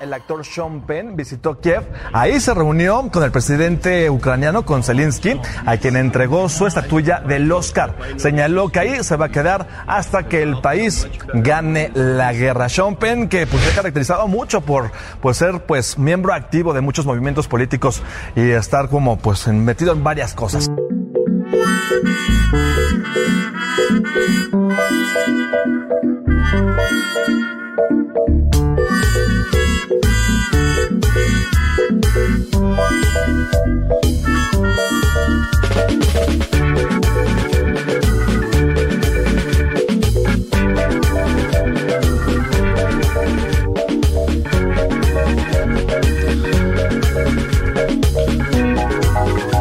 el actor Sean Penn visitó Kiev. Ahí se reunió con el presidente ucraniano, con Zelensky, a quien entregó su estatuilla del Oscar. Señaló que ahí se va a quedar hasta que el país gane la guerra. Sean Penn, que pues, se ha caracterizado mucho por ser pues, miembro activo de muchos movimientos políticos y estar como pues, metido en varias cosas.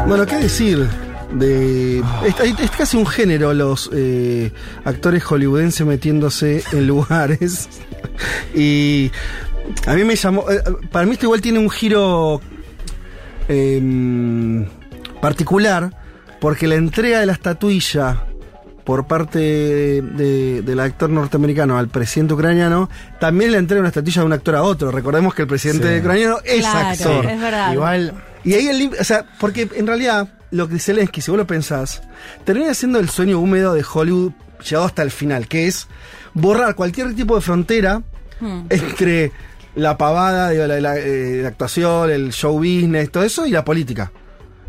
Bueno, ¿qué decir? De, es, es casi un género los eh, actores hollywoodenses metiéndose en lugares. y a mí me llamó. eh, para mí esto igual tiene un giro em, particular, porque la entrega de la estatuilla por parte de- de- del actor norteamericano al presidente ucraniano, también le entrega una estatuilla de un actor a otro. Recordemos que el presidente Sí. ucraniano es Claro, actor. es verdad. Igual, Y ahí el o sea, porque en realidad lo que Zelensky, si vos lo pensás, termina siendo el sueño húmedo de Hollywood llegado hasta el final, que es borrar cualquier tipo de frontera Hmm. entre la pavada, digo, la, la, eh, la actuación, el show business, todo eso y la política.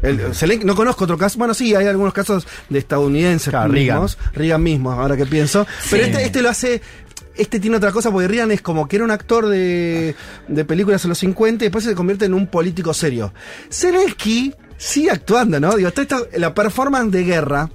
El, no conozco otro caso, bueno sí, hay algunos casos de estadounidenses Claro, mismos, Reagan mismo, ahora que pienso, pero este, este lo hace este tiene otra cosa porque Reagan es como que era un actor de, de películas en los 50 y después se convierte en un político serio. Zelensky sigue actuando, ¿no? Digo, está esta- la performance de guerra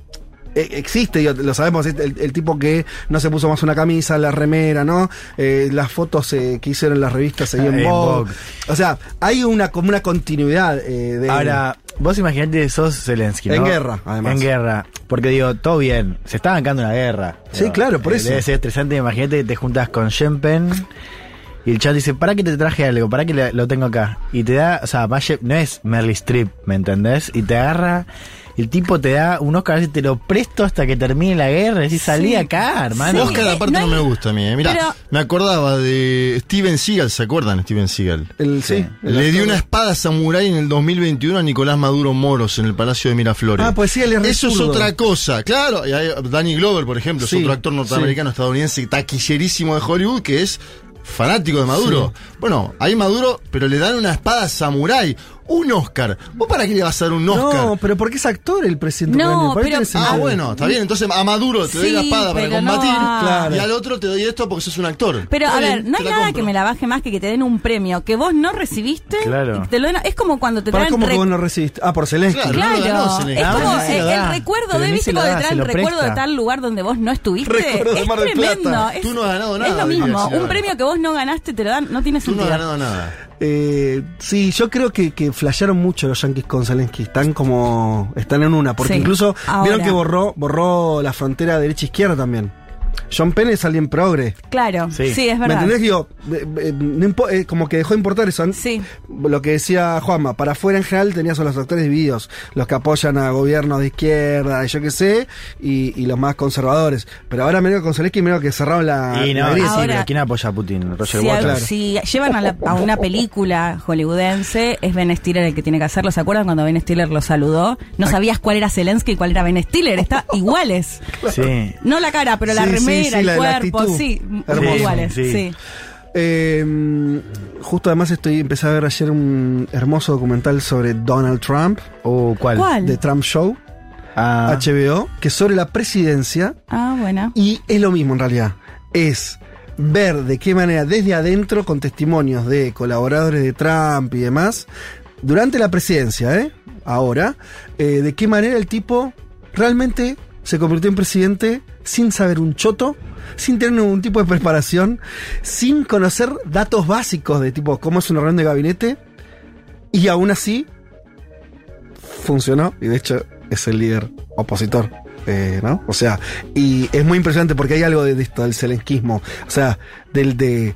existe, digo, lo sabemos, el, el tipo que no se puso más una camisa, la remera, ¿no? Eh, las fotos eh, que hicieron en las revistas seguían En Vogue. O sea, hay una como una continuidad eh, de ahora, vos imaginate sos Zelensky, ¿no? En guerra, además. En guerra. Porque digo, todo bien, se está bancando una guerra. Sí, claro, por eh, eso. Debe ser estresante, imagínate que te juntas con Shempen y el chat dice, ¿para que te traje algo? ¿Para que le- lo tengo acá? Y te da, o sea, no es Merly Strip, ¿me entendés? Y te agarra, el tipo te da un Oscar y te lo presto hasta que termine la guerra. Y salí Sí. acá, hermano. Sí. Oscar aparte no me gusta a mí. eh. Mirá, Pero- me acordaba de Steven Seagal, ¿se acuerdan Steven Seagal? el sí, el Le dio una espada samurái en el 2021 a Nicolás Maduro Moros en el Palacio de Miraflores. Ah, pues sí, él es Eso es otra cosa, claro. Y hay- Danny Glover, por ejemplo, Sí, es otro actor norteamericano estadounidense taquillerísimo de Hollywood que es fanático de Maduro. Bueno, ahí Maduro, pero le dan una espada samurái, un Oscar. ¿Vos para qué le vas a dar un Oscar? No, pero porque es actor el presidente No, pero- Ah, sentido. bueno, está bien. Entonces a Maduro te doy Sí, la espada para pero no combatir Claro. y al otro te doy esto porque sos un actor. Pero Está a bien, ver, no hay nada compro. que me la baje más que que te den un premio que vos no recibiste. Claro. y te lo den- es como cuando te ¿Para traen. cómo que vos no recibiste? Ah, por Zelensky. Claro. Claro, no lo ganó, Zelensky. es Ah, como el, lo recuerdo de, ¿viste lo cuando te traen lo recuerdo de tal lugar donde vos no estuviste? Recuerdo de es Mar del tremendo. Plata. Es, Tú no has ganado es nada, lo diría mismo. Un premio que vos no ganaste te lo dan, no tiene Tú no sentido. has ganado nada. Eh, sí, yo creo que, que flashearon mucho los Yankees con Zelensky. Están como. Están en una. Porque Sí. incluso Ahora. vieron que borró, borró la frontera derecha-izquierda también. John Penn es alguien progre. Claro, sí, Sí. es ¿Me verdad. entendés? Digo, eh, eh, eh, como que dejó de importar eso. Sí. Lo que decía Juanma, para afuera en general tenías a los actores divididos, los que apoyan a gobiernos de izquierda, y yo qué sé, y, y los más conservadores. Pero ahora medio con Zelensky medio que cerraron la, Y no, la sí, grieta. Ahora- pero ¿quién apoya a Putin? Roger Si, a- Waters. si llevan a, la- a una película hollywoodense, es Ben Stiller el que tiene que hacerlo. ¿Se acuerdan cuando Ben Stiller lo saludó? No sabías cuál era Zelensky y cuál era Ben Stiller. Está iguales. Sí. No la cara, pero la sí, remera, sí, el cuerpo, actitud. sí, Hermoso. iguales, Sí. sí. Eh, justo además estoy empecé a ver ayer un hermoso documental sobre Donald Trump, Uh, ¿Cuál? ¿Cuál? de Trump Show, Ah, HBO, que es sobre la presidencia. Ah, bueno. Y es lo mismo en realidad. Es ver de qué manera desde adentro, con testimonios de colaboradores de Trump y demás, durante la presidencia, ¿eh? Ahora, eh, de qué manera el tipo realmente se convirtió en presidente sin saber un choto, sin tener ningún tipo de preparación, sin conocer datos básicos de tipo cómo es una reunión de gabinete, y aún así funcionó, y de hecho es el líder opositor. eh, ¿no? O sea, y es muy impresionante porque hay algo de, esto, del selenquismo. O sea, del de.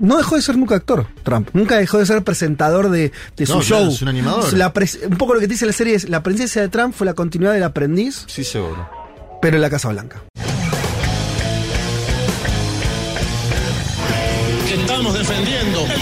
No dejó de ser nunca actor, Trump. Nunca dejó de ser presentador de, de su No, show. es un animador. La pres- un poco lo que te dice la serie es: la presencia de Trump fue la continuidad del aprendiz, Sí, seguro. pero en la Casa Blanca. que estamos defendiendo el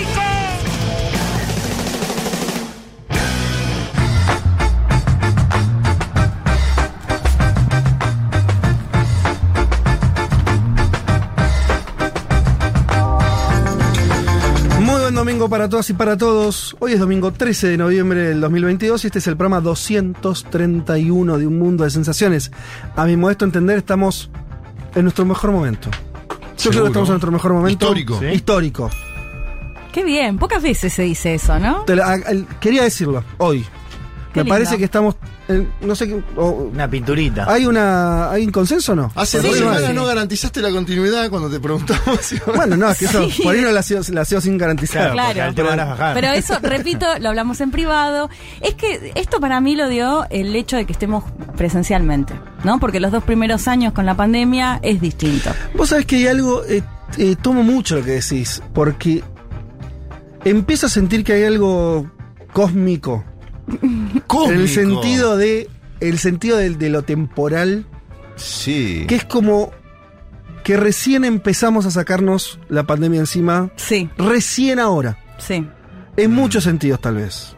Domingo para todas y para todos. Hoy es domingo 13 de noviembre del 2022 y este es el programa 231 de Un Mundo de Sensaciones. A mi modesto entender estamos en nuestro mejor momento. Yo creo que estamos en nuestro mejor momento. Histórico. ¿Sí? Histórico. Qué bien, pocas veces se dice eso, ¿no? Te la- a- al- quería decirlo hoy. Qué Me lindo. parece que estamos en, no sé qué, o- Una pinturita. ¿Hay una hay un consenso o no? Hace Sí, dos semanas sí. no garantizaste la continuidad cuando te preguntamos. si- Bueno, no, es que eso Sí. por ahí no la hacía, la hacía sin garantizar. Claro, bajadas. Pero eso, repito, lo hablamos en privado. Es que esto para mí lo dio el hecho de que estemos presencialmente, ¿no? Porque los dos primeros años con la pandemia es distinto. Vos sabés que hay algo, eh, eh, tomo mucho lo que decís, porque empiezo a sentir que hay algo cósmico, Cósmico. en el sentido de, el sentido de, de lo temporal, Sí. que es como que recién empezamos a sacarnos la pandemia encima, Sí, recién ahora, sí. en muchos sentidos tal vez.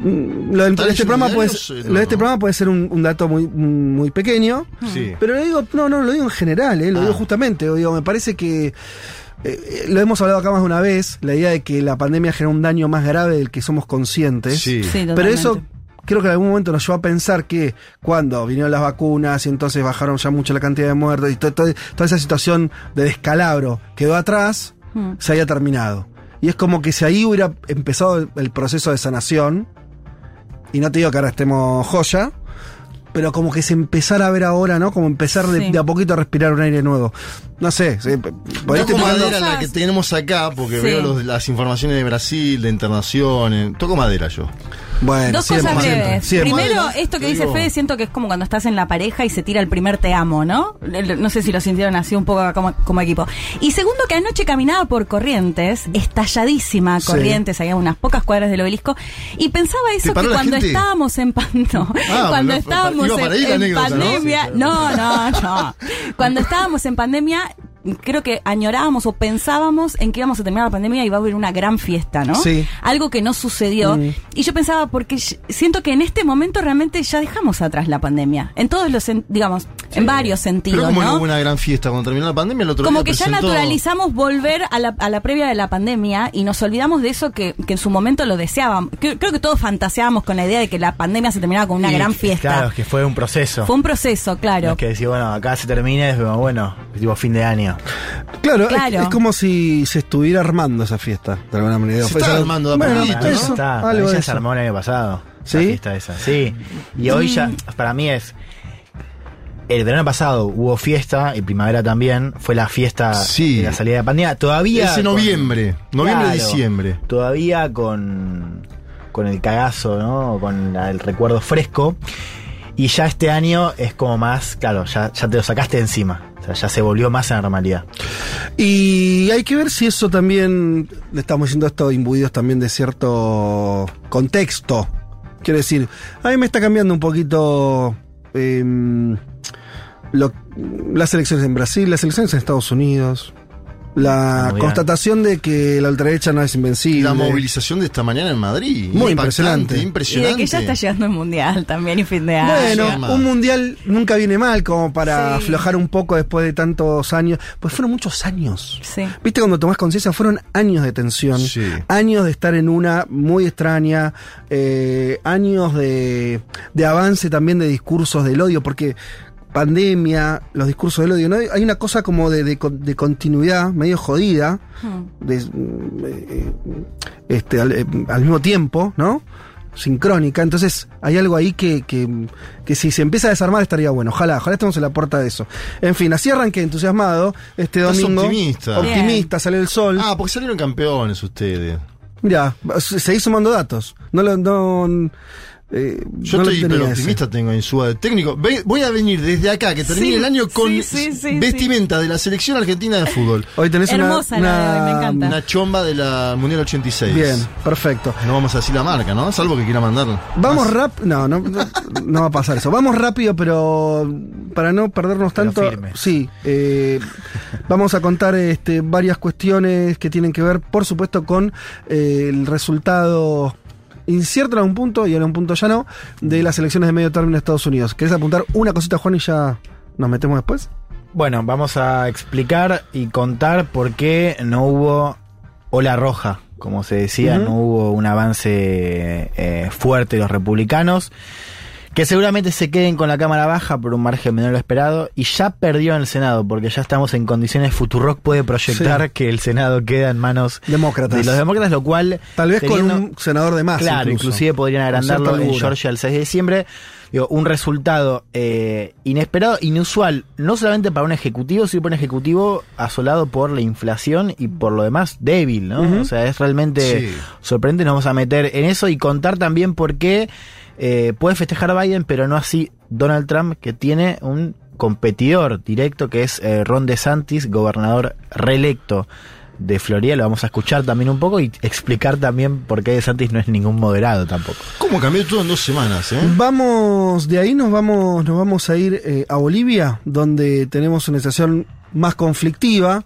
Mm, Lo, del- ¿Estás este leyendo programa puede? Eh, lo de este programa puede ser un, un dato muy, muy pequeño, Sí. Pero lo digo, no, no, lo digo en general, ¿eh? lo Ah. digo justamente. lo Digo, me parece que eh, lo hemos hablado acá más de una vez, la idea de que la pandemia genera un daño más grave del que somos conscientes. Sí. Sí, Pero eso creo que en algún momento nos llevó a pensar que cuando vinieron las vacunas y entonces bajaron ya mucho la cantidad de muertos y to- to- toda esa situación de descalabro quedó atrás, Hmm. se había terminado. Y es como que si ahí hubiera empezado el, el proceso de sanación, y no te digo que ahora estemos joya, pero como que se empezara a ver ahora, ¿no? Como empezar de, Sí. de a poquito a respirar un aire nuevo. No sé, sí, por ahí Toco madera la que tenemos acá, porque Sí. veo los- las informaciones de Brasil, de internación. eh, Toco madera yo. Bueno, Dos siempre, cosas siempre, breves. siempre. Primero, esto que dice digo- Fede, siento que es como cuando estás en la pareja y se tira el primer te amo, ¿no? No sé si lo sintieron así un poco como, como equipo. Y segundo, que anoche caminaba por Corrientes, estalladísima Sí. Corrientes, había unas pocas cuadras del obelisco, y pensaba eso que cuando gente? estábamos en no, Ah, cuando estábamos en, anécdota, ¿no? pandemia, no, no, no. Cuando estábamos en pandemia, creo que añorábamos o pensábamos en que íbamos a terminar la pandemia y iba a haber una gran fiesta, ¿no? Sí. Algo que no sucedió. Mm. Y yo pensaba, porque siento que en este momento realmente ya dejamos atrás la pandemia. En todos los, digamos, en varios Pero sentidos, como no hubo una gran fiesta cuando terminó la pandemia, el otro Como día que ya naturalizamos volver a la, a la previa de la pandemia y nos olvidamos de eso que, que en su momento lo deseábamos. Creo, creo que todos fantaseábamos con la idea de que la pandemia se terminaba con una gran fiesta. Claro, que fue un proceso. Fue un proceso, No claro. es que decir, bueno, acá se termina, es bueno, tipo fin de año. Claro, es- Claro. Es, como si se estuviera armando esa fiesta, de alguna manera. Se Fue está armando Bueno, ya se armó el año pasado. ¿Sí? La fiesta esa, sí. Y hoy ya, para mí es. El verano pasado hubo fiesta y primavera también. Fue la fiesta Sí. de la salida de la pandemia. Todavía. Ese con- noviembre, noviembre, Claro, diciembre. Todavía con. Con el cagazo, ¿no? Con la- el recuerdo fresco. Y ya este año es como más. Claro, ya, ya te lo sacaste encima. O sea, ya se volvió más a la normalidad. Y hay que ver si eso también, le estamos diciendo esto, imbuidos también de cierto contexto. Quiero decir, a mí me está cambiando un poquito em, las elecciones en Brasil, las elecciones en Estados Unidos, la Muy bien. constatación de que la ultraderecha no es invencible. La movilización de esta mañana en Madrid. Muy Impactante, impresionante. Y Impresionante. de que ya está llegando el mundial también y fin de año. Bueno, un mundial nunca viene mal como para Sí. aflojar un poco después de tantos años. Pues fueron muchos años. Sí. Viste, cuando tomás conciencia, fueron años de tensión, Sí. años de estar en una muy extraña, eh, años de, de avance también de discursos del odio, porque pandemia, los discursos del odio, ¿no? hay una cosa como de, de con- de continuidad medio jodida, Hmm. de, mm, eh, este, al, eh, al mismo tiempo, ¿no? Sincrónica, entonces hay algo ahí que, que, que si se empieza a desarmar estaría bueno. Ojalá, ojalá estemos en la puerta de eso. En fin, así arranqué entusiasmado este Estás domingo. optimista. Optimista, sale el sol. Ah, porque salieron campeones ustedes. Mira, se- seguís sumando datos. No lo, no, Eh, Yo no estoy ese. optimista, tengo en su de técnico. Ve- Voy a venir desde acá, que termine Sí, el año con sí, sí, sí, vestimenta de la selección argentina de fútbol. Hoy tenés una- la de hoy, me encanta. Una chomba de la Mundial 86. Bien, perfecto. No vamos a decir la marca, ¿no? Salvo que quiera mandarla. Vamos rápido. No, no, no, no va a pasar eso. Vamos rápido, pero para no perdernos Pero tanto. Sí. eh, vamos a contar este, varias cuestiones que tienen que ver, por supuesto, con eh, el resultado incierto en algún punto y en un punto ya no, de las elecciones de medio término de Estados Unidos. ¿Querés apuntar una cosita, Juan, y ya nos metemos después? Bueno, vamos a explicar y contar por qué no hubo ola roja, como se decía, no hubo un avance eh, fuerte de los republicanos, que seguramente se queden con la Cámara Baja por un margen menor de lo esperado, y ya perdió en el Senado, porque ya estamos en condiciones, Futurock puede proyectar Sí. que el Senado queda en manos Demócratas. de los demócratas, lo cual... Tal vez teniendo- con un senador de más. Claro, incluso. inclusive podrían agrandarlo en. Georgia el 6 de diciembre. Digo, un resultado eh, inesperado, inusual, no solamente para un ejecutivo, sino para un ejecutivo asolado por la inflación y por lo demás débil, ¿no? O sea, es realmente Sí. sorprendente. Nos vamos a meter en eso y contar también por qué eh, puede festejar Biden, pero no así Donald Trump, que tiene un competidor directo que es eh, Ron DeSantis, gobernador reelecto de Florida. Lo vamos a escuchar también un poco y explicar también por qué DeSantis no es ningún moderado tampoco. ¿Cómo cambió todo en dos semanas, eh? Vamos, de ahí nos vamos, nos vamos a ir eh, a Bolivia, donde tenemos una situación más conflictiva,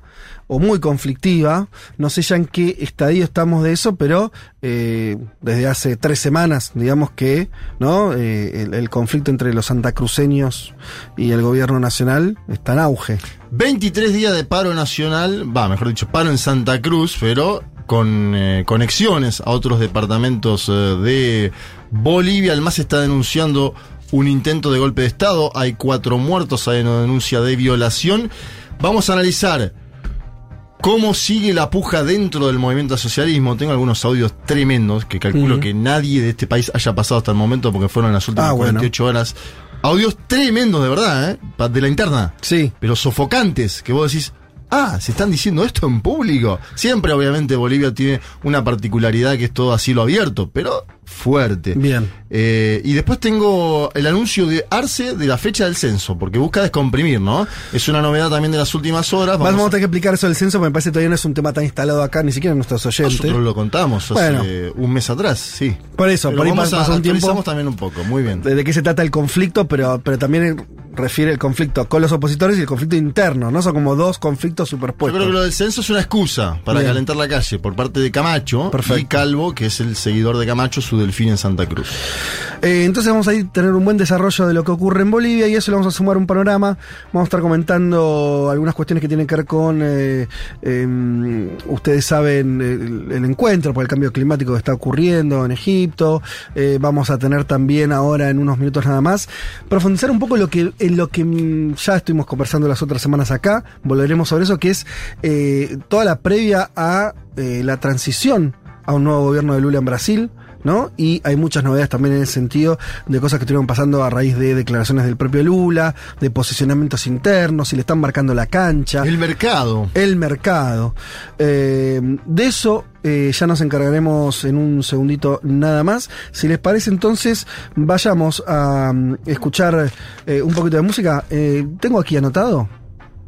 o muy conflictiva. No sé ya en qué estadio estamos de eso, pero eh, desde hace tres semanas, digamos que no Eh, el, conflicto entre los santacruceños y el gobierno nacional está en auge. 23 días de paro nacional, va, mejor dicho, paro en Santa Cruz, pero con eh, conexiones a otros departamentos de Bolivia. El MAS está denunciando un intento de golpe de Estado. Hay cuatro muertos, hay una denuncia de violación. Vamos a analizar cómo sigue la puja dentro del movimiento al socialismo. Tengo algunos audios tremendos que calculo que nadie de este país haya pasado hasta el momento porque fueron las últimas Ah, bueno. 48 horas. Audios tremendos de verdad, ¿eh? De la interna Sí. pero sofocantes, que vos decís, ah, se están diciendo esto en público. Siempre, obviamente, Bolivia tiene una particularidad que es todo a cielo abierto, pero fuerte. Bien. Eh, y después tengo el anuncio de Arce de la fecha del censo, porque busca descomprimir, ¿no? Es una novedad también de las últimas horas. Vamos, Vamos a tener que explicar eso del censo, porque me parece que todavía no es un tema tan instalado acá, ni siquiera en nuestros oyentes. nosotros lo contamos hace un mes atrás, sí. Por eso, Pero por ahí vamos a, un tiempo. también un poco, muy bien. de de qué se trata el conflicto, pero, pero también refiere el conflicto con los opositores y el conflicto interno, ¿no? Son como dos conflictos Yo superpuestos. creo que lo del censo es una excusa para Bien. calentar la calle por parte de Camacho Perfecto. y Calvo, que es el seguidor de Camacho, su delfín en Santa Cruz. Eh, entonces vamos a ir tener un buen desarrollo de lo que ocurre en Bolivia y eso le vamos a sumar un panorama. Vamos a estar comentando algunas cuestiones que tienen que ver con, eh, em, ustedes saben, el, encuentro por el cambio climático que está ocurriendo en Egipto. Eh, vamos a tener también ahora en unos minutos nada más profundizar un poco lo que, en lo que mm, ya estuvimos conversando las otras semanas acá. Volveremos sobre eso, que es toda la previa a eh, la transición a un nuevo gobierno de Lula en Brasil. ¿No? Y hay muchas novedades también en ese sentido de cosas que estuvieron pasando a raíz de declaraciones del propio Lula, de posicionamientos internos, si le están marcando la cancha. El mercado. El mercado. Eh, de eso eh, ya nos encargaremos en un segundito nada más. Si les parece, entonces vayamos a mm, escuchar eh, un poquito de música. Tengo aquí anotado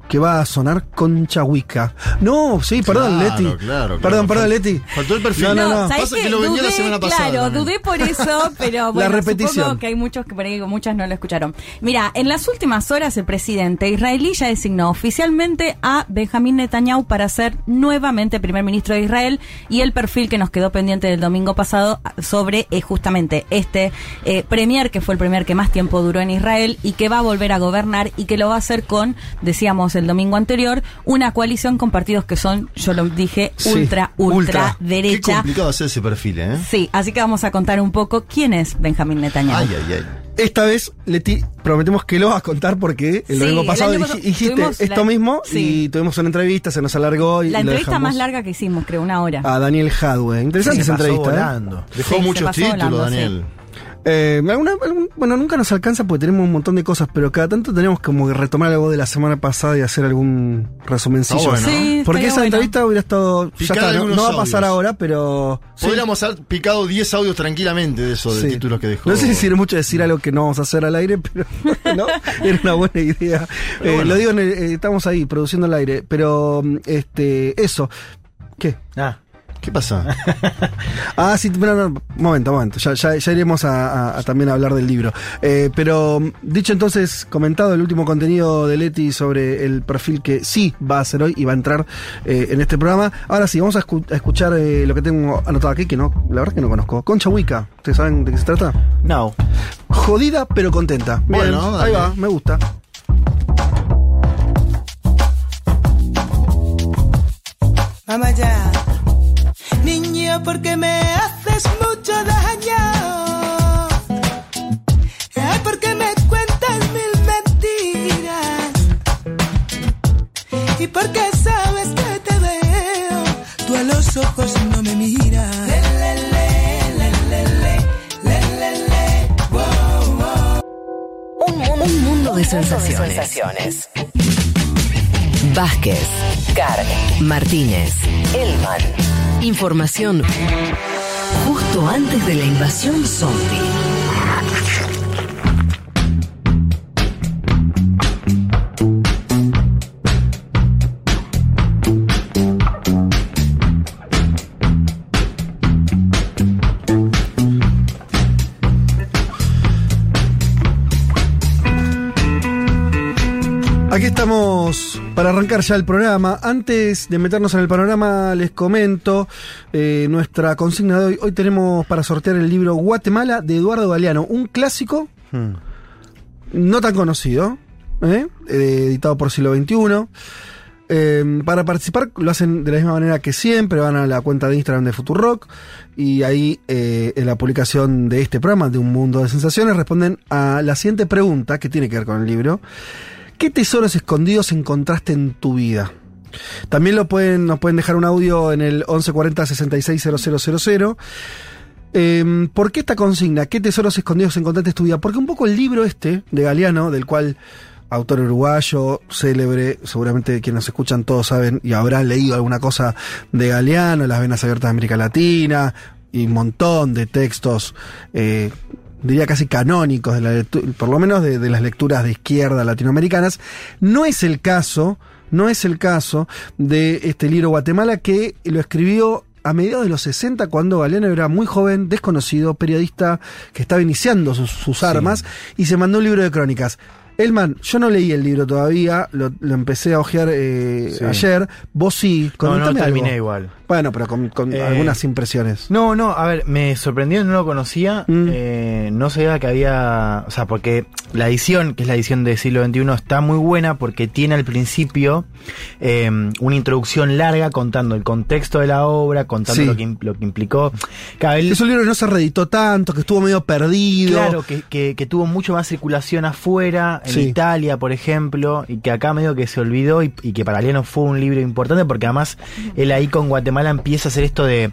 que va a sonar Concha Huica. No, sí, perdón, Claro, Leti. claro, perdón, claro. perdón, Leti. Faltó el perfil. No, no, no. ¿sabés Pasa que lo vendió la semana pasada Claro, también. dudé por eso, pero bueno, repetición. supongo que hay muchos que por ahí muchas no lo escucharon. Mira, en las últimas horas el presidente israelí ya designó oficialmente a Benjamín Netanyahu para ser nuevamente primer ministro de Israel y el perfil que nos quedó pendiente del domingo pasado sobre eh, justamente este eh, premier que fue el premier que más tiempo duró en Israel y que va a volver a gobernar y que lo va a hacer con, decíamos el domingo anterior, una coalición con partidos que son, yo lo dije, Sí, ultra, ultra, ultra. Qué derecha. complicado hacer ese perfil, ¿eh? Sí, así que vamos a contar un poco quién es Benjamín Netanyahu. Ay, ay, ay. Esta vez, Leti, prometemos que lo vas a contar porque el Sí, domingo el pasado año dij- dijiste esto la- mismo sí. y tuvimos una entrevista, se nos alargó y La entrevista más larga que hicimos, creo, una hora. a Daniel Hadwe. Interesante esa entrevista, ¿eh? Dejó muchos títulos, volando, Daniel. Eh, alguna- algún- bueno, nunca nos alcanza porque tenemos un montón de cosas, pero cada tanto tenemos como que retomar algo de la semana pasada y hacer algún resumencillo. Bueno. Sí, Porque esa bueno. entrevista hubiera estado. Ya Picar está, no, va a pasar audios. ahora, pero. sí. Podríamos haber picado 10 audios tranquilamente de eso, de Sí. títulos que dejó. No sé si sirve mucho decir algo que no vamos a hacer al aire, pero ¿no? era una buena idea. Eh, bueno. Lo digo, en el- eh, estamos ahí produciendo al aire, pero mm, este, eso. ¿Qué? Ah, ¿Qué pasa? Ah, sí, no, no, momento, momento. Ya, ya, ya iremos a, a- a también hablar del libro. Eh, pero dicho entonces, comentado el último contenido de Leti sobre el perfil que sí va a ser hoy y va a entrar eh, en este programa. Ahora sí, vamos a, escu- a escuchar eh, lo que tengo anotado aquí, que no, la verdad que no conozco. Concha Wicca, ¿ustedes saben de qué se trata? no. Jodida pero contenta. Bien, Bueno, ahí va, me gusta. Vamos allá porque me haces mucho daño. Porque me cuentas mil mentiras. Y porque sabes que te veo, tú a los ojos no me miras. Wow. Un, mundo, de sensaciones. Vázquez, Carg, Martínez, Elman. Información justo antes de la invasión zombie. Arrancar ya el programa. Antes de meternos en el panorama, les comento eh, nuestra consigna de hoy. Hoy tenemos para sortear el libro Guatemala de Eduardo Galeano, un clásico no tan conocido, ¿eh? Eh, editado por siglo XXI. Eh, para participar lo hacen de la misma manera que siempre, van a la cuenta de Instagram de Futurock y ahí eh, en la publicación de este programa de Un Mundo de Sensaciones responden a la siguiente pregunta que tiene que ver con el libro. ¿Qué tesoros escondidos encontraste en tu vida? También lo pueden, nos pueden dejar un audio en el 1140 660000. Eh, ¿Por qué esta consigna? ¿Qué tesoros escondidos encontraste en tu vida? Porque un poco el libro este de Galeano, del cual autor uruguayo, célebre, seguramente quienes nos escuchan todos saben y habrán leído alguna cosa de Galeano, Las Venas Abiertas de América Latina, y un montón de textos, eh, diría casi canónicos, de la por lo menos de, de las lecturas de izquierda latinoamericanas. No es el caso, no es el caso de este libro Guatemala que lo escribió a mediados de los 60, cuando Galeano era muy joven, desconocido, periodista que estaba iniciando sus, sus armas, y se mandó un libro de crónicas. Elman, yo no leí el libro todavía, lo, lo empecé a hojear eh, Sí. ayer. Vos sí, No, no algo. terminé igual. Bueno, pero con, con Eh, algunas impresiones. No, no, a ver, me sorprendió, no lo conocía, Mm. eh, no sabía que había, o sea, porque la edición, que es la edición del siglo XXI, está muy buena porque tiene al principio eh, una introducción larga contando el contexto de la obra, contando Sí. lo, que, lo que implicó. Claro, él- Es un libro que no se reeditó tanto, que estuvo medio perdido. Claro, que, que- que tuvo mucho más circulación afuera, en Sí. Italia, por ejemplo, y que acá medio que se olvidó y, y que para Galeano fue un libro importante porque además él ahí con Guatemala empieza a hacer esto de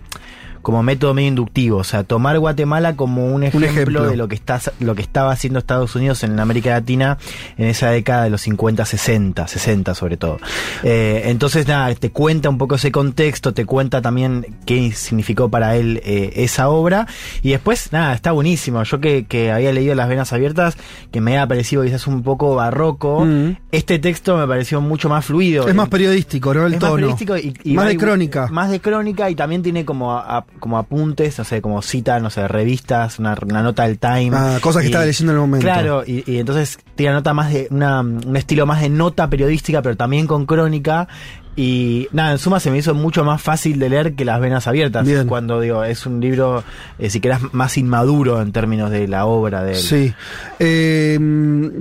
como método medio inductivo, o sea, tomar Guatemala como un ejemplo, ejemplo. de lo que está lo que estaba haciendo Estados Unidos en América Latina en esa década de los 50, 60, 60 sobre todo. Eh, entonces nada, te cuenta un poco ese contexto, te cuenta también qué significó para él eh, esa obra y después nada, está buenísimo. Yo que, que había leído Las Venas Abiertas, que me había parecido quizás un poco barroco, Mm. este texto me pareció mucho más fluido. Es más periodístico, ¿no? El Es tono. más periodístico y, y Más de crónica. Más de crónica y también tiene como, a- como apuntes, no sé, como cita, no sé, revistas, una, una nota del Time. Ah, cosas que Y- estaba leyendo en el momento. Claro, y, y entonces tiene nota más de, una, un estilo más de nota periodística, pero también con crónica. Y nada, en suma se me hizo mucho más fácil de leer que Las Venas Abiertas. Bien. Cuando digo, es un libro, eh, si más inmaduro en términos de la obra de él. Sí. Eh,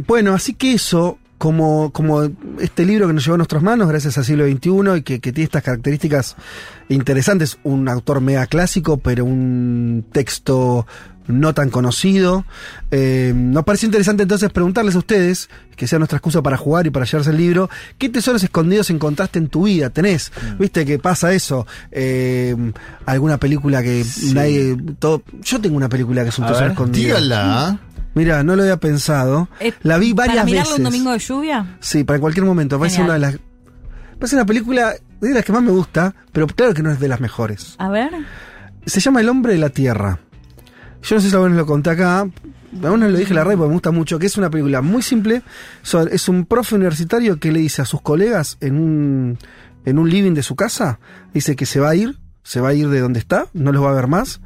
bueno, así que eso, como, como este libro que nos llevó a nuestras manos, gracias al siglo XXI, y que, que tiene estas características interesantes, un autor mega clásico, pero un texto no tan conocido. Eh, nos pareció interesante entonces preguntarles a ustedes, que sea nuestra excusa para jugar y para llevarse el libro, ¿qué tesoros escondidos encontraste en tu vida? ¿Tenés? ¿Viste que pasa eso? Eh, ¿Alguna película que nadie... Todo, yo tengo una película que es un A tesoro ver, escondido. dígala. Mira, no lo había pensado. Eh, la vi varias ¿Para mirarlo veces. un domingo de lluvia? Sí, para cualquier momento. Parece una de las. Parece una película de las que más me gusta, pero claro que no es de las mejores. A ver. Se llama El hombre de la tierra. Yo no sé si alguna vez lo conté acá. Aún no lo dije en la red porque me gusta mucho. Que es una película muy simple. Es un profe universitario que le dice a sus colegas en un, en un living de su casa: dice que se va a ir, se va a ir de donde está, no los va a ver más.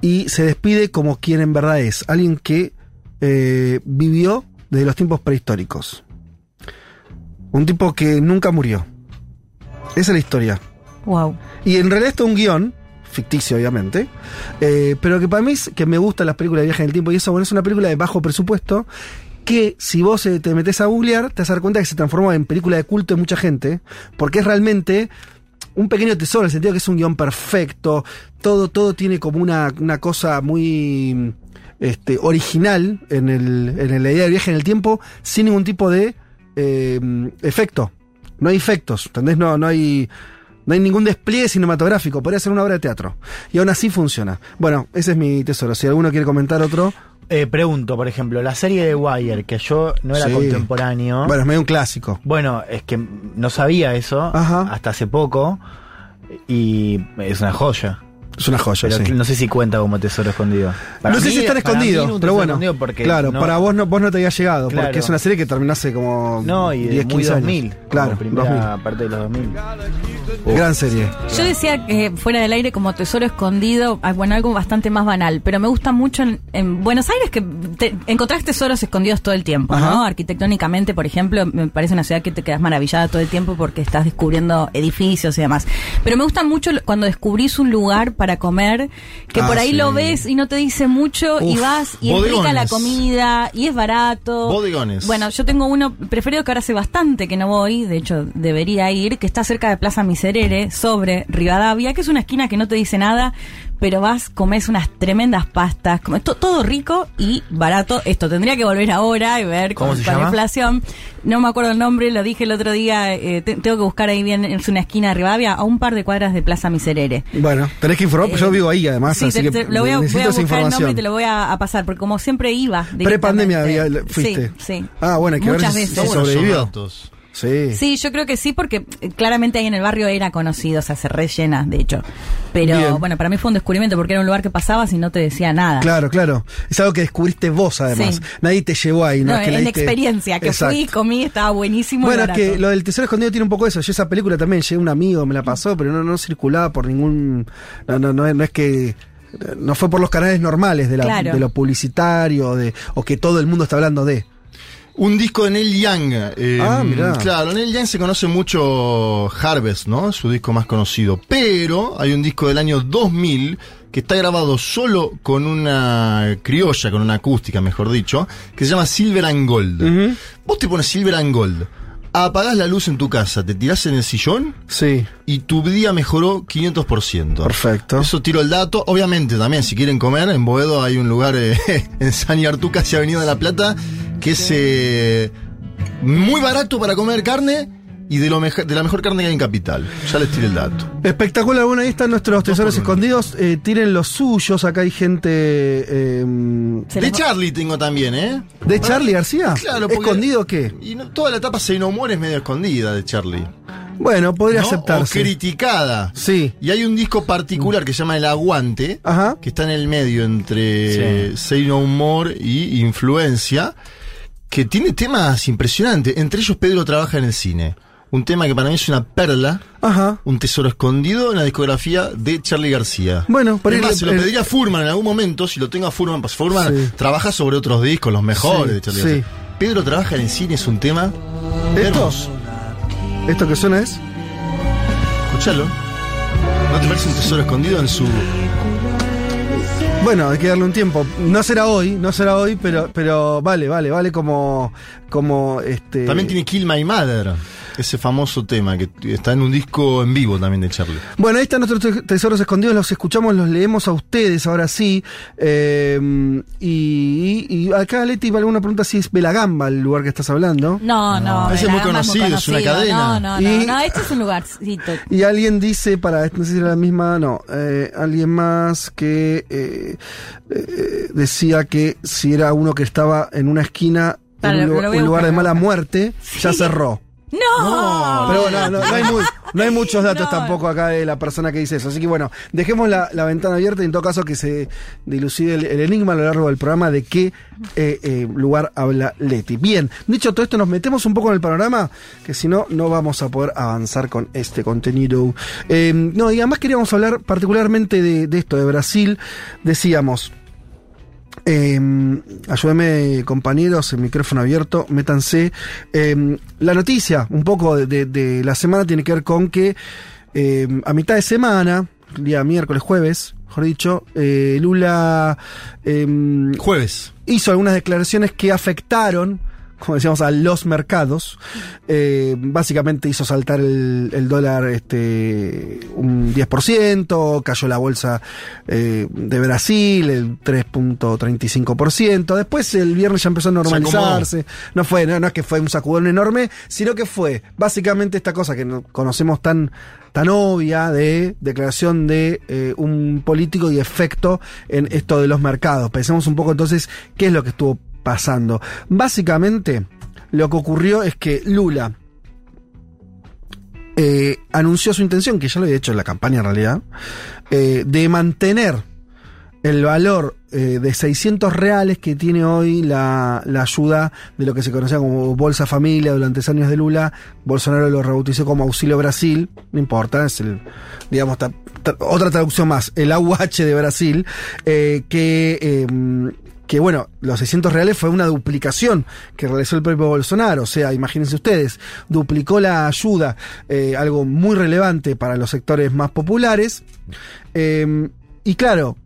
Y se despide como quien en verdad es. Alguien que eh, vivió desde los tiempos prehistóricos. Un tipo que nunca murió. Esa es la historia. Wow. Y en realidad esto es un guion, ficticio obviamente, eh, pero que para mí es que me gustan las películas de viaje en el tiempo y eso, bueno, es una película de bajo presupuesto que si vos eh, te metes a googlear te vas a dar cuenta que se transformó en película de culto de mucha gente, porque es realmente un pequeño tesoro, en el sentido que es un guion perfecto, todo, todo tiene como una, una cosa muy este, original en, el, en la idea de viaje en el tiempo, sin ningún tipo de eh, efecto. No hay efectos, ¿entendés? No, no hay. No hay ningún despliegue cinematográfico, podría ser una obra de teatro. Y aún así funciona. Bueno, ese es mi tesoro. Si alguno quiere comentar otro. Eh, pregunto, por ejemplo, la serie de Wire, que yo no era Sí. contemporáneo. Bueno, es medio un clásico. Bueno, es que no sabía eso Ajá. hasta hace poco y es una joya. Es una joya, Pero sí. no sé si cuenta como tesoro escondido. Para no sé si están para mí escondidos, era un pero bueno. escondido porque claro, no- para vos no, vos no te había llegado, Claro. porque es una serie que terminó hace como No, y de 10, muy 15 años. 2000. Claro, primera 2000. parte de los 2000. Gran serie. Yo decía que fuera del aire como tesoro escondido, ah, bueno, algo bastante más banal, pero me gusta mucho en, en Buenos Aires que te, encontrás tesoros escondidos todo el tiempo, ¿no? Arquitectónicamente, por ejemplo, me parece una ciudad que te quedas maravillada todo el tiempo porque estás descubriendo edificios y demás. Pero me gusta mucho cuando descubrís un lugar para comer, que Ah, por ahí sí. lo ves y no te dice mucho y vas y es rica la bodegones. comida y es barato. Bodegones. Bueno, yo tengo uno preferido que ahora hace bastante que no voy, de hecho debería ir, que está cerca de Plaza Miserere, sobre Rivadavia, que es una esquina que no te dice nada, pero vas, comes unas tremendas pastas, comes to- todo rico y barato. Esto tendría que volver ahora y ver ¿Cómo con, se con la llama? inflación. No me acuerdo el nombre, lo dije el otro día, eh, te- tengo que buscar ahí bien, es una esquina de Rivadavia, a un par de cuadras de Plaza Miserere. Bueno, tenés que informar, porque yo vivo ahí además, Sí, así te- que te- lo voy a, voy necesito a esa buscar el nombre y información. te lo voy a, a pasar, porque como siempre iba. Pre-pandemia fuiste. Sí, sí. Ah, bueno, hay que Muchas ver si, veces. si sobrevivió. Sí. Sí, yo creo que sí, porque eh, claramente ahí en el barrio era conocido, o sea, se rellena, de hecho. Pero Bien. bueno, para mí fue un descubrimiento porque era un lugar que pasabas y no te decía nada. Claro, claro. Es algo que descubriste vos además. Sí. Nadie te llevó ahí, ¿no? No, es que en leíste- experiencia, que Exacto. fui, comí, estaba buenísimo. Bueno, es que lo del tesoro escondido tiene un poco eso. Yo esa película también, llegué un amigo, me la pasó, pero no, no circulaba por ningún... No, no, no, es- no es que... No fue por los canales normales de, la- Claro. de lo publicitario de, o que todo el mundo está hablando de. Un disco de Neil Young. eh, Ah, mirá. Claro, Neil Young se conoce mucho Harvest, ¿no? Su disco más conocido. Pero hay un disco del año 2000 que está grabado solo con una criolla, con una acústica, mejor dicho, que se llama Silver and Gold. Vos te pones Silver and Gold, apagás la luz en tu casa, te tirás en el sillón Sí, y tu día mejoró 500%. perfecto. Eso tiro el dato. Obviamente también, si quieren comer, en Boedo hay un lugar eh, en San Yartu, casi Avenida de la Plata, que es eh, muy barato para comer carne y de, lo meja- de la mejor carne que hay en Capital. Ya les tiré el dato. Espectacular, bueno, ahí están nuestros tesoros escondidos. Eh, tiren los suyos, acá hay gente... eh, Se De Charlie tengo también, ¿eh? ¿De Charlie García? Claro, porque- ¿Escondido qué? Y no- toda la etapa Se no muere es medio escondida de Charlie. Bueno, podría ¿no? O aceptarse. criticada. Sí. Y hay un disco particular que se llama El Aguante, Ajá. que está en el medio entre Say No More y Influencia, que tiene temas impresionantes. Entre ellos Pedro trabaja en el cine. Un tema que para mí es una perla, Ajá. un tesoro escondido en la discografía de Charlie García. Bueno, por Es ahí más, le- se lo el- pediría a Furman en algún momento, si lo tengo a Furman, pues Furman Sí. trabaja sobre otros discos, los mejores Sí, de Charlie sí. García. Pedro trabaja en el cine, es un tema hermoso. ¿Esto que suena es? Escuchalo. ¿No te parece un tesoro escondido en su Bueno, hay que darle un tiempo. No será hoy, no será hoy, pero, pero vale, vale, vale como, como este. También tiene Kill My Mother. ese famoso tema que está en un disco en vivo también de Charlie. Bueno, ahí están nuestros te- tesoros escondidos, los escuchamos, los leemos a ustedes, ahora sí. Eh, y, y acá Leti, alguna pregunta si es Belagamba el lugar que estás hablando. No, no. ese es muy conocido, es una cadena. No, no, no, Y- no, este es un lugarcito. Y alguien dice, para, no sé si era la misma, no, eh, alguien más que eh, eh, decía que si era uno que estaba en una esquina, Un, lugar de mala muerte, ya cerró. No. Pero bueno, no, no hay, mu- no hay muchos datos No. tampoco acá de la persona que dice eso. Así que bueno, dejemos la, la ventana abierta y en todo caso que se dilucide el, el enigma a lo largo del programa de qué eh, eh, lugar habla Leti. Bien, dicho todo esto, nos metemos un poco en el panorama, que si no, no vamos a poder avanzar con este contenido. Eh, no, y además queríamos hablar particularmente de, de esto, de Brasil. Decíamos, eh, compañeros, el micrófono abierto, métanse. Eh, la noticia, un poco de, de- de la semana, tiene que ver con que eh, a mitad de semana, día miércoles, jueves, mejor dicho, eh, Lula Jueves. hizo algunas declaraciones que afectaron, como decíamos, a los mercados. Eh, básicamente hizo saltar el, el dólar este, un 10%, cayó la bolsa eh, de Brasil el 3.35%. Después el viernes ya empezó a normalizarse. No fue, no, no es que fue un sacudón enorme, sino que fue básicamente esta cosa que no conocemos tan tan obvia de declaración de eh, un político y efecto en esto de los mercados. Pensemos un poco entonces qué es lo que estuvo pasando. Básicamente, lo que ocurrió es que Lula eh, anunció su intención, que ya lo había hecho en la campaña en realidad, eh, de mantener el valor eh, de 600 reales que tiene hoy la, la ayuda de lo que se conocía como Bolsa Familia durante años de Lula. Bolsonaro lo rebautizó como Auxilio Brasil, no importa, es el, digamos, otra traducción más, el AUH de Brasil, que... eh, que bueno, los 600 reales fue una duplicación que realizó el propio Bolsonaro, o sea, imagínense ustedes, duplicó la ayuda, eh, algo muy relevante para los sectores más populares, eh, y claro,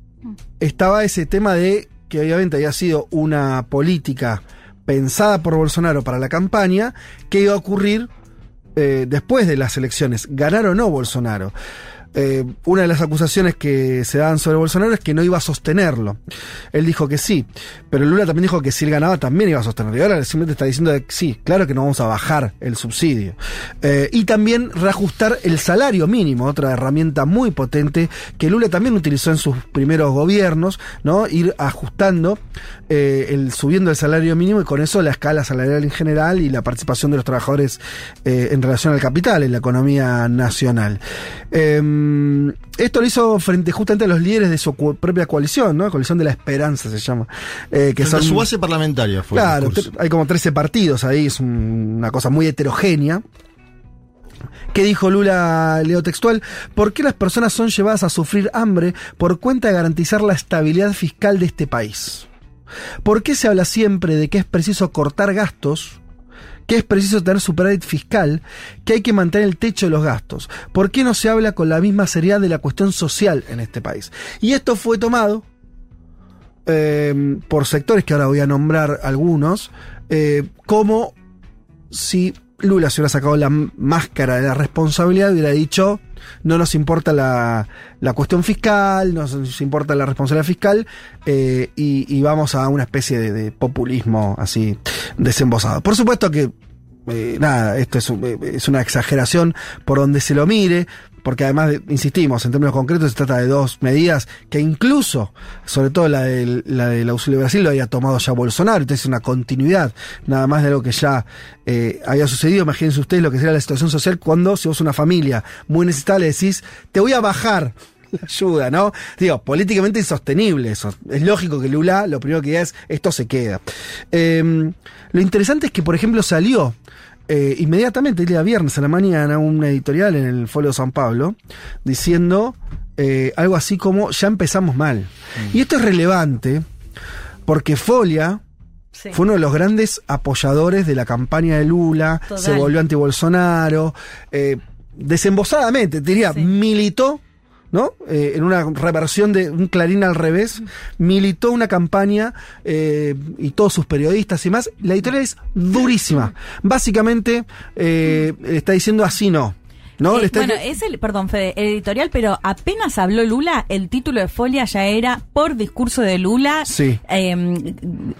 estaba ese tema de que obviamente había sido una política pensada por Bolsonaro para la campaña, que iba a ocurrir eh, después de las elecciones, ganar o no Bolsonaro. Eh, una de las acusaciones que se daban sobre Bolsonaro es que no iba a sostenerlo. Él dijo que sí, pero Lula también dijo que si él ganaba también iba a sostenerlo. Y ahora simplemente está diciendo que sí, claro que no vamos a bajar el subsidio. Eh, y también reajustar el salario mínimo, otra herramienta muy potente que Lula también utilizó en sus primeros gobiernos, ¿no? Ir ajustando, eh, el, subiendo el salario mínimo y con eso la escala salarial en general y la participación de los trabajadores en relación al capital, en la economía nacional. Eh, esto lo hizo frente justamente a los líderes de su propia coalición, ¿no? Coalición de la Esperanza se llama. eh, que son su base parlamentaria fue Claro, hay como 13 partidos ahí, es un- una cosa muy heterogénea. ¿Qué dijo Lula, leo textual? ¿Por qué las personas son llevadas a sufrir hambre por cuenta de garantizar la estabilidad fiscal de este país? ¿Por qué se habla siempre de que es preciso cortar gastos? Que es preciso tener superávit fiscal, que hay que mantener el techo de los gastos. ¿Por qué no se habla con la misma seriedad de la cuestión social en este país? Y esto fue tomado eh, por sectores que ahora voy a nombrar algunos, eh, como si Lula se hubiera sacado la máscara de la responsabilidad y hubiera dicho, no nos importa la, la cuestión fiscal, no nos importa la responsabilidad fiscal, eh, y, vamos a una especie de, populismo así desembosado. Por supuesto que, eh, nada, esto es, eh, es una exageración por donde se lo mire, porque además, de- insistimos, en términos concretos se trata de dos medidas que incluso, sobre todo la del, la del auxilio de Brasil, lo había tomado ya Bolsonaro, entonces es una continuidad, nada más de lo que ya eh, había sucedido. Imagínense ustedes lo que sería la situación social cuando, si vos una familia muy necesitada, le decís, te voy a bajar la ayuda, ¿no? Digo, políticamente insostenible eso. Es lógico que Lula lo primero que diga es, esto se queda. Eh, lo interesante es que, por ejemplo, salió eh, inmediatamente el día viernes a la mañana un editorial en el Folio de San Pablo diciendo eh, algo así como ya empezamos mal. Y esto es relevante porque Folia fue uno de los grandes apoyadores de la campaña de Lula, Total. se volvió anti-Bolsonaro, eh, desembosadamente, te diría, militó ¿no? Eh, en una reversión de un Clarín al revés, militó una campaña eh, y todos sus periodistas y más. La editorial es durísima. Básicamente eh, está diciendo así no. ¿No? Eh, bueno, es el, perdón, Fede, el editorial, pero apenas habló Lula, el título de Folia ya era por discurso de Lula. Sí. eh,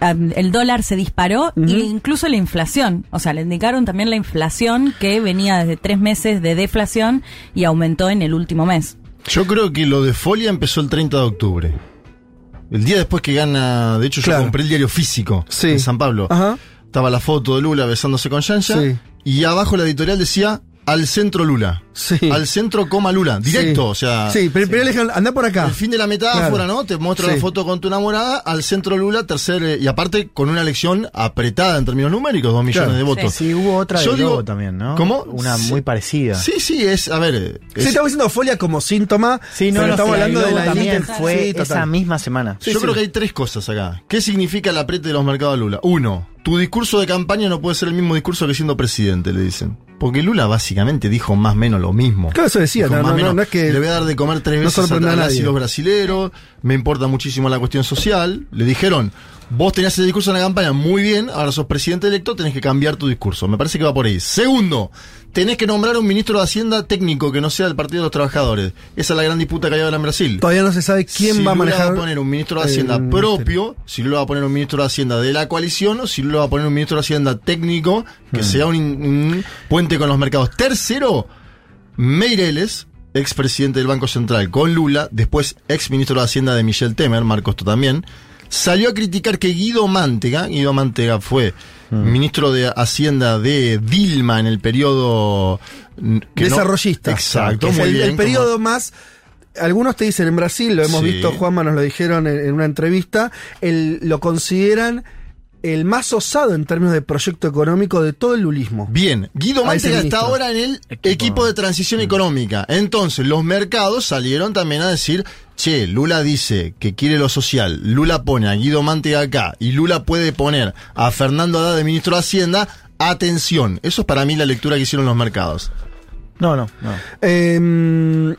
am, el dólar se disparó e incluso la inflación. O sea, le indicaron también la inflación que venía desde tres meses de deflación y aumentó en el último mes. Yo creo que lo de Folia empezó el 30 de octubre. El día después que gana, de hecho yo compré el diario físico Sí. en San Pablo. Ajá. Estaba la foto de Lula besándose con Yancha Sí. y abajo la editorial decía al centro Lula. Sí. Al centro coma Lula. Directo, Sí. o sea. Sí, pero, pero anda por acá. El fin de la metáfora, Claro. ¿no? Te muestro Sí. la foto con tu enamorada, al centro Lula, tercer, eh, y aparte con una elección apretada en términos numéricos, dos millones Claro. de votos. Sí, hubo otra de Yo digo- Lobo también, ¿no? ¿Cómo? Una Sí. muy parecida. Sí, sí, es, a ver. eh, Sí, es- estamos diciendo folia como síntoma. Sí, no, pero no, estamos sí, hablando de la también fue esa misma semana. Sí, Yo sí. creo que hay tres cosas acá. ¿Qué significa el apriete de los mercados de Lula? Uno, tu discurso de campaña no puede ser el mismo discurso que siendo presidente, le dicen. Porque Lula básicamente dijo más o menos lo mismo. Claro, eso decía, no, más no, o menos, no, no es que- Le voy a dar de comer tres veces a a los brasileros, me importa muchísimo la cuestión social. Le dijeron, vos tenías ese discurso en la campaña muy bien, ahora sos presidente electo, tenés que cambiar tu discurso. Me parece que va por ahí. Segundo, tenés que nombrar un ministro de Hacienda técnico que no sea del Partido de los Trabajadores. Esa es la gran disputa que hay ahora en Brasil. Todavía no se sabe quién si va a manejar. va a poner un ministro de Hacienda propio, si Lula va a poner un ministro de Hacienda de la coalición, o si Lula va a poner un ministro de Hacienda técnico que sea un, un puente con los mercados. Tercero, Meireles, expresidente del Banco Central con Lula, después ex ministro de Hacienda de Michel Temer, Marcos tú también, salió a criticar que Guido Mantega, Guido Mantega fue ministro de Hacienda de Dilma en el periodo mm, que no- desarrollista. exacto, Es muy el, bien, el periodo más. Algunos te dicen en Brasil, lo hemos Sí. visto, Juanma nos lo dijeron en, en una entrevista, el, lo consideran el más osado en términos de proyecto económico de todo el lulismo. Bien, Guido Mantega está ahora en el equipo, de transición económica. Entonces, los mercados salieron también a decir, che, Lula dice que quiere lo social, Lula pone a Guido Mantega acá y Lula puede poner a Fernando Haddad de ministro de Hacienda, atención. Eso es para mí la lectura que hicieron los mercados. No, no, no. Eh,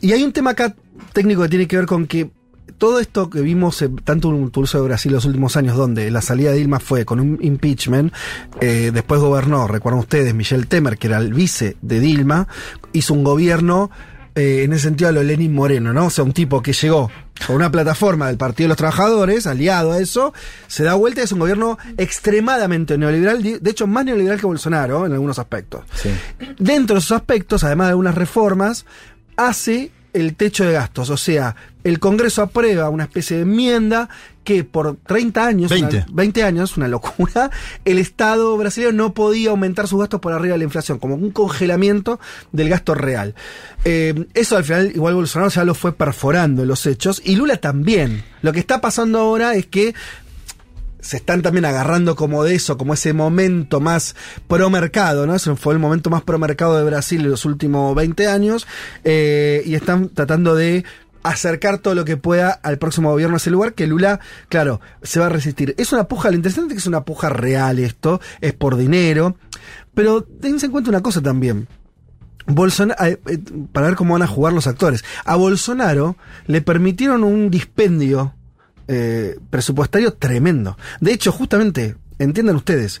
y hay un tema acá técnico que tiene que ver con que todo esto que vimos eh, tanto en Tulso de Brasil los últimos años, donde la salida de Dilma fue con un impeachment, eh, después gobernó, recuerdan ustedes, Michel Temer, que era el vice de Dilma, hizo un gobierno eh, en ese sentido a lo Lenin Moreno, ¿no? O sea, un tipo que llegó con una plataforma del Partido de los Trabajadores, aliado a eso, se da vuelta y es un gobierno extremadamente neoliberal, de de hecho más neoliberal que Bolsonaro en algunos aspectos. Sí. Dentro de esos aspectos, además de algunas reformas, hace el techo de gastos. O sea, el Congreso aprueba una especie de enmienda que por 30 años, 20. una- 20 años, una locura, el Estado brasileño no podía aumentar sus gastos por arriba de la inflación, como un congelamiento del gasto real. Eh, eso al final, igual Bolsonaro ya lo fue perforando en los hechos, y Lula también. Lo que está pasando ahora es que se están también agarrando como de eso, como ese momento más pro mercado, ¿no? Ese fue el momento más pro mercado de Brasil en los últimos 20 años, eh, y están tratando de acercar todo lo que pueda al próximo gobierno a ese lugar, que Lula, claro, se va a resistir. Es una puja, lo interesante es que es una puja real esto, es por dinero, pero tense en cuenta una cosa también. Bolsonaro, eh, eh, para ver cómo van a jugar los actores. A Bolsonaro le permitieron un dispendio eh, presupuestario tremendo. De hecho, justamente, entiendan ustedes,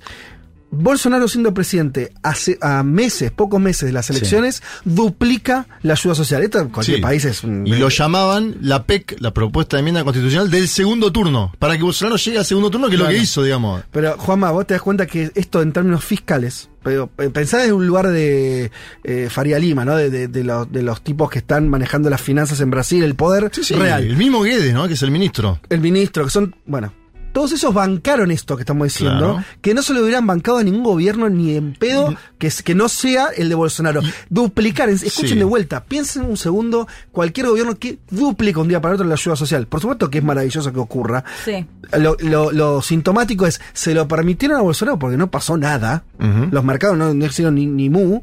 Bolsonaro siendo presidente hace a meses, pocos meses de las elecciones, duplica la ayuda social. Esto en cualquier Sí. país es un- Y lo llamaban la PEC, la propuesta de enmienda constitucional del segundo turno, para que Bolsonaro llegue al segundo turno, que es lo que hizo, digamos. Pero, Juanma, vos te das cuenta que esto en términos fiscales, pero eh, pensá desde un lugar de eh, Faria Lima, ¿no? De, de- de los, de los tipos que están manejando las finanzas en Brasil, el poder Sí, real. El mismo Guedes, ¿no? Que es el ministro. el ministro, que son, bueno, todos esos bancaron esto que estamos diciendo, Claro. que no se lo hubieran bancado a ningún gobierno ni en pedo que, que no sea el de Bolsonaro. Duplicar, en- escuchen Sí. de vuelta, piensen un segundo, cualquier gobierno que duplica un día para otro la ayuda social. Por supuesto que es maravilloso que ocurra. Sí. Lo, lo- lo sintomático es, se lo permitieron a Bolsonaro porque no pasó nada, los mercados no, no hicieron ni, ni mu,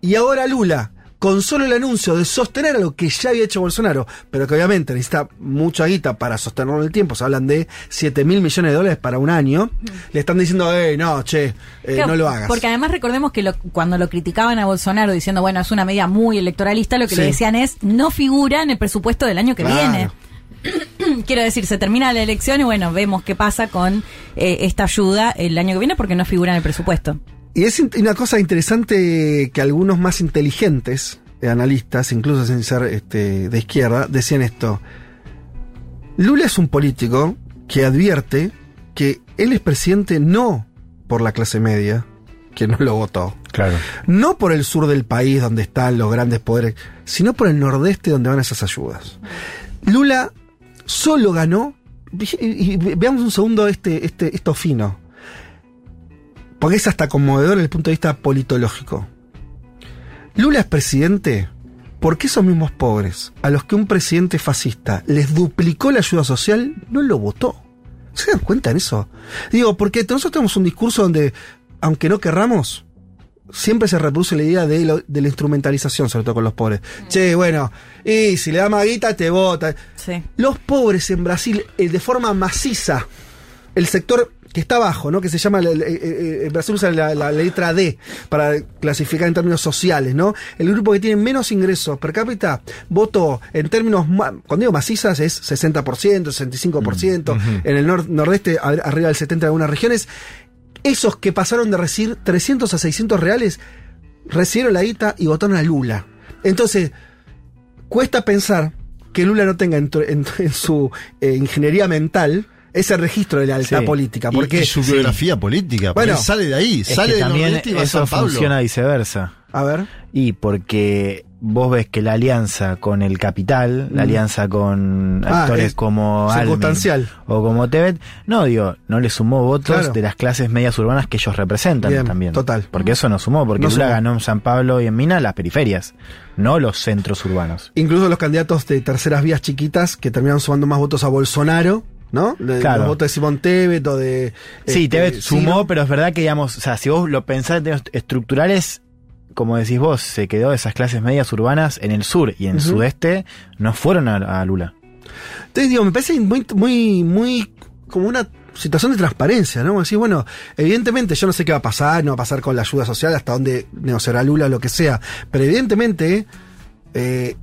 y ahora Lula, con solo el anuncio de sostener lo que ya había hecho Bolsonaro, pero que obviamente necesita mucha guita para sostenerlo en el tiempo, se hablan de 7 mil millones de dólares para un año, le están diciendo, eh, no, che, eh, Claro, no lo hagas. Porque además recordemos que lo- cuando lo criticaban a Bolsonaro diciendo, bueno, es una medida muy electoralista, lo que le decían es, no figura en el presupuesto del año que Claro. viene. Quiero decir, se termina la elección y bueno, vemos qué pasa con eh, esta ayuda el año que viene porque no figura en el presupuesto. Y es una cosa interesante que algunos más inteligentes analistas, incluso sin ser este, de izquierda, decían esto. Lula es un político que advierte que él es presidente no por la clase media, que no lo votó, Claro. no por el sur del país donde están los grandes poderes, sino por el nordeste donde van esas ayudas. Lula solo ganó, y, veamos un segundo este, este, esto fino, porque es hasta conmovedor desde el punto de vista politológico. Lula es presidente porque esos mismos pobres, a los que un presidente fascista les duplicó la ayuda social, no lo votó. ¿Se dan cuenta en eso? Digo, porque nosotros tenemos un discurso donde, aunque no querramos, siempre se reproduce la idea de, lo- de la instrumentalización, sobre todo con los pobres. Che, bueno, y si le da maguita, te vota. Sí. Los pobres en Brasil, eh, de forma maciza, el sector que está abajo, ¿no? Que se llama, el- el- el- en Brasil usa la, la letra D para clasificar en términos sociales, ¿no? El grupo que tiene menos ingresos per cápita votó en términos, cuando digo macizas es 60%, 65%, en el nor- nordeste arriba del 70% en algunas regiones. Esos que pasaron de recibir 300 a 600 reales, recibieron la guita y votaron a Lula. Entonces, cuesta pensar que Lula no tenga en, tu- en- en su eh, ingeniería mental ese registro de Sí. política. Porque y su biografía política. Bueno, Bueno, sale de ahí, Es sale que de también y va a eso San Pablo. funciona viceversa. A ver. Y porque vos ves que la alianza con el capital, la Mm. alianza con Ah, actores es como circunstancial. o como Tebet, no digo, no le sumó votos Claro. de las clases medias urbanas que ellos representan Bien, también. total. Porque eso no sumó, porque No Lula sumó. ganó en San Pablo y en Mina las periferias, no los centros urbanos. Incluso los candidatos de terceras vías chiquitas que terminaron sumando más votos a Bolsonaro, ¿no? De- Claro. Los votos de Simón Tebet o de. Sí, este, Tebet sumó, Ciro. pero es verdad que, digamos, o sea, si vos lo pensás en términos estructurales, como decís vos, se quedó esas clases medias urbanas en el sur y en el sudeste no fueron a, a Lula. Entonces, digo, me parece muy, muy, muy como una situación de transparencia, ¿no? Decir, bueno, evidentemente yo no sé qué va a pasar, no va a pasar con la ayuda social, hasta dónde negociará Lula o lo que sea, pero evidentemente eh,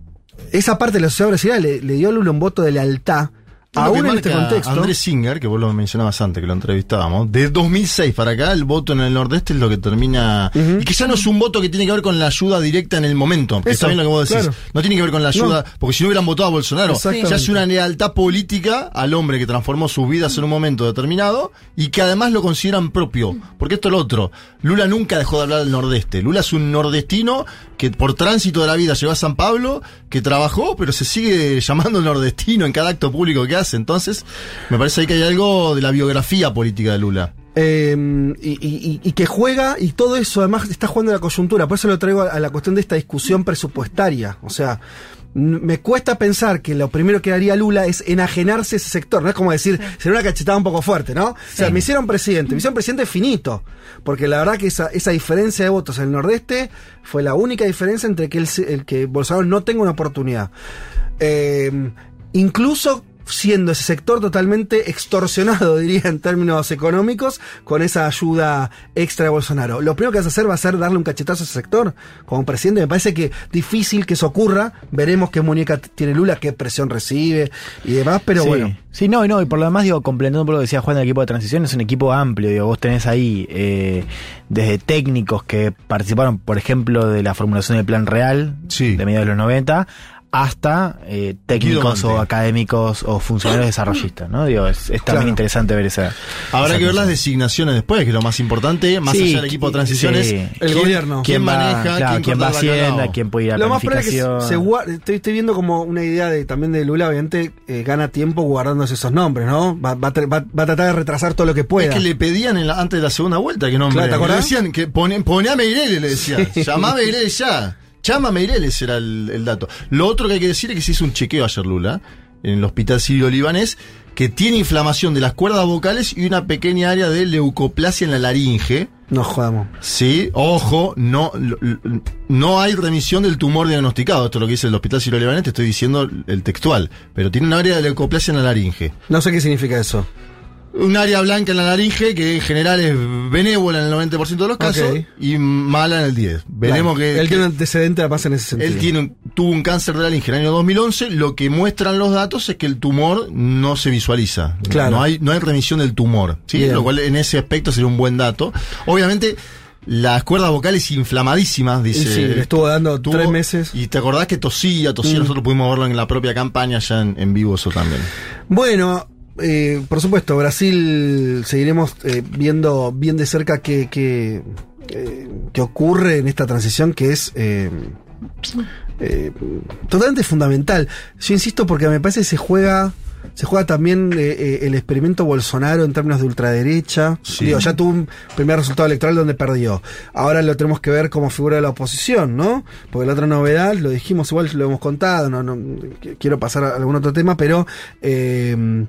esa parte de la sociedad brasileña le, le dio a Lula un voto de lealtad, aún en este contexto. Andrés Singer, que vos lo mencionabas antes, que lo entrevistábamos, de 2006 para acá, el voto en el Nordeste es lo que termina. Y que ya no es un voto que tiene que ver con la ayuda directa en el momento. que Eso, está bien lo que vos decís. claro. No tiene que ver con la ayuda, porque si no hubieran votado a Bolsonaro, ya es una lealtad política al hombre que transformó sus vidas en un momento determinado y que además lo consideran propio. Porque esto es lo otro. Lula nunca dejó de hablar del Nordeste. Lula es un nordestino que por tránsito de la vida llegó a San Pablo, que trabajó, pero se sigue llamando nordestino en cada acto público que hace. Entonces, me parece ahí que hay algo de la biografía política de Lula. Eh, y, y- y que juega, y todo eso además está jugando la coyuntura. Por eso lo traigo a, a la cuestión de esta discusión presupuestaria. O sea, me cuesta pensar que lo primero que haría Lula es enajenarse ese sector. No es como decir, sería una cachetada un poco fuerte, ¿no? O sea, me hicieron presidente, me hicieron presidente finito. Porque la verdad que esa, esa diferencia de votos en el Nordeste fue la única diferencia entre que el, el que Bolsonaro no tenga una oportunidad. Eh, incluso siendo ese sector totalmente extorsionado, diría en términos económicos, con esa ayuda extra de Bolsonaro. Lo primero que vas a hacer va a ser darle un cachetazo a ese sector como presidente. Me parece que difícil que eso ocurra. Veremos qué muñeca tiene Lula, qué presión recibe y demás, pero sí. bueno. Sí, no, y no, y por lo demás, digo, complementando poco lo que decía Juan del equipo de transición, es un equipo amplio, digo, vos tenés ahí eh, desde técnicos que participaron, por ejemplo, de la formulación del plan real Sí. de mediados de los 90, hasta eh, técnicos o académicos o funcionarios desarrollistas, ¿no? Digo, es, es también Claro. interesante ver esa. Habrá esa que ver las designaciones después, que es lo más importante, más Sí, allá del equipo de transiciones. sí. El ¿quién- gobierno. ¿Quién, maneja? claro, ¿Quién, quién va Hacienda, quién puede ir a Lo más probable es que se guarde, estoy, estoy viendo como una idea de también de Lula, obviamente, eh, gana tiempo guardándose esos nombres, ¿no? Va, va va- va a tratar de retrasar todo lo que pueda. Es que le pedían en la- antes de la segunda vuelta que nombre. Claro, ¿te le acordás? decían que pone, pone a Meireles, le decían. Llamá a ya. Llama a Meireles era el, el dato. Lo otro que hay que decir es que se hizo un chequeo ayer Lula en el hospital sirio-libanés, que tiene inflamación de las cuerdas vocales y una pequeña área de leucoplasia en la laringe. No jodamos. Sí, ojo, no, no hay remisión del tumor diagnosticado. Esto es lo que dice el hospital sirio-libanés, te estoy diciendo el textual. Pero tiene un área de leucoplasia en la laringe. No sé qué significa eso. Un área blanca en la laringe que en general es benévola en el 90% de los casos Ok. y mala en el 10%. Veremos Claro. que... Él tiene un antecedente además en ese sentido. él tiene un- tuvo un cáncer de laringe en el año 2011. Lo que muestran los datos es que el tumor no se visualiza. Claro. No hay, no hay remisión del tumor. ¿sí? Bien. Lo cual en ese aspecto sería un buen dato. Obviamente, las cuerdas vocales inflamadísimas, dice. Sí, le estuvo dando tuvo- tres meses. Y te acordás que tosía, tosía. Mm. Nosotros pudimos verlo en la propia campaña, ya en, en vivo eso también. Bueno, eh, por supuesto, Brasil seguiremos eh, viendo bien de cerca qué, qué, eh, qué ocurre en esta transición que es eh, totalmente fundamental. Yo insisto porque me parece que se juega... Se juega también eh, el experimento Bolsonaro en términos de ultraderecha. Sí. Digo, ya tuvo un primer resultado electoral donde perdió. Ahora lo tenemos que ver como figura de la oposición, ¿no? Porque la otra novedad, lo dijimos, igual lo hemos contado, no, no qu- quiero pasar a algún otro tema, pero eh,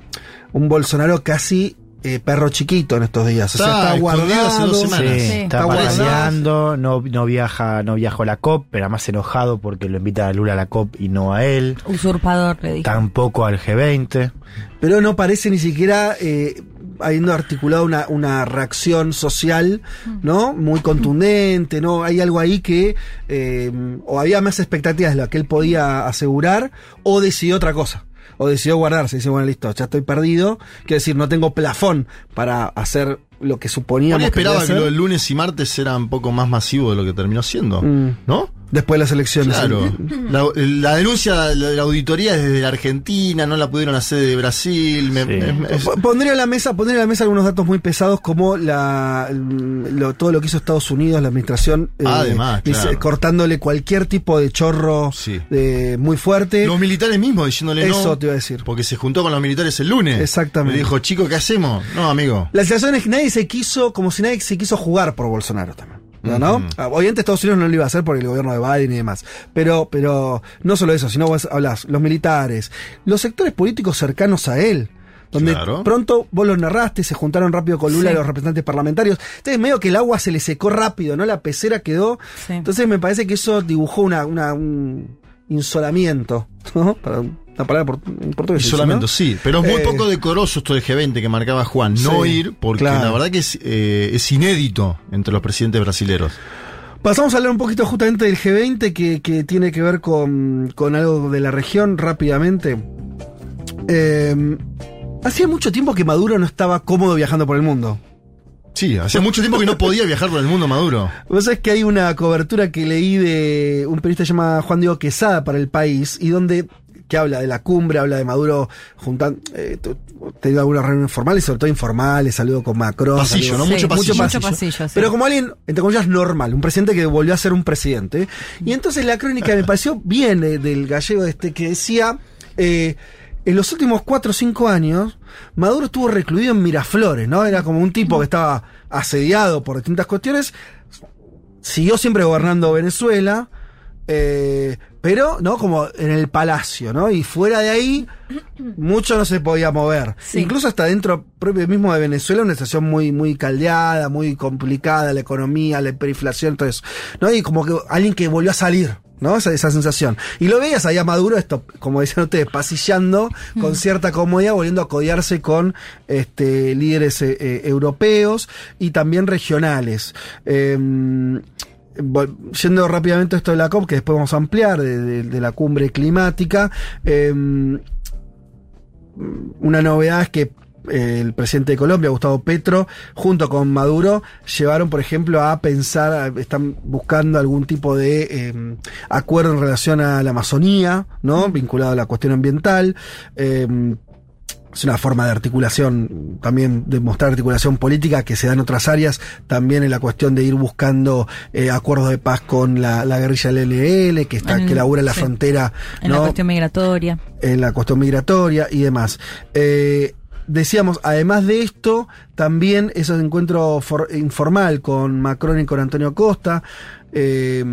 un Bolsonaro casi eh, perro chiquito en estos días. O sea, Está está guardado. hace dos Sí, semanas. Sí. está Está guardado. paseando, no, no viaja, no viajó a la COP, pero además enojado porque lo invita a Lula a la COP y no a él. Usurpador, le. Tampoco al G20. pero no parece ni siquiera eh, habiendo articulado una, una reacción social, ¿no? Muy contundente, ¿no? Hay algo ahí que eh, o había más expectativas de lo que él podía asegurar o decidió otra cosa. O decidió guardarse, dice, bueno, listo, ya estoy perdido. Quiero decir, no tengo plafón para hacer lo que suponíamos que esperaba que hacer. lo del lunes y martes era un poco más masivo de lo que terminó siendo. Mm. ¿No? Después de las elecciones. Claro. La, la denuncia de la auditoría es desde la Argentina, no la pudieron hacer de Brasil. me- Sí. me- es- P- Pondría en la mesa, pondría en la mesa algunos datos muy pesados como la lo- todo lo que hizo Estados Unidos, la administración, eh, Además, dice- claro. cortándole cualquier tipo de chorro Sí. eh, muy fuerte. Los militares mismos diciéndole no. Eso te iba a decir. Porque se juntó con los militares el lunes. Exactamente. Le dijo, chico, ¿qué hacemos? No, amigo. La sensación es que nadie se quiso, como si nadie se quiso jugar por Bolsonaro también. ¿No? Ah, Obviamente Estados Unidos no lo iba a hacer por el gobierno de Biden y demás. Pero, pero no solo eso, sino vos hablas, los militares, los sectores políticos cercanos a él. Donde Claro. pronto vos lo narraste, se juntaron rápido con Lula Sí. y los representantes parlamentarios. Entonces medio que el agua se le secó rápido, ¿no? La pecera quedó. Sí. Entonces me parece que eso dibujó una, una- un insolamiento, ¿no? Para palabra por- en portugués. Y solamente ¿no? sí. Pero es muy Eh, poco decoroso esto del G20 que marcaba Juan. No Sí, ir, porque claro. la verdad que es, eh, es inédito entre los presidentes brasileños. Pasamos a hablar un poquito justamente del G20 que, que tiene que ver con, con algo de la región rápidamente. Eh, hacía mucho tiempo que Maduro no estaba cómodo viajando por el mundo. Sí, hacía mucho tiempo que no podía viajar por el mundo Maduro. Vos sabés que hay una cobertura que leí de un periodista llamado Juan Diego Quesada para el país y donde que habla de la cumbre, habla de Maduro juntando, eh, tenido algunas reuniones formales, sobre todo informales, saludo con Macron. Pasillo, saludo- ¿no? Mucho Sí, pasillo. Mucho pasillo, sí. Pero como alguien, entre comillas, normal, un presidente que volvió a ser un presidente. Y entonces la crónica me pareció bien eh, del gallego este que decía, eh, en los últimos cuatro o cinco años, Maduro estuvo recluido en Miraflores, ¿no? Era como un tipo que estaba asediado por distintas cuestiones, siguió siempre gobernando Venezuela, eh, pero, ¿no? Como en el palacio, ¿no? Y fuera de ahí, mucho no se podía mover. Sí. Incluso hasta dentro propio mismo de Venezuela, una situación muy, muy caldeada, muy complicada, la economía, la hiperinflación, todo eso. ¿No? Y como que alguien que volvió a salir. ¿No? Esa, esa sensación. Y lo veías ahí a Maduro, esto, como decían ustedes, pasillando con cierta comodidad, volviendo a codiarse con este, líderes eh, eh, europeos y también regionales. Em, yendo rápidamente a esto de la COP, que después vamos a ampliar, de, la cumbre climática, eh, una novedad es que eh, el presidente de Colombia, Gustavo Petro, junto con Maduro, llevaron, por ejemplo, a pensar, están buscando algún tipo de eh, acuerdo en relación a la Amazonía, ¿no? Vinculado a la cuestión ambiental. eh, es una forma de articulación, también de mostrar articulación política que se da en otras áreas, también en la cuestión de ir buscando eh, acuerdos de paz con la, la guerrilla del LL, que está, En- que labura en la sí. frontera, En la cuestión migratoria. en la cuestión migratoria y demás. Eh, decíamos, además de esto, también ese encuentro for- informal con Macron y con Antonio Costa, eh,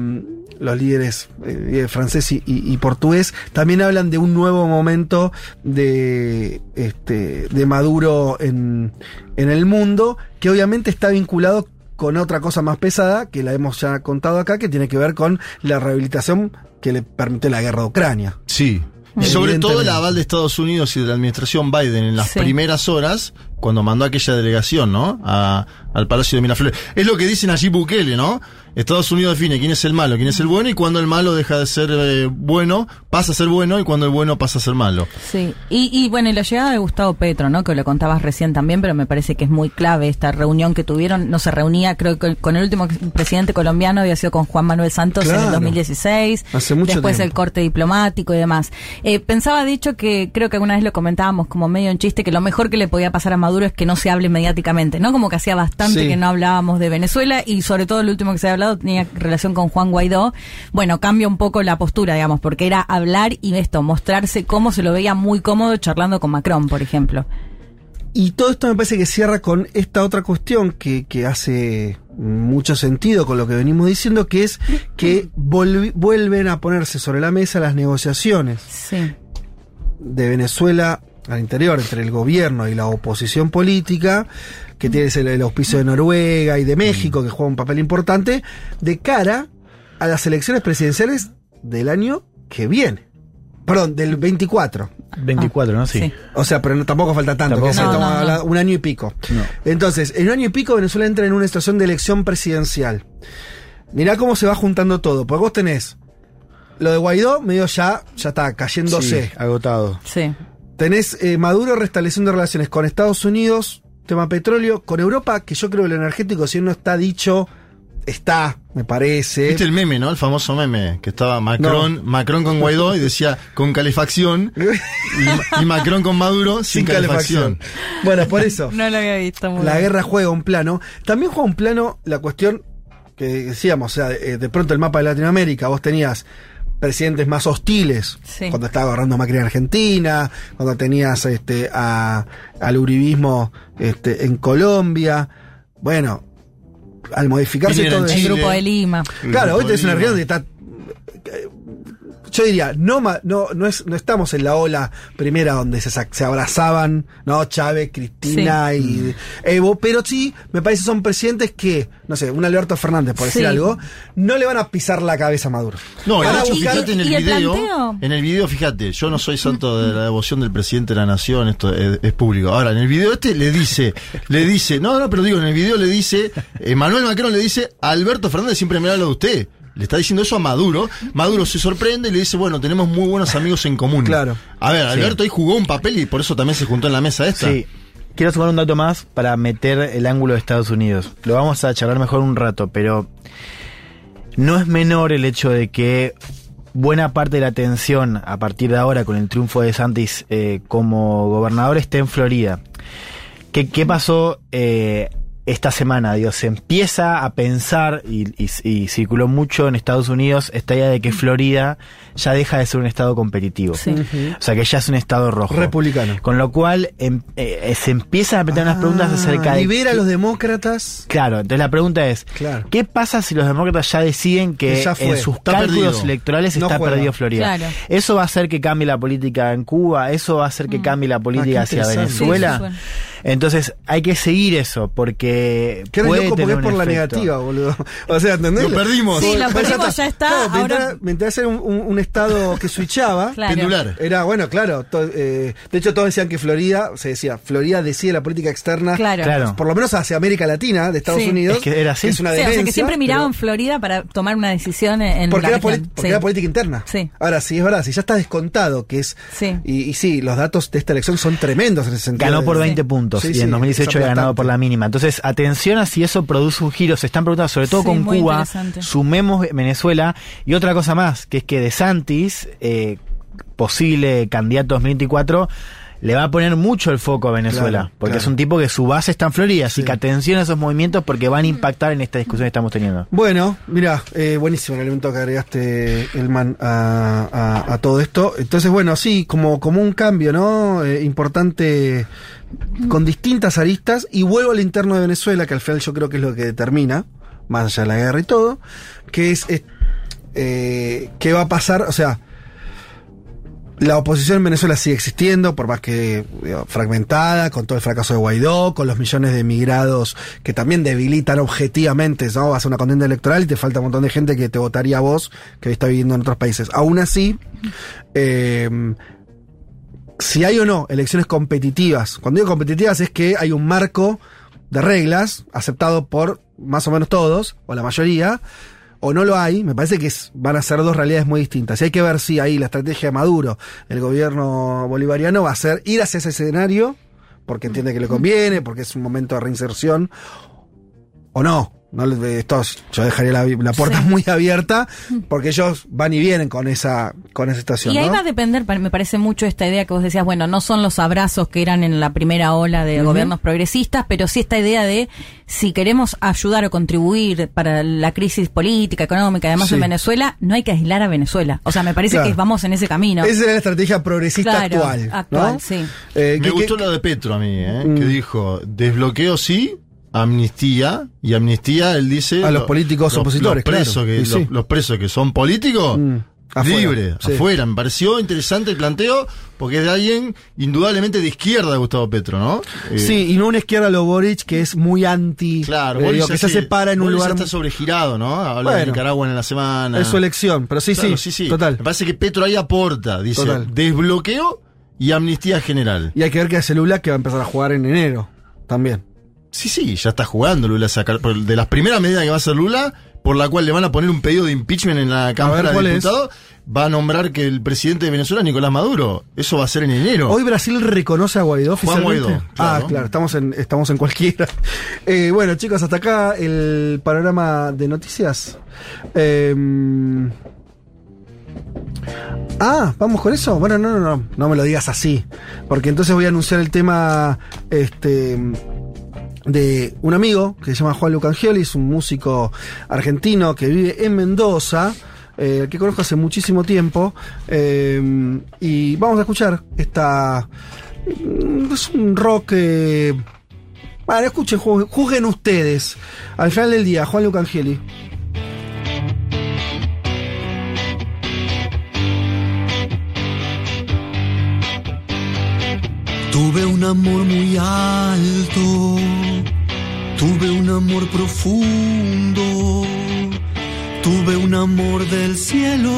los líderes eh, francés y, y- y portugués, también hablan de un nuevo momento de, este, de Maduro en, en el mundo, que obviamente está vinculado con otra cosa más pesada, que la hemos ya contado acá, que tiene que ver con la rehabilitación que le permite la guerra de Ucrania. Sí. Y sobre todo el aval de Estados Unidos y de la administración Biden en las Sí. primeras horas, cuando mandó aquella delegación, ¿no? A- al Palacio de Miraflores. Es lo que dicen allí Bukele, ¿no? Estados Unidos define quién es el malo, quién es el bueno, y cuando el malo deja de ser eh, bueno, pasa a ser bueno, y cuando el bueno pasa a ser malo. Sí, y, y bueno, y la llegada de Gustavo Petro, ¿no? Que lo contabas recién también, pero me parece que es muy clave esta reunión que tuvieron. No se reunía, creo que con el último presidente colombiano había sido con Juan Manuel Santos en el Claro. 2016. Hace mucho Después tiempo. el corte diplomático y demás. Eh, pensaba, dicho, que creo que alguna vez lo comentábamos como medio en chiste, que lo mejor que le podía pasar a Maduro es que no se hable mediáticamente, ¿no? Como que hacía bastante Sí. que no hablábamos de Venezuela y sobre todo el último que se ha hablado tenía relación con Juan Guaidó. Bueno, cambia un poco la postura, digamos, porque era hablar y esto, mostrarse cómo se lo veía muy cómodo charlando con Macron, por ejemplo. Y todo esto me parece que cierra con esta otra cuestión que, que hace mucho sentido con lo que venimos diciendo, que es que vuelven a ponerse sobre la mesa las negociaciones Sí. de Venezuela al interior entre el gobierno y la oposición política, que tiene el, el auspicio de Noruega y de México, que juega un papel importante, de cara a las elecciones presidenciales del año que viene. Perdón, del 24. 24, ¿no? Sí. Sí. O sea, pero no, tampoco falta tanto, Tampoco que se toma No, un año y pico. No. Entonces, en un año y pico Venezuela entra en una situación de elección presidencial. Mirá cómo se va juntando todo, porque vos tenés lo de Guaidó, medio ya, ya está cayéndose. Sí, agotado. Sí. Tenés eh, Maduro restableciendo relaciones con Estados Unidos, tema petróleo, con Europa, que yo creo que lo energético, si no está dicho, está, me parece. ¿Viste el meme, no? El famoso meme, que estaba Macron, Macron con Guaidó y decía con calefacción, y, y Macron con Maduro sin, calefacción. Bueno, por eso. No lo había visto muy la bien. guerra juega un plano. También juega un plano la cuestión que decíamos, o sea, de, de pronto el mapa de Latinoamérica, vos tenías presidentes más hostiles Sí. cuando estaba agarrando Macri en Argentina, cuando tenías este a, al uribismo este, en Colombia. Bueno, al modificarse todo El grupo de Lima. Claro, hoy tenés una región que está. Yo diría, no, no, no, es, no estamos en la ola primera donde se, se abrazaban, ¿no? Chávez, Cristina y Evo, pero sí, me parece que son presidentes que, no sé, un Alberto Fernández, por decir Sí. algo, no le van a pisar la cabeza a Maduro. No, y Van de a hecho, buscar- fíjate en el ¿Y el video. planteo? En el video, fíjate, yo no soy santo de la devoción del presidente de la nación, esto es, es público. Ahora, en el video este le dice, le dice, no, no, pero digo, en el video le dice, Emmanuel Macron le dice, a Alberto Fernández siempre me habla de usted. Le está diciendo eso a Maduro. Maduro se sorprende y le dice, bueno, tenemos muy buenos amigos en común. Claro. A ver, Alberto ahí jugó un papel y por eso también se juntó en la mesa esta. Sí. Quiero sumar un dato más para meter el ángulo de Estados Unidos. Lo vamos a charlar mejor un rato, pero no es menor el hecho de que buena parte de la atención a partir de ahora con el triunfo de Santis eh, como gobernador esté en Florida. ¿Qué, qué pasó eh, esta semana? Dios, se empieza a pensar, y, y- y circuló mucho en Estados Unidos, esta idea de que Florida ya deja de ser un estado competitivo. Sí. O sea, que ya es un estado rojo. Republicano. Con lo cual em- eh, se empiezan a meter unas preguntas acerca de... Ah, Libera a los demócratas. Claro, entonces la pregunta es, Claro. ¿qué pasa si los demócratas ya deciden que, Que ya fue, en sus cálculos perdido. electorales No está juega. perdido Florida? Claro. ¿Eso va a hacer que cambie la política en Cuba? ¿Eso va a hacer que cambie la política Ah, hacia. Venezuela? Sí, sí, bueno. Entonces hay que seguir eso, porque Que puede loco porque es por la negativa, boludo. O sea, ¿entendés? Lo perdimos. Sí, lo perdimos, ya está, Claro, ahora- mientras, mientras era un, un- un estado que switchaba, Claro. Pendular. Era, bueno, claro. to- eh, de hecho, todos decían que Florida, se decía, Florida decide la política externa, Claro. Claro. por lo menos hacia América Latina, de Estados Sí. Unidos. Es que era así. Es una Sí, o sea, que siempre miraban pero- Florida para tomar una decisión en Porque, la era, poli- región. porque Sí. era política interna. Sí. Ahora, sí, es verdad, si ya está descontado, que es. Sí. Y, y sí, los datos de esta elección son tremendos en ese sentido. Ganó por de- 20 puntos Sí, y en 2018 es había ganado por la mínima. Entonces, atención a si eso produce un giro. Se están preguntando, sobre todo Sí, con Cuba, sumemos Venezuela. Y otra cosa más, que es que De Santis, eh, posible candidato 2024, le va a poner mucho el foco a Venezuela. Claro, porque claro. es un tipo que su base está en Florida. Así Sí. que atención a esos movimientos porque van a impactar en esta discusión que estamos teniendo. Bueno, mira, eh, buenísimo el elemento que agregaste, Elman, a, a- a todo esto. Entonces, bueno, sí, como, como un cambio, ¿no? Eh, importante con distintas aristas. Y vuelvo al interno de Venezuela, que al final yo creo que es lo que determina, más allá de la guerra y todo, que es, es- eh, qué va a pasar, o sea, la oposición en Venezuela sigue existiendo, por más que fragmentada, con todo el fracaso de Guaidó, con los millones de emigrados que también debilitan objetivamente, ¿no? Vas a una contienda electoral y te falta un montón de gente que te votaría a vos, que está viviendo en otros países. Aún así, eh, si hay o no elecciones competitivas, cuando digo competitivas es que hay un marco de reglas aceptado por más o menos todos, o la mayoría, o no lo hay, me parece que van a ser dos realidades muy distintas. Y hay que ver si ahí la estrategia de Maduro, el gobierno bolivariano, va a ser ir hacia ese escenario, porque entiende que le conviene, porque es un momento de reinserción, o no. No, esto es- yo dejaría la, la puerta muy abierta, porque ellos van y vienen con esa, con esa situación. Y ahí ¿no? va a depender, me parece mucho esta idea que vos decías, bueno, no son los abrazos que eran en la primera ola de gobiernos progresistas, pero sí esta idea de si queremos ayudar o contribuir para la crisis política, económica, además Sí. en Venezuela, no hay que aislar a Venezuela. O sea, me parece Claro. que vamos en ese camino. Esa es la estrategia progresista Claro, actual. actual, ¿no? sí. Eh, Me que- gustó que- lo de Petro a mí, ¿eh? Mm. que dijo, desbloqueo sí, amnistía, y amnistía, él dice... A los lo- políticos opositores, los presos, claro. que, sí. los, los presos que son políticos, Mm, afuera, libre, sí. afuera. Me pareció interesante el planteo, porque es de alguien indudablemente de izquierda, Gustavo Petro, ¿no? Eh, Sí, y no una izquierda lo Boric que es muy anti. Claro, eh, digo, que se separa en un lugar. está sobregirado, ¿no? Habla de. Nicaragua en la semana. Es su elección, pero sí, Claro, sí, total. Me parece que Petro ahí aporta, dice, Total. desbloqueo y amnistía general. Y hay que ver que hace Lula que va a empezar a jugar en enero también. Sí, sí, ya está jugando Lula a sacar. por- De las primeras medidas que va a hacer Lula, por la cual le van a poner un pedido de impeachment en la Cámara ¿cuál de? Diputados, va a nombrar que el presidente de Venezuela es Nicolás Maduro. Eso va a ser en enero. Hoy Brasil reconoce a Guaidó Juan oficialmente. Guaidó, claro. Ah, claro, estamos en, estamos en cualquiera. Eh, bueno, chicos, hasta acá el panorama de noticias. Eh, ah, vamos con eso. Bueno, no, no, no, no me lo digas así. Porque entonces voy a anunciar el tema este, de un amigo que se llama Juan Lucangioli, es un músico argentino que vive en Mendoza. eh, que conozco hace muchísimo tiempo eh, y vamos a escuchar esta Mm, Es un rock. eh, Bueno, escuchen, ju- juzguen ustedes. Al final del día, Juan Lucangeli. Tuve un amor muy alto, tuve un amor profundo, tuve un amor del cielo,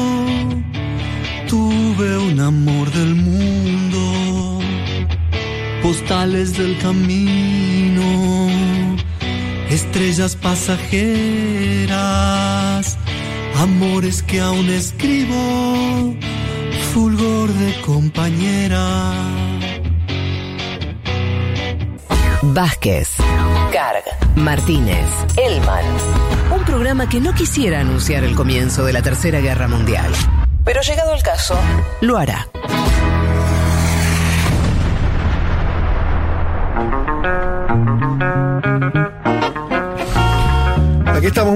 tuve un amor del mundo, postales del camino, estrellas pasajeras, amores que aún escribo, fulgor de compañera. Vázquez, Martínez, Elman. Un programa que no quisiera anunciar el comienzo de la Tercera Guerra Mundial. Pero llegado el caso, lo hará.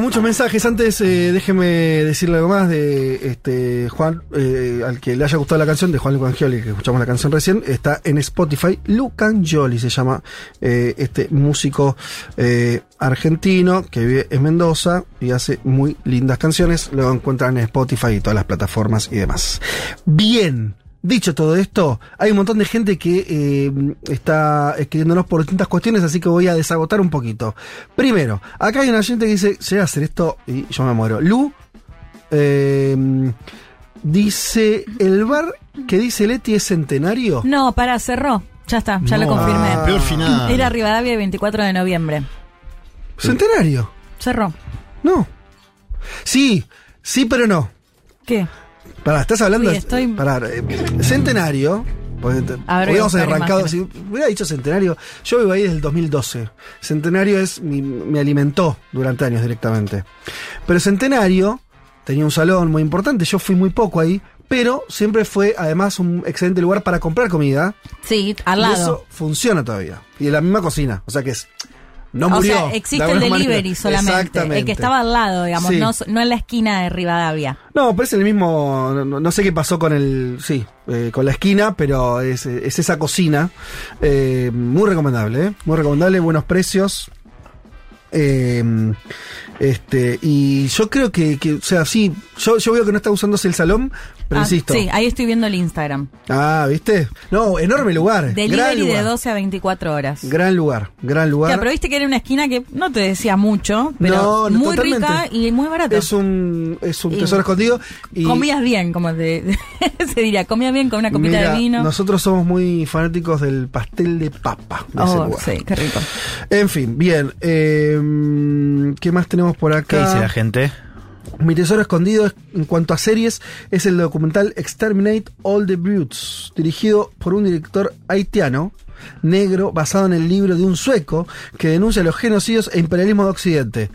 Muchos mensajes. Antes, eh, déjeme decirle algo más de este Juan, eh, al que le haya gustado la canción de Juan Lucangioli, que escuchamos la canción recién, está en Spotify. Lucangioli se llama eh, este músico eh, argentino que vive en Mendoza y hace muy lindas canciones. Lo encuentran en Spotify y todas las plataformas y demás. Bien. Dicho todo esto, hay un montón de gente que eh, está escribiéndonos por distintas cuestiones, así que voy a desagotar un poquito. Primero, acá hay una gente que dice, llega a hacer esto y yo me muero. Lu eh, dice, ¿el bar que dice Leti es centenario? No, para, cerró. Ya está, ya lo confirmé. Ah, peor final. Era Rivadavia el 24 de noviembre. ¿Centenario? Cerró. No. Sí, sí, pero no. ¿Qué? Pará, estás hablando de estoy- pará, eh, centenario. porque te- A ver, voy a Hubiéramos buscar arrancado, si hubiera dicho centenario, yo vivo ahí desde el 2012. Centenario es mi- me alimentó durante años directamente. Pero Centenario tenía un salón muy importante, yo fui muy poco ahí, pero siempre fue además un excelente lugar para comprar comida. Sí, al Y lado. eso funciona todavía. Y en la misma cocina. O sea que es. No murió. o sea, de existe el delivery manera. solamente. Exactamente. El que estaba al lado, digamos, Sí. no, no en la esquina de Rivadavia. No, pero es el mismo. No, no- no sé qué pasó con el. Sí, eh, con la esquina, pero es, es esa cocina. Eh, muy recomendable, ¿eh? Muy recomendable, buenos precios. Eh, este, y yo creo que, que, o sea, sí, yo, yo veo que no está usándose el salón, pero Ah, insisto. Sí, ahí estoy viendo el Instagram. Ah, ¿viste? No, enorme lugar. gran Delivery de lugar. 12 a 24 horas. Gran lugar, gran lugar. Ya, pero viste que era una esquina que no te decía mucho, pero No, no, muy totalmente. rica y muy barata. Es un, es un Y- tesoro escondido. Y Comías bien, como te- se diría, comías bien con una copita mira, de vino. Nosotros somos muy fanáticos del pastel de papa de ese Oh, lugar. sí, qué rico. En fin, bien. eh, ¿Qué más tenemos por acá? ¿Qué dice la gente? Mi tesoro escondido es- en cuanto a series es el documental Exterminate All the Brutes, dirigido por un director haitiano negro basado en el libro de un sueco que denuncia los genocidios e imperialismo de Occidente.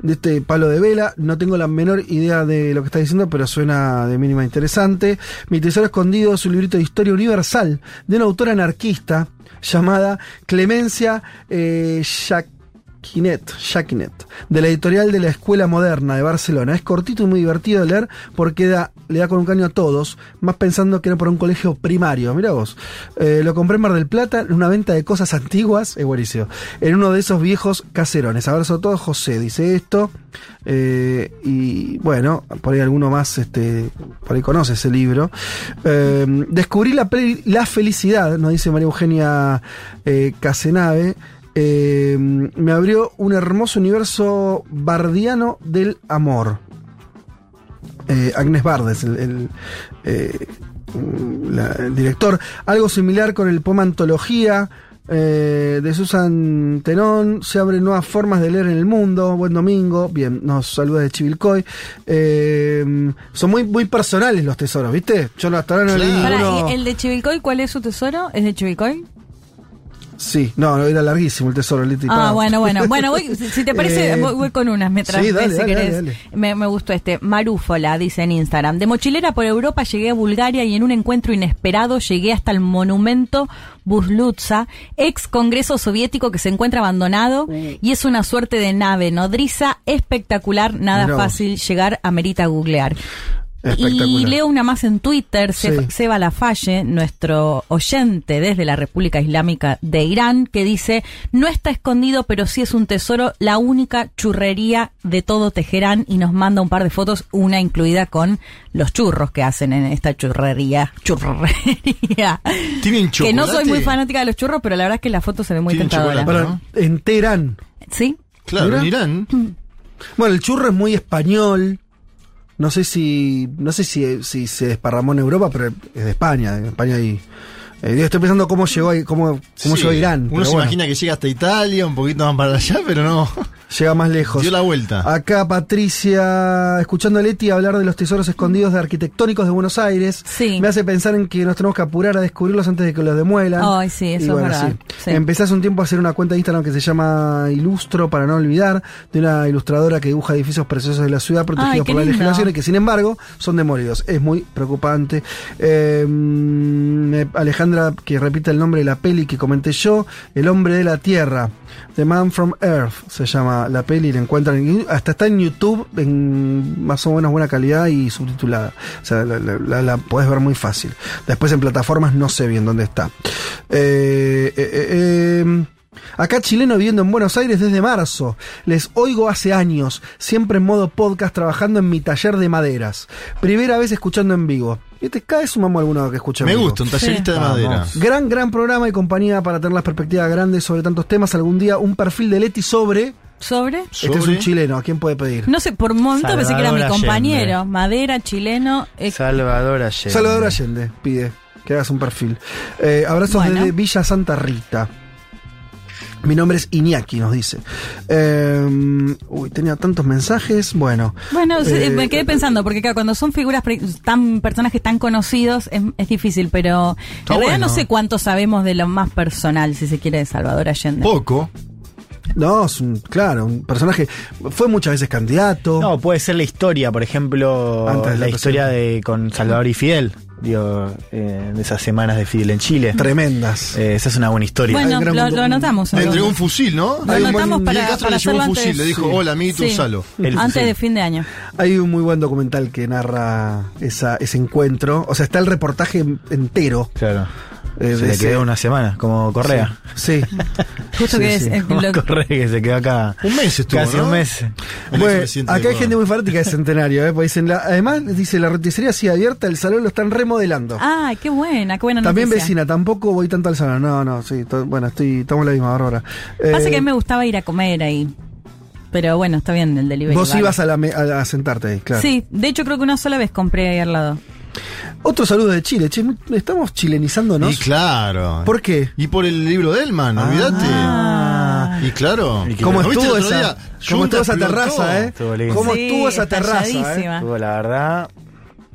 De este palo de vela, no tengo la menor idea de lo que está diciendo, pero suena de mínima interesante. Mi tesoro escondido es un librito de historia universal de una autora anarquista llamada Clemencia eh, Quinet, Jacquinet, de la editorial de la Escuela Moderna de Barcelona. Es cortito y muy divertido de leer porque le da con un caño a todos, más pensando que era para un colegio primario. Mira vos. Eh, lo compré en Mar del Plata, en una venta de cosas antiguas, es buenísimo. En uno de esos viejos caserones. Abrazo a todos, José dice esto. Eh, y bueno, por ahí alguno más, este, por ahí conoce ese libro. Eh, descubrí la, la felicidad, nos dice María Eugenia Casenave. Eh, me abrió un hermoso universo bardiano del amor. Eh, Agnes Bardes, el, el, eh, la- el director. Algo similar con el poema Antología eh, de Susan Tenón. Se abren nuevas formas de leer en el mundo. Buen domingo. Bien, nos saluda de Chivilcoy. Eh, son muy, muy personales los tesoros, ¿viste? Yo no, hasta ahora no leí Pará, ninguno. ¿y ¿El de Chivilcoy cuál es su tesoro? ¿Es de Chivilcoy? Sí, no, era larguísimo el tesoro. Leti, Ah, bueno, bueno. Bueno, voy- si te parece, Eh, voy, voy con unas mientras sí, dale, si dale, querés. dale, dale. Me, me gustó este. Marúfola, dice en Instagram. De mochilera por Europa llegué a Bulgaria y en un encuentro inesperado llegué hasta el monumento Buslutsa, ex congreso soviético que se encuentra abandonado y es una suerte de nave nodriza espectacular, nada fácil llegar, amerita googlear. Y leo una más en Twitter, Se- Sí. Seba Lafalle, nuestro oyente desde la República Islámica de Irán, que dice, no está escondido, pero sí es un tesoro, la única churrería de todo Teherán, y nos manda un par de fotos, una incluida con los churros que hacen en esta churrería. Churrería. ¿Tienen Que no soy muy fanática de los churros, pero la verdad es que la foto se ve muy tentadora. Para- En Teherán. ¿Sí? Claro, Mira. en Irán. Bueno, el churro es muy español. No sé si no sé si, si se desparramó en Europa, pero es de España. En España hay. Eh, estoy pensando cómo llegó ahí, cómo, cómo Sí, llegó a Irán. Uno se bueno, imagina que llega hasta Italia, un poquito más para allá, pero no. llega más lejos. Dio la vuelta. Acá Patricia, escuchando a Leti hablar de los tesoros escondidos de arquitectónicos de Buenos Aires, Sí. me hace pensar en que nos tenemos que apurar a descubrirlos antes de que los demuelan. Ay, sí, eso Y es verdad. sí. Sí. Empecé hace un tiempo a hacer una cuenta de Instagram que se llama Ilustro para no olvidar, de una ilustradora que dibuja edificios preciosos de la ciudad protegidos Ay, por la legislación y que sin embargo son demolidos. Es muy preocupante. Eh, me- Que repite el nombre de la peli que comenté yo, El hombre de la tierra. The Man from Earth se llama la peli, la encuentran en- hasta está en YouTube en más o menos buena calidad y subtitulada. O sea, la, la- podés ver muy fácil. Después en plataformas no sé bien dónde está. Eh, eh, eh, eh, Acá chileno viviendo en Buenos Aires desde marzo. Les oigo hace años, siempre en modo podcast trabajando en mi taller de maderas. Primera vez escuchando en vivo. Y te cae sumamos alguno que escucha en Me gusta, un tallerista de Vamos. madera. Gran, gran programa y compañía para tener las perspectivas grandes sobre tantos temas. Algún día un perfil de Leti sobre. ¿Sobre? Este es un chileno, ¿a quién puede pedir? No sé, por un momento pensé que era mi compañero. Allende. Madera, chileno. eh, Salvador Allende. Salvador Allende pide que hagas un perfil. Eh, abrazos Bueno. desde Villa Santa Rita. Mi nombre es Iñaki, nos dice. Eh, uy, tenía tantos mensajes. Bueno. Bueno, Eh, me quedé pensando, porque claro, cuando son figuras tan personajes tan conocidos es, es difícil, pero en realidad bueno. no sé cuánto sabemos de lo más personal, si se quiere, de Salvador Allende. Poco. No, es un, claro, un personaje. Fue muchas veces candidato. No, puede ser la historia, por ejemplo, Antes de la la historia de con Salvador y Fidel, digo, eh, de esas semanas de Fidel en Chile. Tremendas. Eh, esa es una buena historia. bueno, gran lo, lo anotamos. Le entregó un fusil, ¿no? Lo Hay anotamos para, Miguel Castro para le llevó un fusil, antes, le dijo, Sí. hola, amiguito, Sí. usalo. El antes fusil. de fin de año. Hay un muy buen documental que narra esa, ese encuentro. O sea, está el reportaje entero. Claro. Eh, Se le ese- quedó una semana, como Correa. Sí. Justo Sí, que sí. es, es Como lo- Correa que se quedó acá. Un mes estuvo, Casi ¿no? un mes. Bueno, acá hay gente muy fanática de Centenario, ¿eh? Porque dicen, la- además, dice, la roticería sigue abierta, el salón lo están remodelando. Ay, qué buena, qué buena También noticia. vecina, tampoco voy tanto al salón. No, no, sí, to- bueno, estoy, estamos en la misma, Bárbara. Pasa Eh, que a mí me gustaba ir a comer ahí. Pero bueno, está bien el delivery. Vos vale. ibas a, la me- a- a sentarte ahí, claro. Sí, de hecho creo que una sola vez compré ahí al lado. Otro saludo de Chile, che, estamos chilenizándonos. Y claro. ¿Por qué? Y por el libro de Elman, olvídate. Ah. Y claro. ¿Cómo ¿No viste estuvo esa, día? cómo estuvo esa terraza, eh? Estuvo. ¿Cómo Sí, estuvo esa terraza, eh? Estuvo, la verdad,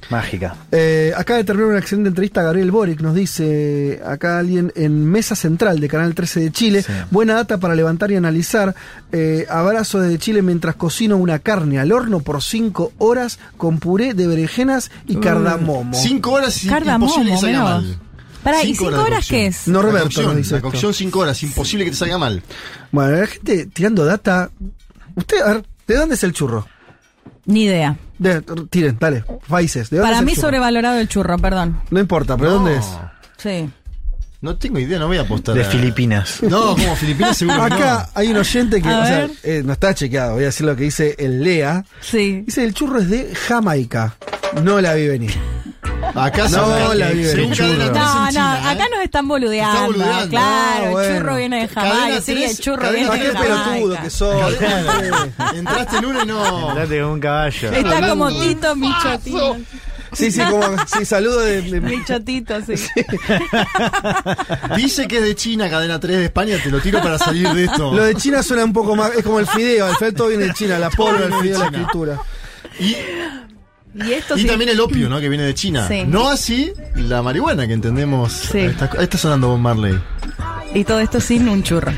mágica. Eh, acaba de terminar una excelente entrevista a Gabriel Boric, nos dice acá alguien en Mesa Central de Canal 13 de Chile. Sí. Buena data para levantar y analizar. Eh, abrazo desde Chile mientras cocino una carne al horno por 5 horas con puré de berenjenas y cardamomo. Cinco horas y Cardamomo, imposible que salga mal. Pará, ¿y cinco de horas cocción. qué es? Norberto la cocción, nos dice la esto. cocción cinco horas, imposible que te salga mal. Bueno, la gente tirando data. Usted, a ver, ¿de dónde es el churro? Ni idea. De- tiren, dale, países. ¿de dónde Para es el mí churro? sobrevalorado el churro, perdón. No importa, pero ¿dónde es? Sí. No tengo idea, no voy a apostar. De a- Filipinas. No, como Filipinas seguro que Acá hay un oyente que, A o sea, ver. eh, no está chequeado, voy a decir lo que dice el Lea. Sí. Dice, el churro es de Jamaica. No la vi venir. Acá No, la vi según venir. Cadena Churro. tres en No, no, ¿eh? acá nos están boludeando. Boludeando. Claro, Ah, el bueno. churro viene de Jamaica. Sí, el churro cadena ¿A viene qué de pelotudo Jamaica. que sos? Entraste en una y no. Andate con un caballo. Está como Tito Michotito. Sí, sí, como, sí, saludo de, de- Michotito, sí. Dice que es de China, cadena 3 de España, te lo tiro para salir de esto. Lo de China suena un poco más, es como el fideo, el fideo viene de China, la polvo, el viene de fideo, la escritura. Y, Y esto y sí. también el opio, ¿no? Que viene de China. Sí. No así la marihuana que entendemos. Sí. Ahí está, sonando Bob Marley. Y todo esto sin un churro.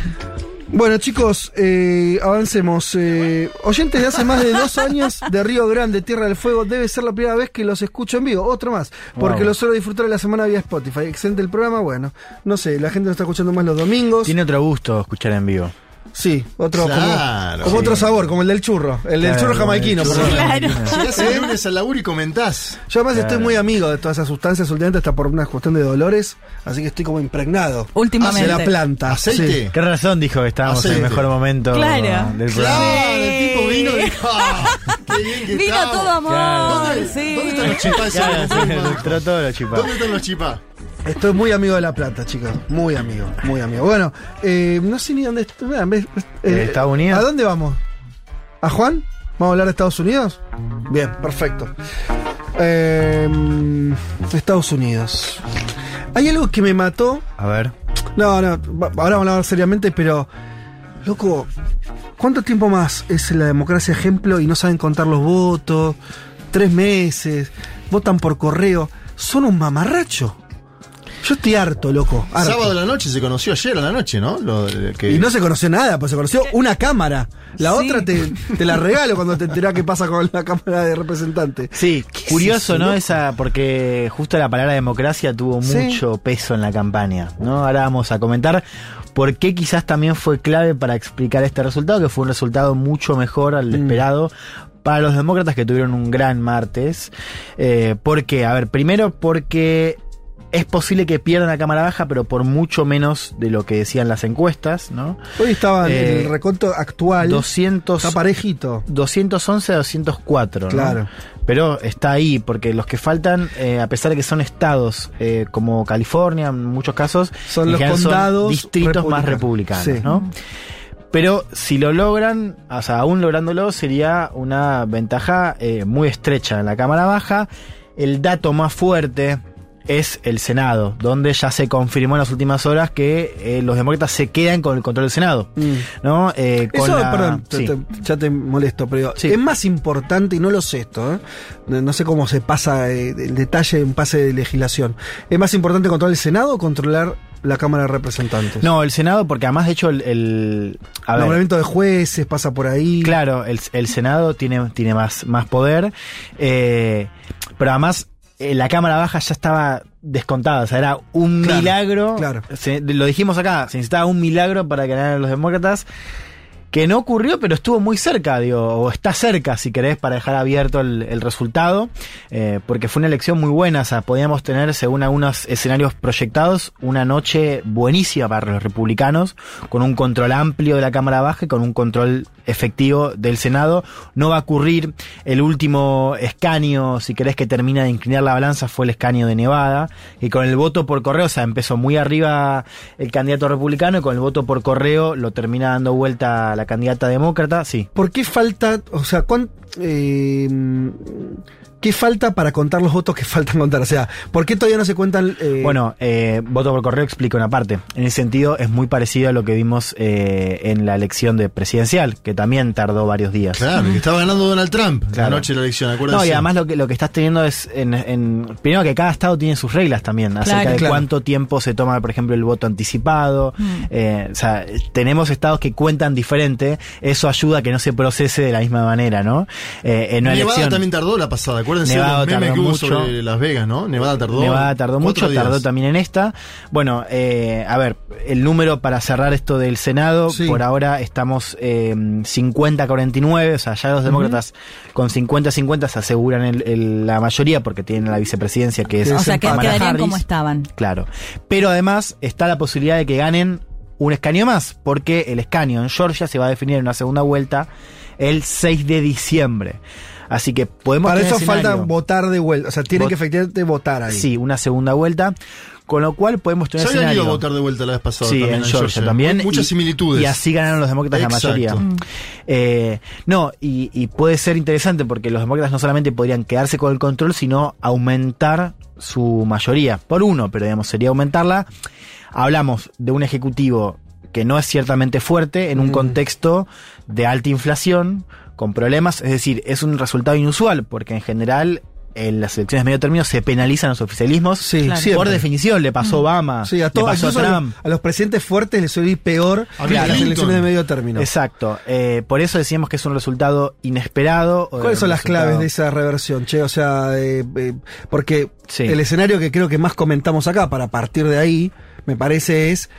Bueno, chicos, eh, avancemos. Eh, oyentes de hace más de dos años de Río Grande, Tierra del Fuego, debe ser la primera vez que los escucho en vivo. Otro más, porque Wow. lo suelo disfrutar de la semana vía Spotify. Excelente el programa, bueno, no sé, la gente lo está escuchando más los domingos. Tiene otro gusto escuchar en vivo. Sí, otro, Claro. como, como Sí. otro sabor, como el del churro, el del churro jamaiquino. churro. Claro. Llegás el lunes al laburo y comentás. Yo además Claro. estoy muy amigo de todas esas sustancias últimamente, hasta por una cuestión de dolores, así que estoy como impregnado. Últimamente. Hacia la planta. ¿Aceite? Sí. ¿Qué razón dijo que estábamos en el mejor momento Claro. del programa? Bien que Vino estamos". todo amor. ¿Dónde, sí. ¿Dónde están los chipás? Claro, sí, entró todo lo chipá. ¿Dónde están los chipás? Estoy muy amigo de La Plata, chicos. Muy amigo, muy amigo. Bueno, eh, no sé ni dónde ves, ¿De Estados Unidos? ¿A dónde vamos? ¿A Juan? ¿Vamos a hablar de Estados Unidos? Bien, perfecto. Eh, Estados Unidos. Hay algo que me mató. A ver. No, no, ahora vamos a hablar seriamente, pero. Loco, ¿cuánto tiempo más es la democracia ejemplo y no saben contar los votos? Tres meses, votan por correo. Son un mamarracho. Yo estoy harto, loco. harto. Sábado a la noche se conoció ayer a la noche, ¿no? Lo de- que- Y no se conoció nada, pues se conoció una cámara. La Sí. otra te, te la regalo cuando te enterás qué pasa con la Cámara de Representantes. Sí, ¿Qué es curioso, eso, ¿no? loco? Esa, porque justo la palabra democracia tuvo Sí. mucho peso en la campaña, ¿no? Ahora vamos a comentar por qué quizás también fue clave para explicar este resultado, que fue un resultado mucho mejor al Mm. esperado para los demócratas que tuvieron un gran martes. Eh, ¿Por qué? A ver, primero porque es posible que pierdan la Cámara Baja, pero por mucho menos de lo que decían las encuestas, ¿no? Hoy estaba en Eh, el reconto actual. 200, Está parejito. 211 a 204, ¿no? Pero está ahí, porque los que faltan, eh, a pesar de que son estados eh, como California, en muchos casos, Son los condados distritos más republicanos. republicanos, Sí. ¿no? Pero si lo logran, o sea, aún lográndolo, sería una ventaja eh, muy estrecha en la Cámara Baja. El dato más fuerte es el Senado, donde ya se confirmó en las últimas horas que eh, los demócratas se quedan con el control del Senado. Mm. ¿no? Eh, con Eso, la- perdón, te- sí. te- ya te molesto, pero Sí. es más importante, y no lo sé esto, ¿eh? no sé cómo se pasa eh, el detalle en pase de legislación. ¿Es más importante controlar el Senado o controlar la Cámara de Representantes? No, el Senado, porque además, de hecho, el. el- nombramiento de jueces pasa por ahí. claro, el, el Senado tiene, tiene más, más poder, eh, pero además eh, la Cámara Baja ya estaba descontada, o sea, era un Claro, milagro. claro. se- lo dijimos acá, se necesitaba un milagro para que ganaran los demócratas. Que no ocurrió, pero estuvo muy cerca, digo, o está cerca, si querés, para dejar abierto el, resultado, eh, porque fue una elección muy buena, o sea, podíamos tener, según algunos escenarios proyectados, una noche buenísima para los republicanos, con un control amplio de la Cámara Baja y con un control efectivo del Senado. No va a ocurrir el último escaño, si querés que termina de inclinar la balanza, fue el escaño de Nevada, y con el voto por correo, o sea, empezó muy arriba el candidato republicano y con el voto por correo lo termina dando vuelta la candidata demócrata, sí. ¿Por qué falta, o sea, cuán, eh, qué falta para contar los votos que faltan contar? O sea, ¿por qué todavía no se cuentan? eh, Bueno, eh, voto por correo explica una parte. En ese sentido es muy parecido a lo que vimos eh, en la elección de presidencial, que también tardó varios días. Claro, que estaba ganando Donald Trump la noche de la elección, acuérdate. No, y además lo que, lo que estás teniendo es, en, en- primero que cada estado tiene sus reglas también, acerca Claro. de Claro. cuánto tiempo se toma, por ejemplo, el voto anticipado. Eh, o sea, tenemos estados que cuentan diferente, eso ayuda a que no se procese de la misma manera, ¿no? Eh, en una Nevada elección... también tardó la pasada, acuérdense Nevada de los memes tardó que hubo mucho. sobre Las Vegas, ¿no? Nevada tardó. Nevada tardó mucho, días. tardó también en esta. Bueno, eh, a ver, el número para cerrar esto del Senado, Sí. por ahora estamos eh, 50-49, o sea, ya los demócratas con 50-50 se aseguran el- el- la mayoría porque tienen la vicepresidencia que es O sea, que Kamala quedarían Harris. como estaban. Claro. Pero además está la posibilidad de que ganen un escaño más, porque el escaño en Georgia se va a definir en una segunda vuelta el 6 de diciembre. Así que podemos para tener eso falta votar de vuelta. O sea, tienen Vot- que efectivamente votar ahí. Sí, una segunda vuelta. Con lo cual podemos tener Ya habían ido a votar de vuelta la vez pasada. Sí, también en Georgia también. Muchas Y- similitudes. Y así ganaron los demócratas Exacto. la mayoría. Mm. Eh, no, y, y puede ser interesante porque los demócratas no solamente podrían quedarse con el control, sino aumentar su mayoría. Por uno, pero digamos, sería aumentarla. Hablamos de un ejecutivo que no es ciertamente fuerte en un contexto de alta inflación, con problemas, es decir, es un resultado inusual, porque en general en las elecciones de medio término se penalizan los oficialismos. Sí, Por definición, le pasó a Obama, Sí, a le todos, pasó a los, Trump. a los presidentes fuertes les suele ir peor A que las elecciones de medio término. Exacto. Eh, por eso decíamos que es un resultado inesperado. ¿Cuáles son las claves de esa reversión, che? O sea, eh, eh, porque Sí. el escenario que creo que más comentamos acá, para partir de ahí, me parece es.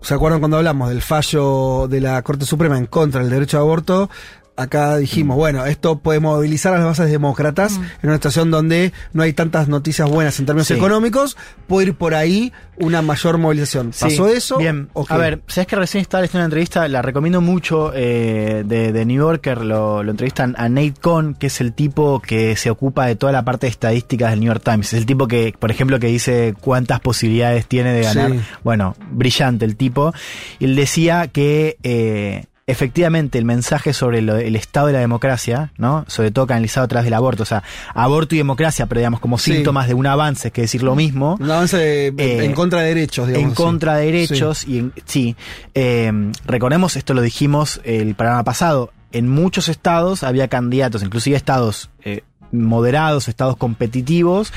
¿Se acuerdan cuando hablamos del fallo de la Corte Suprema en contra del derecho a aborto? Acá Mm. dijimos, bueno, esto puede movilizar a las bases demócratas en una situación donde no hay tantas noticias buenas en términos Sí. económicos, puede ir por ahí una mayor movilización. Sí, ¿Pasó eso? Bien. ¿O qué? A ver, sabes que recién estaba leyendo una entrevista, la recomiendo mucho eh, de, de New Yorker, lo, lo entrevistan a Nate Cohn, que es el tipo que se ocupa de toda la parte de estadísticas del New York Times. Es el tipo que, por ejemplo, que dice cuántas posibilidades tiene de ganar. Sí. Bueno, brillante el tipo. Y él decía que eh, efectivamente el mensaje sobre lo- el estado de la democracia, ¿no? Sobre todo canalizado a través del aborto, o sea, aborto y democracia, pero digamos como Sí. síntomas de un avance, es que decir lo mismo. Un avance de- Eh, en contra de derechos, digamos. En así. contra de derechos y en- sí. Eh, recordemos, esto lo dijimos el programa pasado, en muchos estados había candidatos, inclusive estados eh, moderados, estados competitivos,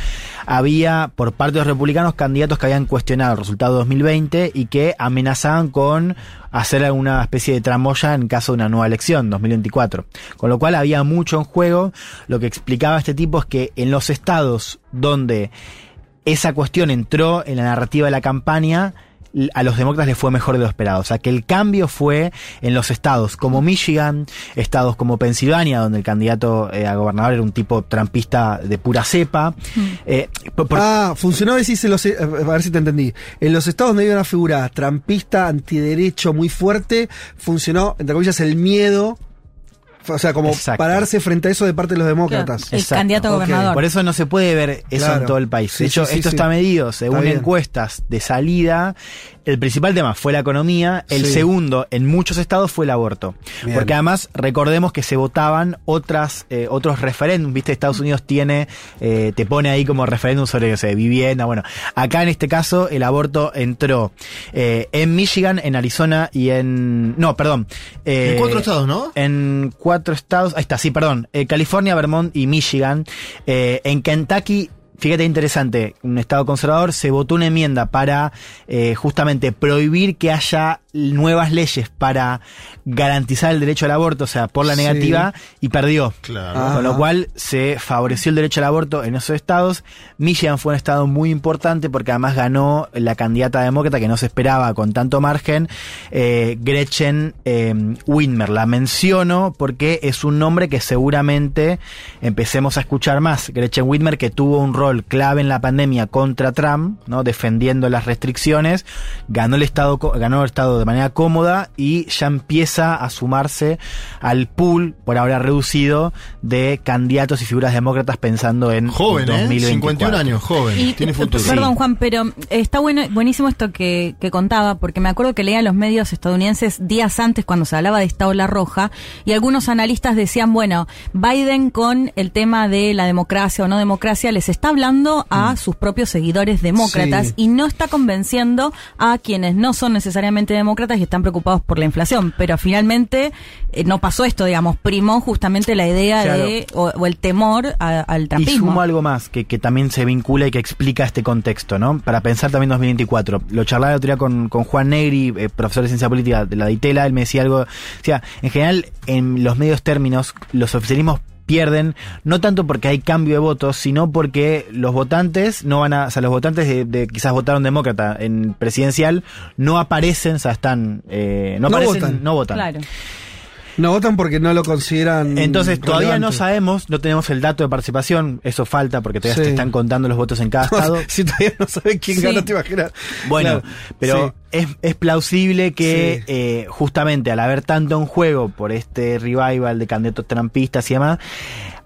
había por parte de los republicanos candidatos que habían cuestionado el resultado de 2020 y que amenazaban con hacer alguna especie de tramoya en caso de una nueva elección, 2024. Con lo cual había mucho en juego. Lo que explicaba este tipo es que en los estados donde esa cuestión entró en la narrativa de la campaña, a los demócratas les fue mejor de lo esperado. O sea, que el cambio fue en los estados como Michigan, estados como Pensilvania, donde el candidato eh, a gobernador era un tipo trampista de pura cepa. Eh, por- por- Ah, funcionó decís en los, a ver si te entendí. En los estados donde había una figura trampista, antiderecho muy fuerte, funcionó, entre comillas, el miedo. O sea, como Exacto. pararse frente a eso de parte de los demócratas. El candidato a gobernador. Por eso no se puede ver eso Claro. en todo el país. Sí, de hecho, sí, sí, esto sí. está medido según encuestas de salida. El principal tema fue la economía. El Sí. segundo, en muchos estados, fue el aborto. Bien. Porque además, recordemos que se votaban otras, eh, otros referéndums. Viste, Estados Unidos tiene, eh, te pone ahí como referéndum sobre, no sé, vivienda. Bueno, acá en este caso, el aborto entró eh, en Michigan, en Arizona y en. No, perdón. eh, En cuatro estados, ¿no? en cuatro estados, ahí está, sí, perdón, eh, California, Vermont y Michigan. Eh, en Kentucky, fíjate interesante, un estado conservador, se votó una enmienda para eh, justamente prohibir que haya nuevas leyes para garantizar el derecho al aborto, o sea, por la Sí. negativa, y perdió. Claro. Con lo cual se favoreció el derecho al aborto en esos estados. Michigan fue un estado muy importante porque además ganó la candidata demócrata que no se esperaba con tanto margen, eh, Gretchen eh, Whitmer. La menciono porque es un nombre que seguramente empecemos a escuchar más. Gretchen Whitmer que tuvo un rol clave en la pandemia contra Trump, ¿no? defendiendo las restricciones, ganó el estado, ganó el estado de manera cómoda y ya empieza a sumarse al pool, por ahora reducido, de candidatos y figuras demócratas pensando en Joven, ¿eh? 2024. 51 años, joven. Y, Tiene eh, futuro. Perdón, Juan, pero está bueno, buenísimo esto que, que contaba, porque me acuerdo que leía los medios estadounidenses días antes cuando se hablaba de esta ola roja, y algunos analistas decían, bueno, Biden con el tema de la democracia o no democracia les está hablando a sus propios seguidores demócratas Sí. y no está convenciendo a quienes no son necesariamente demócratas y están preocupados por la inflación. Pero finalmente eh, no pasó esto, digamos, primó justamente la idea Claro. de, o, o el temor a- al Y trampismo. sumo algo más que, que también se vincula y que explica este contexto, ¿no? Para pensar también 2024. Lo charlaba el otro día con, con Juan Negri, eh, profesor de ciencia política de la DITELA, él me decía algo, decía, en general, en los medios términos, los oficialismos pierden, no tanto porque hay cambio de votos, sino porque los votantes no van a, o sea, los votantes de, de quizás votaron demócrata en presidencial, no aparecen, o sea, están, eh, no, No aparecen, votan. no votan. Claro. No votan porque no lo consideran. Entonces, todavía no sabemos, no tenemos el dato de participación, eso falta porque todavía Sí. se están contando los votos en cada estado. si todavía no sabes quién Sí. ganó, te imaginas. Bueno, Claro, pero sí. es, es plausible que eh, justamente al haber tanto en juego por este revival de candidatos trampistas y demás,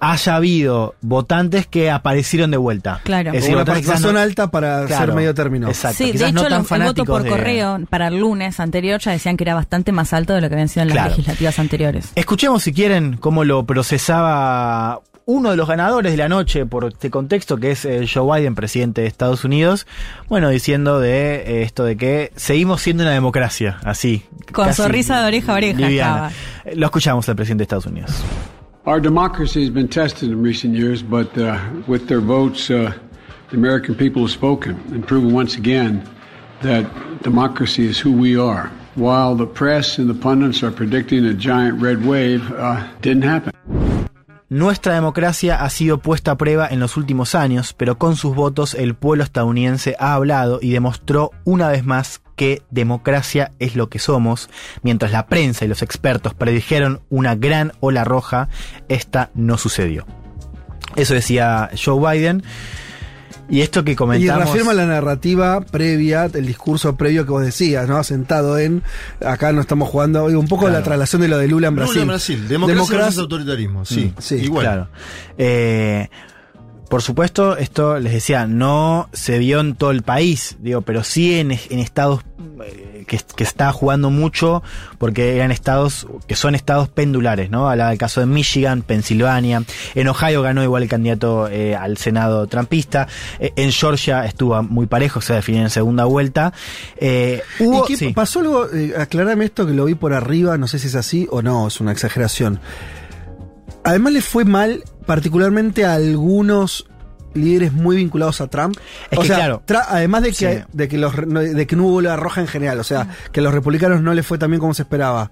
haya habido votantes que aparecieron de vuelta. Claro. Es decir, una participación no- alta para Claro, ser medio término. Exacto. Sí, de quizás no hecho, tan el voto por de- correo para el lunes anterior ya decían que era bastante más alto de lo que habían sido en las Claro. legislativas anteriores. Escuchemos si quieren cómo lo procesaba uno de los ganadores de la noche por este contexto, que es eh, Joe Biden, presidente de Estados Unidos, bueno, diciendo de eh, esto de que seguimos siendo una democracia, así. Con sonrisa de oreja a oreja Lo escuchamos al presidente de Estados Unidos. Our democracy has been tested in recent years, but uh, with their votes, uh, the American people have spoken and proven once again that democracy is who we are. While the press and the pundits are predicting a giant red wave, uh, didn't happen. Nuestra democracia ha sido puesta a prueba en los últimos años, pero con sus votos el pueblo estadounidense ha hablado y demostró una vez más que democracia es lo que somos. Mientras la prensa y los expertos predijeron una gran ola roja, esta no sucedió. Eso decía Joe Biden. Y esto que Y comentamos... reafirma la narrativa previa, el discurso previo que vos decías, ¿no? Sentado en. Acá no estamos jugando. Un poco Claro. la traslación de lo de Lula en Brasil. Lula en Brasil. Democracia versus autoritarismo. Sí, Mm, sí. igual. Claro. Eh, por supuesto, esto les decía, no se vio en todo el país, digo, pero sí en, en estados eh, que, que está jugando mucho, porque eran estados que son estados pendulares, ¿no? Hablaba del caso de Michigan, Pensilvania, en Ohio ganó igual el candidato eh, al Senado trumpista, eh, en Georgia estuvo muy parejo, se definió en segunda vuelta. Eh, hubo, ¿Y qué sí. pasó algo? Eh, aclarame esto que lo vi por arriba, no sé si es así o no, es una exageración. Además le fue mal, particularmente a algunos líderes muy vinculados a Trump. Es o que sea, claro. además de que, Sí. de que los de que no hubo la roja en general, o sea, que a los republicanos no les fue tan bien como se esperaba.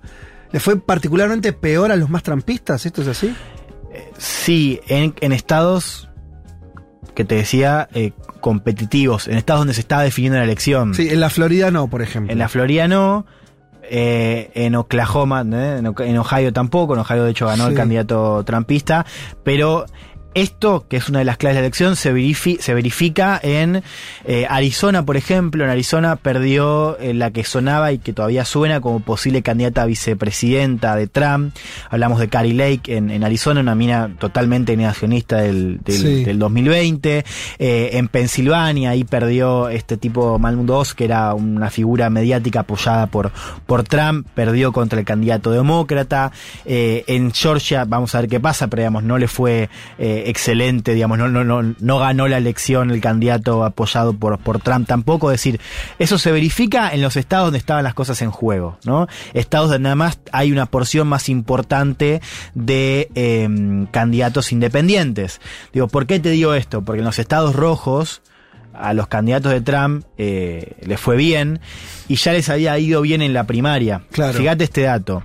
¿Le fue particularmente peor a los más trampistas? ¿Esto es así? Sí, en, en estados que te decía eh, competitivos, en estados donde se estaba definiendo la elección. Sí, en la Florida no, por ejemplo. En la Florida no, eh, en Oklahoma, ¿eh? en, Ohio tampoco, en Ohio de hecho ganó el candidato trumpista, pero esto, que es una de las claves de la elección, se, verifi- se verifica en eh, Arizona, por ejemplo. En Arizona perdió eh, la que sonaba y que todavía suena como posible candidata a vicepresidenta de Trump. Hablamos de Carrie Lake en, en Arizona, una mina totalmente negacionista del, del, Sí. del 2020. Eh, en Pensilvania, ahí perdió este tipo Malmundo Oz, que era una figura mediática apoyada por, por Trump, perdió contra el candidato demócrata. En Georgia, vamos a ver qué pasa, pero digamos, no le fue eh, excelente, digamos, no, no, no, no ganó la elección el candidato apoyado por, por Trump tampoco. Es decir, eso se verifica en los estados donde estaban las cosas en juego, ¿no? Estados donde nada más hay una porción más importante de eh, candidatos independientes. Digo, ¿por qué te digo esto? Porque en los estados rojos a los candidatos de Trump eh, les fue bien y ya les había ido bien en la primaria. Claro. Fíjate este dato.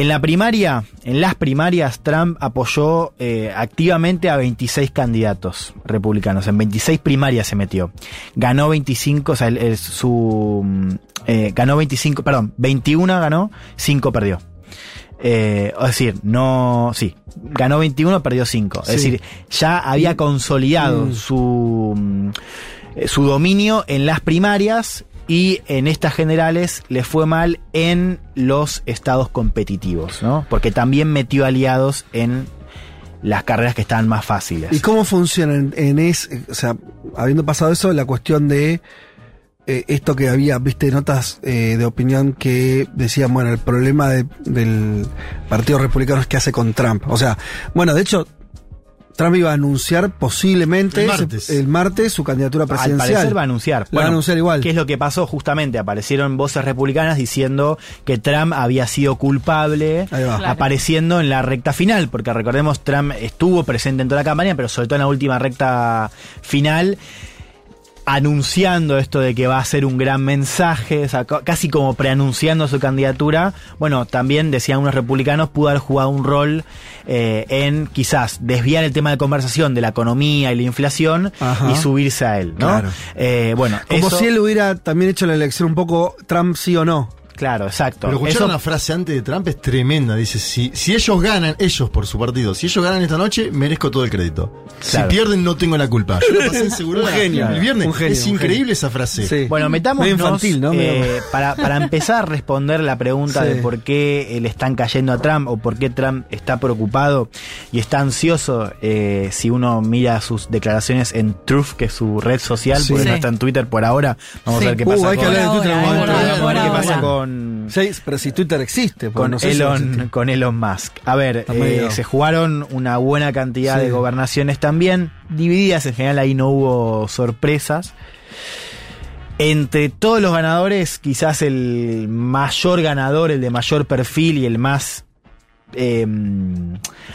En la primaria, en las primarias, Trump apoyó eh, activamente a 26 candidatos republicanos. En 26 primarias se metió. Ganó 25, o sea, el- el- su. mm, eh, ganó 25, perdón, 21 ganó, 5 perdió. Eh, es decir, no. Sí, ganó 21, perdió 5. Sí. Es decir, ya había consolidado Mm. su, mm, eh, su dominio en las primarias y en estas generales le fue mal en los estados competitivos, ¿no? Porque también metió aliados en las carreras que estaban más fáciles. ¿Y cómo funciona en, en es, o sea, habiendo pasado eso, la cuestión de eh, esto que había, viste, notas eh, de opinión que decían, bueno, el problema de- del Partido Republicano es que hace con Trump. O sea, bueno, de hecho, Trump iba a anunciar posiblemente El martes. el martes su candidatura Al presidencial. parecer va a anunciar. Va a anunciar igual. ¿Qué es lo que pasó? Justamente aparecieron voces republicanas diciendo que Trump había sido culpable. Claro. apareciendo en la recta final, porque recordemos, Trump estuvo presente en toda la campaña, pero sobre todo en la última recta final anunciando esto de que va a ser un gran mensaje, o sea, ca- casi como preanunciando su candidatura, bueno, también decían unos republicanos, pudo haber jugado un rol eh, en quizás desviar el tema de conversación de la economía y la inflación Ajá. y subirse a él, ¿no? Claro. Eh, bueno, Como eso- si él hubiera también hecho la elección un poco Trump sí o no. Claro, exacto. Pero escuchar Eso- una frase antes de Trump es tremenda. Dice, si, si ellos ganan, ellos por su partido, si ellos ganan esta noche, merezco todo el crédito. Claro. Si pierden, no tengo la culpa. Yo lo pasé en seguridad Un genio. el viernes. Un genio, es increíble genio. esa frase. Sí. Bueno, metámonos infantil, ¿no? eh, para, para empezar a responder la pregunta Sí. de por qué eh, le están cayendo a Trump o por qué Trump está preocupado y está ansioso eh, si uno mira sus declaraciones en Truth, que es su red social, Sí. porque no está en Twitter por ahora. Vamos Sí. a ver qué Uh, pasa hay que hablar de Twitter Vamos a ver qué pasa con, Sí, pero si Twitter existe, con, no sé si Elon, existe. con Elon Musk. A ver, eh, se jugaron una buena cantidad Sí. de gobernaciones también, divididas en general, ahí no hubo sorpresas. Entre todos los ganadores, quizás el mayor ganador, el de mayor perfil y el más eh,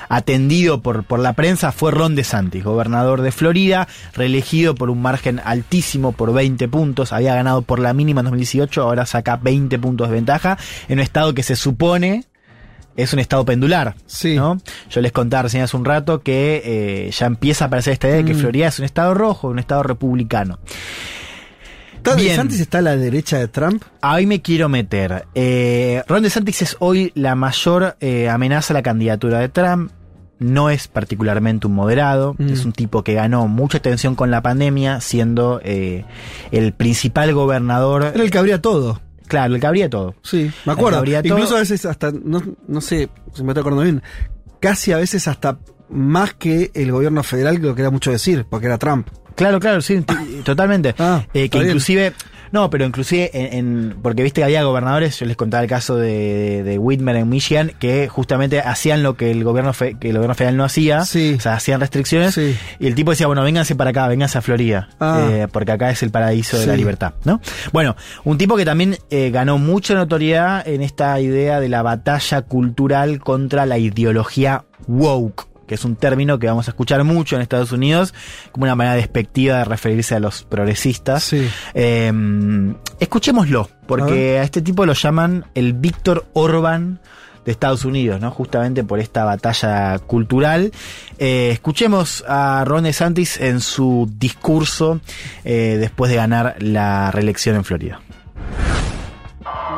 atendido por, por la prensa fue Ron DeSantis, gobernador de Florida, reelegido por un margen altísimo por 20 puntos, había ganado por la mínima en 2018, ahora saca 20 puntos de ventaja en un estado que se supone es un estado pendular. Sí. ¿no? Yo les contaba recién hace un rato que eh, ya empieza a aparecer esta idea de que Mm. Florida es un estado rojo, un estado republicano. ¿Está Bien. DeSantis está a la derecha de Trump? Ahí me quiero meter. Eh, Ron DeSantis es hoy la mayor eh, amenaza a la candidatura de Trump. No es particularmente un moderado, Mm. es un tipo que ganó mucha atención con la pandemia, siendo eh, el principal gobernador. Era el que abría todo. Claro, el que abría todo. Sí, me acuerdo. Incluso todo. a veces hasta, no, no sé si me estoy acordando bien, casi a veces hasta más que el gobierno federal, que lo que era mucho decir, porque era Trump. Claro, claro, sí, totalmente. Ah, Eh, que bien. inclusive, no, pero inclusive en, en- porque viste que había gobernadores, yo les contaba el caso de, de Whitmer en Michigan, que justamente hacían lo que el gobierno fe- que el gobierno federal no hacía, Sí. o sea, hacían restricciones, Sí. y el tipo decía, bueno, vénganse para acá, vénganse a Florida, Ah. eh, porque acá es el paraíso de la libertad, ¿no? Bueno, un tipo que también eh, ganó mucha notoriedad en esta idea de la batalla cultural contra la ideología woke que es un término que vamos a escuchar mucho en Estados Unidos como una manera despectiva de referirse a los progresistas. Sí. Eh, escuchémoslo, porque a, este tipo lo llaman el Víctor Orban de Estados Unidos, ¿no? Justamente por esta batalla cultural. Eh, escuchemos a Ron DeSantis en su discurso eh, después de ganar la reelección en Florida.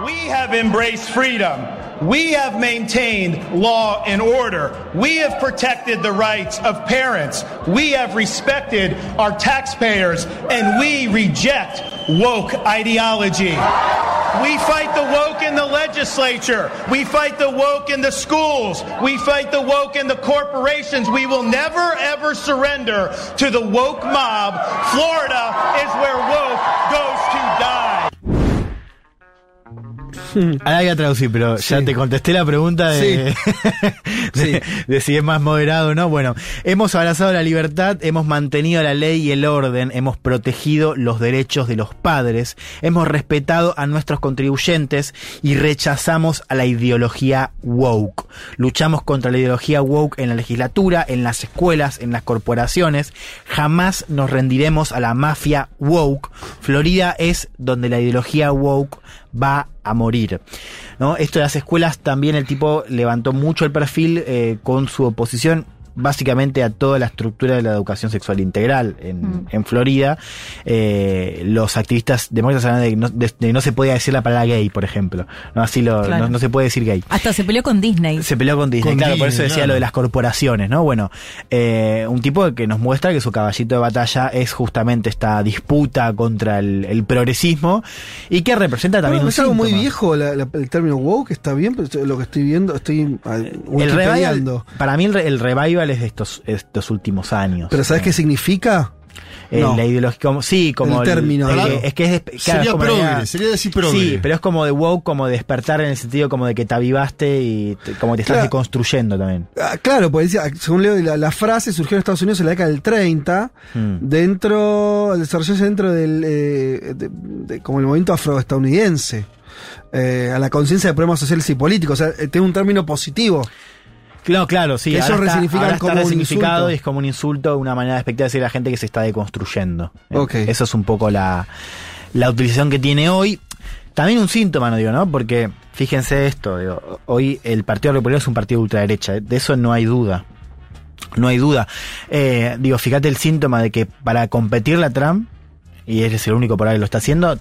We have embraced freedom. We have maintained law and order. We have protected the rights of parents. We have respected our taxpayers and we reject woke ideology. We fight the woke in the legislature. We fight the woke in the schools. We fight the woke in the corporations. We will never ever surrender to the woke mob. Florida is where woke goes to. Ahora voy a traducir, pero ya te contesté la pregunta de, de- de si es más moderado o no. Bueno, hemos abrazado la libertad, hemos mantenido la ley y el orden, hemos protegido los derechos de los padres, hemos respetado a nuestros contribuyentes y rechazamos a la ideología woke. Luchamos contra la ideología woke en la legislatura, en las escuelas, en las corporaciones. Jamás nos rendiremos a la mafia woke. Florida es donde la ideología woke va a morir. ¿no? Esto de las escuelas también el tipo levantó mucho el perfil eh, con su oposición básicamente a toda la estructura de la educación sexual integral en, en Florida. Eh, los activistas demócratas hablan de que no, de- de que no se podía decir la palabra gay, por ejemplo. No, Así lo, Claro. no, no se puede decir gay. Hasta se peleó con Disney. Se peleó con Disney, Con claro, por eso decía claro. lo de las corporaciones, ¿no? Bueno, eh, un tipo que nos muestra que su caballito de batalla es justamente esta disputa contra el, el progresismo y que representa también Bueno, un es algo muy viejo la- la- el término woke, está bien, pero lo que estoy viendo, estoy ah, El revival, para mí el, el revival es de estos, estos últimos años. Pero ¿sabes qué significa? Eh, No. La ideología, como, sí, como El término, eh, es que es, claro, Sería es la sería decir progre. Sí, pero es como de woke, como de despertar en el sentido como de que te avivaste y te- como te estás deconstruyendo también. Ah, claro, porque decía, según leo, la, la frase surgió en Estados Unidos en la década del 30, Hmm. dentro, al desarrollarse dentro del, eh, de- de- como el movimiento afroestadounidense, eh, a la conciencia de problemas sociales y políticos, o sea, eh, tiene un término positivo. Claro, claro, sí. Ahora está como un resignificado insulto. y es como un insulto, una manera despectiva de decir a la gente que se está deconstruyendo. Eh. Eso es un poco la, la utilización que tiene hoy. También un síntoma, no digo, ¿no? Porque fíjense esto, digo, hoy el Partido Republicano es un partido de ultraderecha, eh, de eso no hay duda. No hay duda. Eh, digo, fíjate el síntoma de que para competir la Trump, y es el único por ahí que lo está haciendo,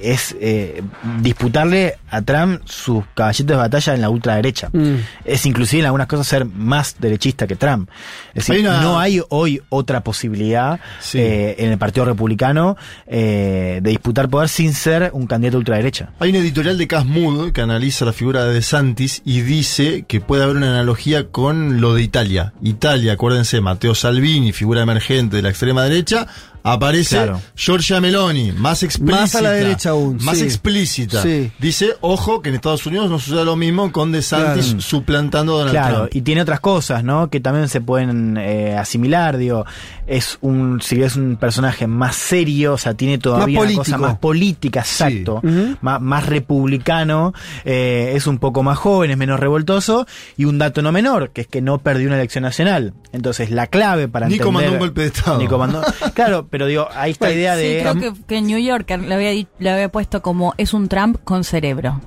es eh, disputarle a Trump sus caballitos de batalla en la ultraderecha. Mm. Es inclusive en algunas cosas ser más derechista que Trump. Es decir, Hay una- no hay hoy otra posibilidad Sí. eh, en el Partido Republicano eh, de disputar poder sin ser un candidato ultraderecha. Hay un editorial de Cas Mood que analiza la figura de De Santis y dice que puede haber una analogía con lo de Italia. Italia, acuérdense, Matteo Salvini, figura emergente de la extrema derecha, aparece Claro. Giorgia Meloni, más explícita. Más a la derecha aún, Más sí. explícita. Sí. Dice, ojo, que en Estados Unidos no suceda lo mismo con De Santis Claro. suplantando a Donald Claro, Trump. y tiene otras cosas, ¿no? Que también se pueden eh, asimilar, digo, es un, si es un personaje más serio, o sea, tiene todavía Más una cosa más política, exacto, más, más republicano, eh, es un poco más joven, es menos revoltoso, y un dato no menor, que es que no perdió una elección nacional. Entonces, la clave para Ni entender... comandó un golpe de Estado. Ni comandó- claro, pero digo, hay esta idea Sí, de... creo que, que New Yorker le había, le había puesto como es un Trump con cerebro.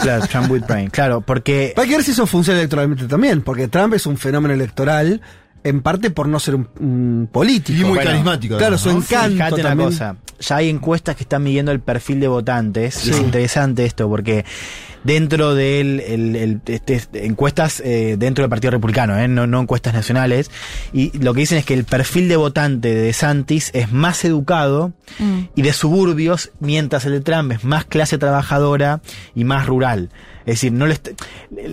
Claro, Trump with brain, claro, porque... Hay que ver si eso funciona electoralmente también, porque Trump es un fenómeno electoral, en parte por no ser un, un político. Y muy Bueno, carismático, Claro, además, su ¿no? encanto Fíjate una cosa, ya hay encuestas que están midiendo el perfil de votantes y es Sí. interesante esto porque dentro de él, el- el- este, encuestas eh, dentro del Partido Republicano, eh, no, no encuestas nacionales, y lo que dicen es que el perfil de votante de DeSantis es más educado y de suburbios, mientras el de Trump es más clase trabajadora y más rural. Es decir, no le, est-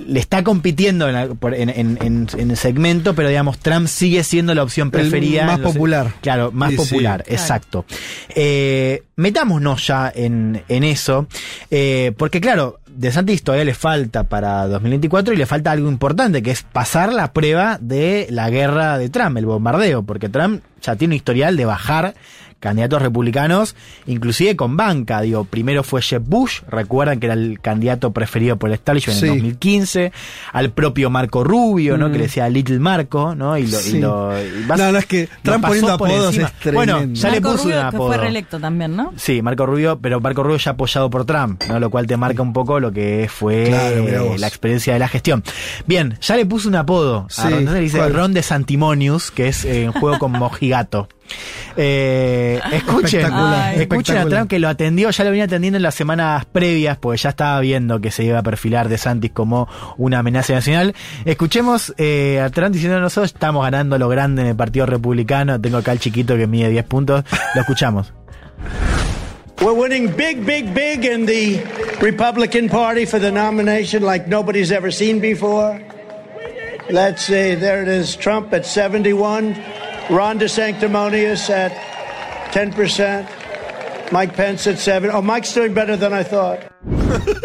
le está compitiendo en, la- por- en- en- en- el segmento, pero digamos, Trump sigue siendo la opción preferida. más los- popular. Claro, más Sí, sí. popular, exacto. Eh, metámonos ya en, en eso, eh, porque claro, De Santis todavía le falta para 2024 y le falta algo importante, que es pasar la prueba de la guerra de Trump, el bombardeo, porque Trump ya tiene un historial de bajar candidatos republicanos, inclusive con banca. Digo, primero fue Jeb Bush, recuerdan que era el candidato preferido por el establishment Sí. en 2015, al propio Marco Rubio, ¿no? Mm. Que le decía Little Marco, ¿no? Y lo, y Sí. lo- y vas- No, no, es que Trump poniendo apodos es tremendo. Bueno, ya le Marco puso Rubio, un que apodo. fue reelecto también, ¿no? Sí, Marco Rubio, pero Marco Rubio ya apoyado por Trump, ¿no? Lo cual te marca un poco lo que fue Claro, eh, la experiencia de la gestión. Bien, ya le puso un apodo. Sí, a Ron, entonces le dice ¿cuál? Ron de Santimonius, que es eh, un juego con Mojigato. Eh, escuchen, Espectacular, escuchen a. Trump que lo atendió, ya lo venía atendiendo en las semanas previas, porque ya estaba viendo que se iba a perfilar de Santis como una amenaza nacional. Escuchemos eh, a Trump diciendo nosotros estamos ganando lo grande en el Partido Republicano, tengo acá el chiquito que mide 10 puntos, lo escuchamos. We're winning big, big, big in the Republican Party for the nomination like nobody's ever seen before. Let's see, there it is Trump at 71, Ron DeSanctimonious at 10%, Mike Pence at 7. Oh, Mike's doing better than I thought.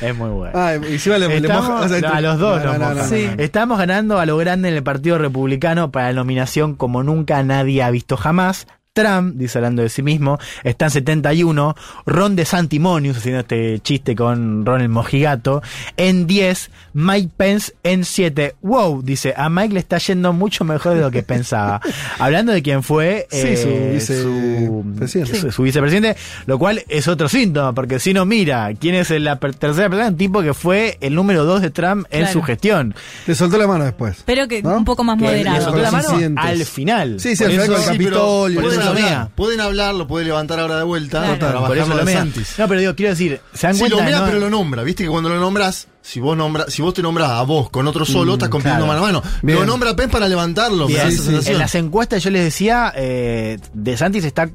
Es muy bueno. Ah, encima le, le Estamos- moja- o sea, no, a los dos no. Sí. Estamos ganando a lo grande en el Partido Republicano para la nominación como nunca nadie ha visto jamás. Trump, dice hablando de sí mismo, está en 71. Ron de Santimonius, haciendo este chiste con Ron el Mojigato, en 10. Mike Pence en 7. Wow, dice, a Mike le está yendo mucho mejor de lo que pensaba. hablando de quién fue Sí, su eh, vicepresidente. su- su vicepresidente, lo cual es otro síntoma, porque si no mira quién es la per- tercera persona, un tipo que fue el número 2 de Trump en su gestión. Le soltó la mano después. Pero que ¿No? un poco más Que le moderado. soltó la mano al final. Sí, sí, al final con el Capitolio. Lo hablar, mea. pueden hablar, lo puede levantar ahora de vuelta Claro. para Por eso lo mea. No, pero digo, quiero decir, se dan Sí, cuenta lo mea, no- pero lo nombra. Viste que cuando lo nombras, si vos nombra, si vos te nombras a vos con otro solo, estás compitiendo claro. mano a mano. Bien. Lo nombra Pence para levantarlo. me esa. En las encuestas yo les decía, eh, De Santis está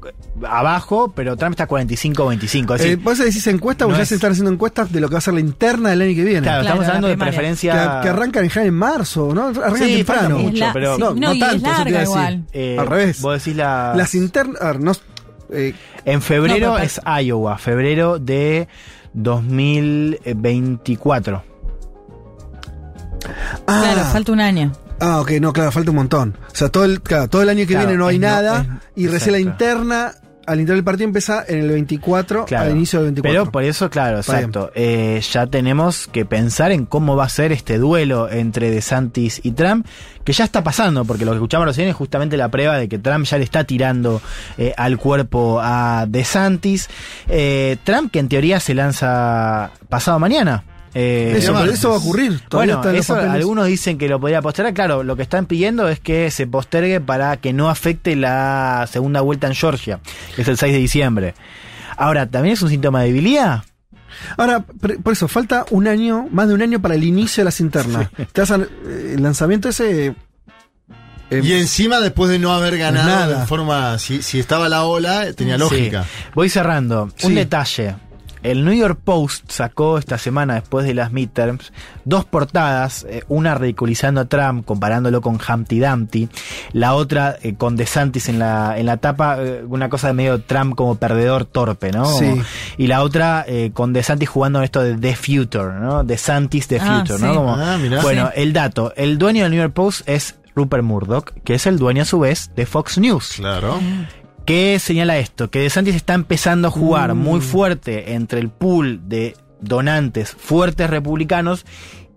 abajo, pero Trump está 45-25. Es Eh, decir, ¿Vos decís encuestas no ya es- se están haciendo encuestas de lo que va a ser la interna del año que viene? claro, Claro, estamos la hablando de primaria. que, preferencia... que arrancan ya en marzo, ¿no? Arrancan Sí, temprano. mucho, la- pero- sí, No, no, no tanto, es eso te iba a larga decir. igual. eh, Al revés. Vos decís la... Las internas. a no, eh, En febrero No, pero- es Iowa, febrero de 2024. ah, Claro, falta un año. ah, ok, no, claro, falta un montón. O sea, todo el, claro, todo el año que Claro, viene no hay no- nada es- y recién la interna, al interior del partido empieza en el 24, Claro. al inicio del 24. Pero por eso, claro, Está exacto. Eh, ya tenemos que pensar en cómo va a ser este duelo entre DeSantis y Trump, que ya está pasando, porque lo que escuchamos recién es justamente la prueba de que Trump ya le está tirando eh, al cuerpo a DeSantis. Eh, Trump, que en teoría se lanza pasado mañana. Eh, Eso, pero eso va a ocurrir. Bueno, eso algunos dicen que lo podría postergar. Claro, lo que están pidiendo es que se postergue para que no afecte la segunda vuelta en Georgia, que es el 6 de diciembre. Ahora, ¿también es un síntoma de debilidad? Ahora, por eso, falta un año, más de un año para el inicio de las internas. Te hacen, eh, el lanzamiento ese. eh, Y encima, después de no haber ganado nada. en forma. Si, si estaba la ola, tenía lógica. Sí. Voy cerrando. Sí. Un detalle. El New York Post sacó esta semana, después de las midterms, dos portadas, eh, una ridiculizando a Trump, comparándolo con Humpty Dumpty, la otra eh, con DeSantis en la, en la tapa, eh, una cosa de medio Trump como perdedor torpe, ¿no? Sí. Y la otra eh, con DeSantis jugando en esto de The Future, ¿no? DeSantis The Ah, Future, sí. ¿no? Como- Ah, mirá. bueno, el dato. El dueño del New York Post es Rupert Murdoch, que es el dueño a su vez de Fox News. Claro. ¿Qué señala esto? Que DeSantis está empezando a jugar Mm. muy fuerte entre el pool de donantes fuertes republicanos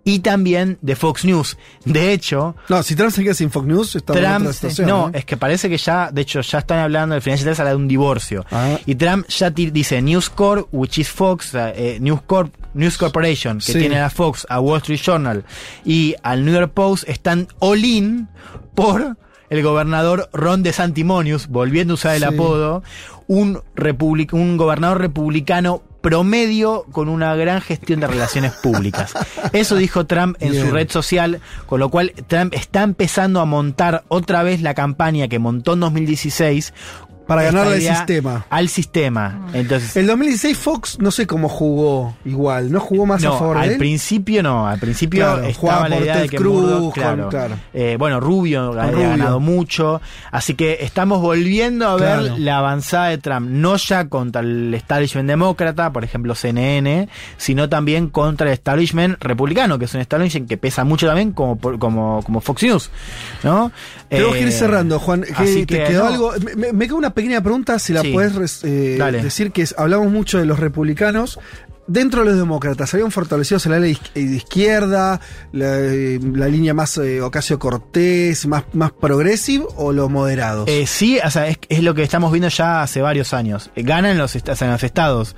y también de Fox News. De hecho, no, si Trump se queda sin Fox News, está en Trump, otra situación. no, ¿eh? es que parece que ya, de hecho, ya están hablando, el Financial Times habla de un divorcio. Ah. Y Trump ya dice News Corp, which is Fox, eh, News Corp, News Corporation, que Sí. tiene a Fox, a Wall Street Journal y al New York Post, están all in por el gobernador Ron DeSantimonius, volviendo a usar el Sí. apodo, un, republic- un gobernador republicano promedio con una gran gestión de relaciones públicas. Eso dijo Trump en su red social, con lo cual Trump está empezando a montar otra vez la campaña que montó en 2016 Para ganarle al sistema. Al sistema. Entonces, El 2016 Fox no sé cómo jugó igual, no jugó más a favor de al él. principio no, al principio Claro, estaba jugaba la idea Ted de que Cruz, Murdoch, con- claro, claro. eh, bueno, Rubio había Rubio. ganado mucho, así que estamos volviendo a ver la avanzada de Trump, no ya contra el establishment demócrata, por ejemplo CNN, sino también contra el establishment republicano, que es un establishment que pesa mucho también como como como Fox News, ¿no? Tenemos que ir Eh, cerrando, Juan. ¿Te que, quedó no. algo? Me, queda una pequeña pregunta, si la Sí. puedes eh, decir, que es- hablamos mucho de los republicanos. Dentro de los demócratas, ¿habían fortalecido la ley de izquierda, la, eh, la línea más eh, Ocasio Cortés, más, más progressive o los moderados? Eh, sí, o sea, es, es lo que estamos viendo ya hace varios años. Ganan los, o sea, en los estados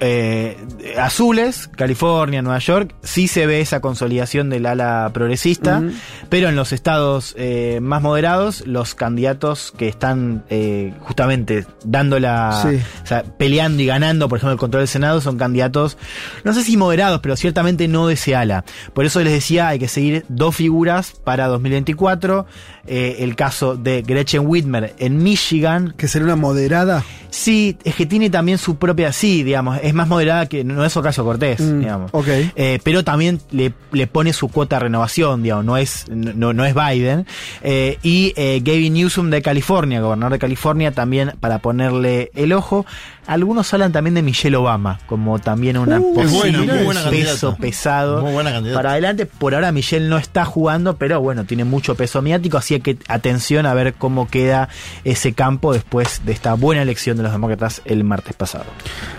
eh, azules, California, Nueva York, sí se ve esa consolidación del ala progresista, pero en los estados eh, más moderados, los candidatos que están eh, justamente dando la, Sí. o sea, peleando y ganando, por ejemplo, el control del Senado, son candidatos, no sé si moderados, pero ciertamente no de ese ala. Por eso les decía, hay que seguir dos figuras para 2024. Eh, el caso de Gretchen Whitmer en Michigan. Que sería una moderada. Sí, es que tiene también su propia, sí, digamos, es más moderada que no es Ocasio Cortés, Mm, digamos. ok. Eh, pero también le, le pone su cuota de renovación, digamos, no es, no, no es Biden. Eh, y eh, Gavin Newsom de California, gobernador de California, también para ponerle el ojo. Algunos hablan también de Michelle Obama, como también una Uh, posible buena, muy buena peso candidata. pesado Muy buena candidata. para adelante. Por ahora Michelle no está jugando, pero bueno, tiene mucho peso mediático, así que atención a ver cómo queda ese campo después de esta buena elección de los demócratas el martes pasado.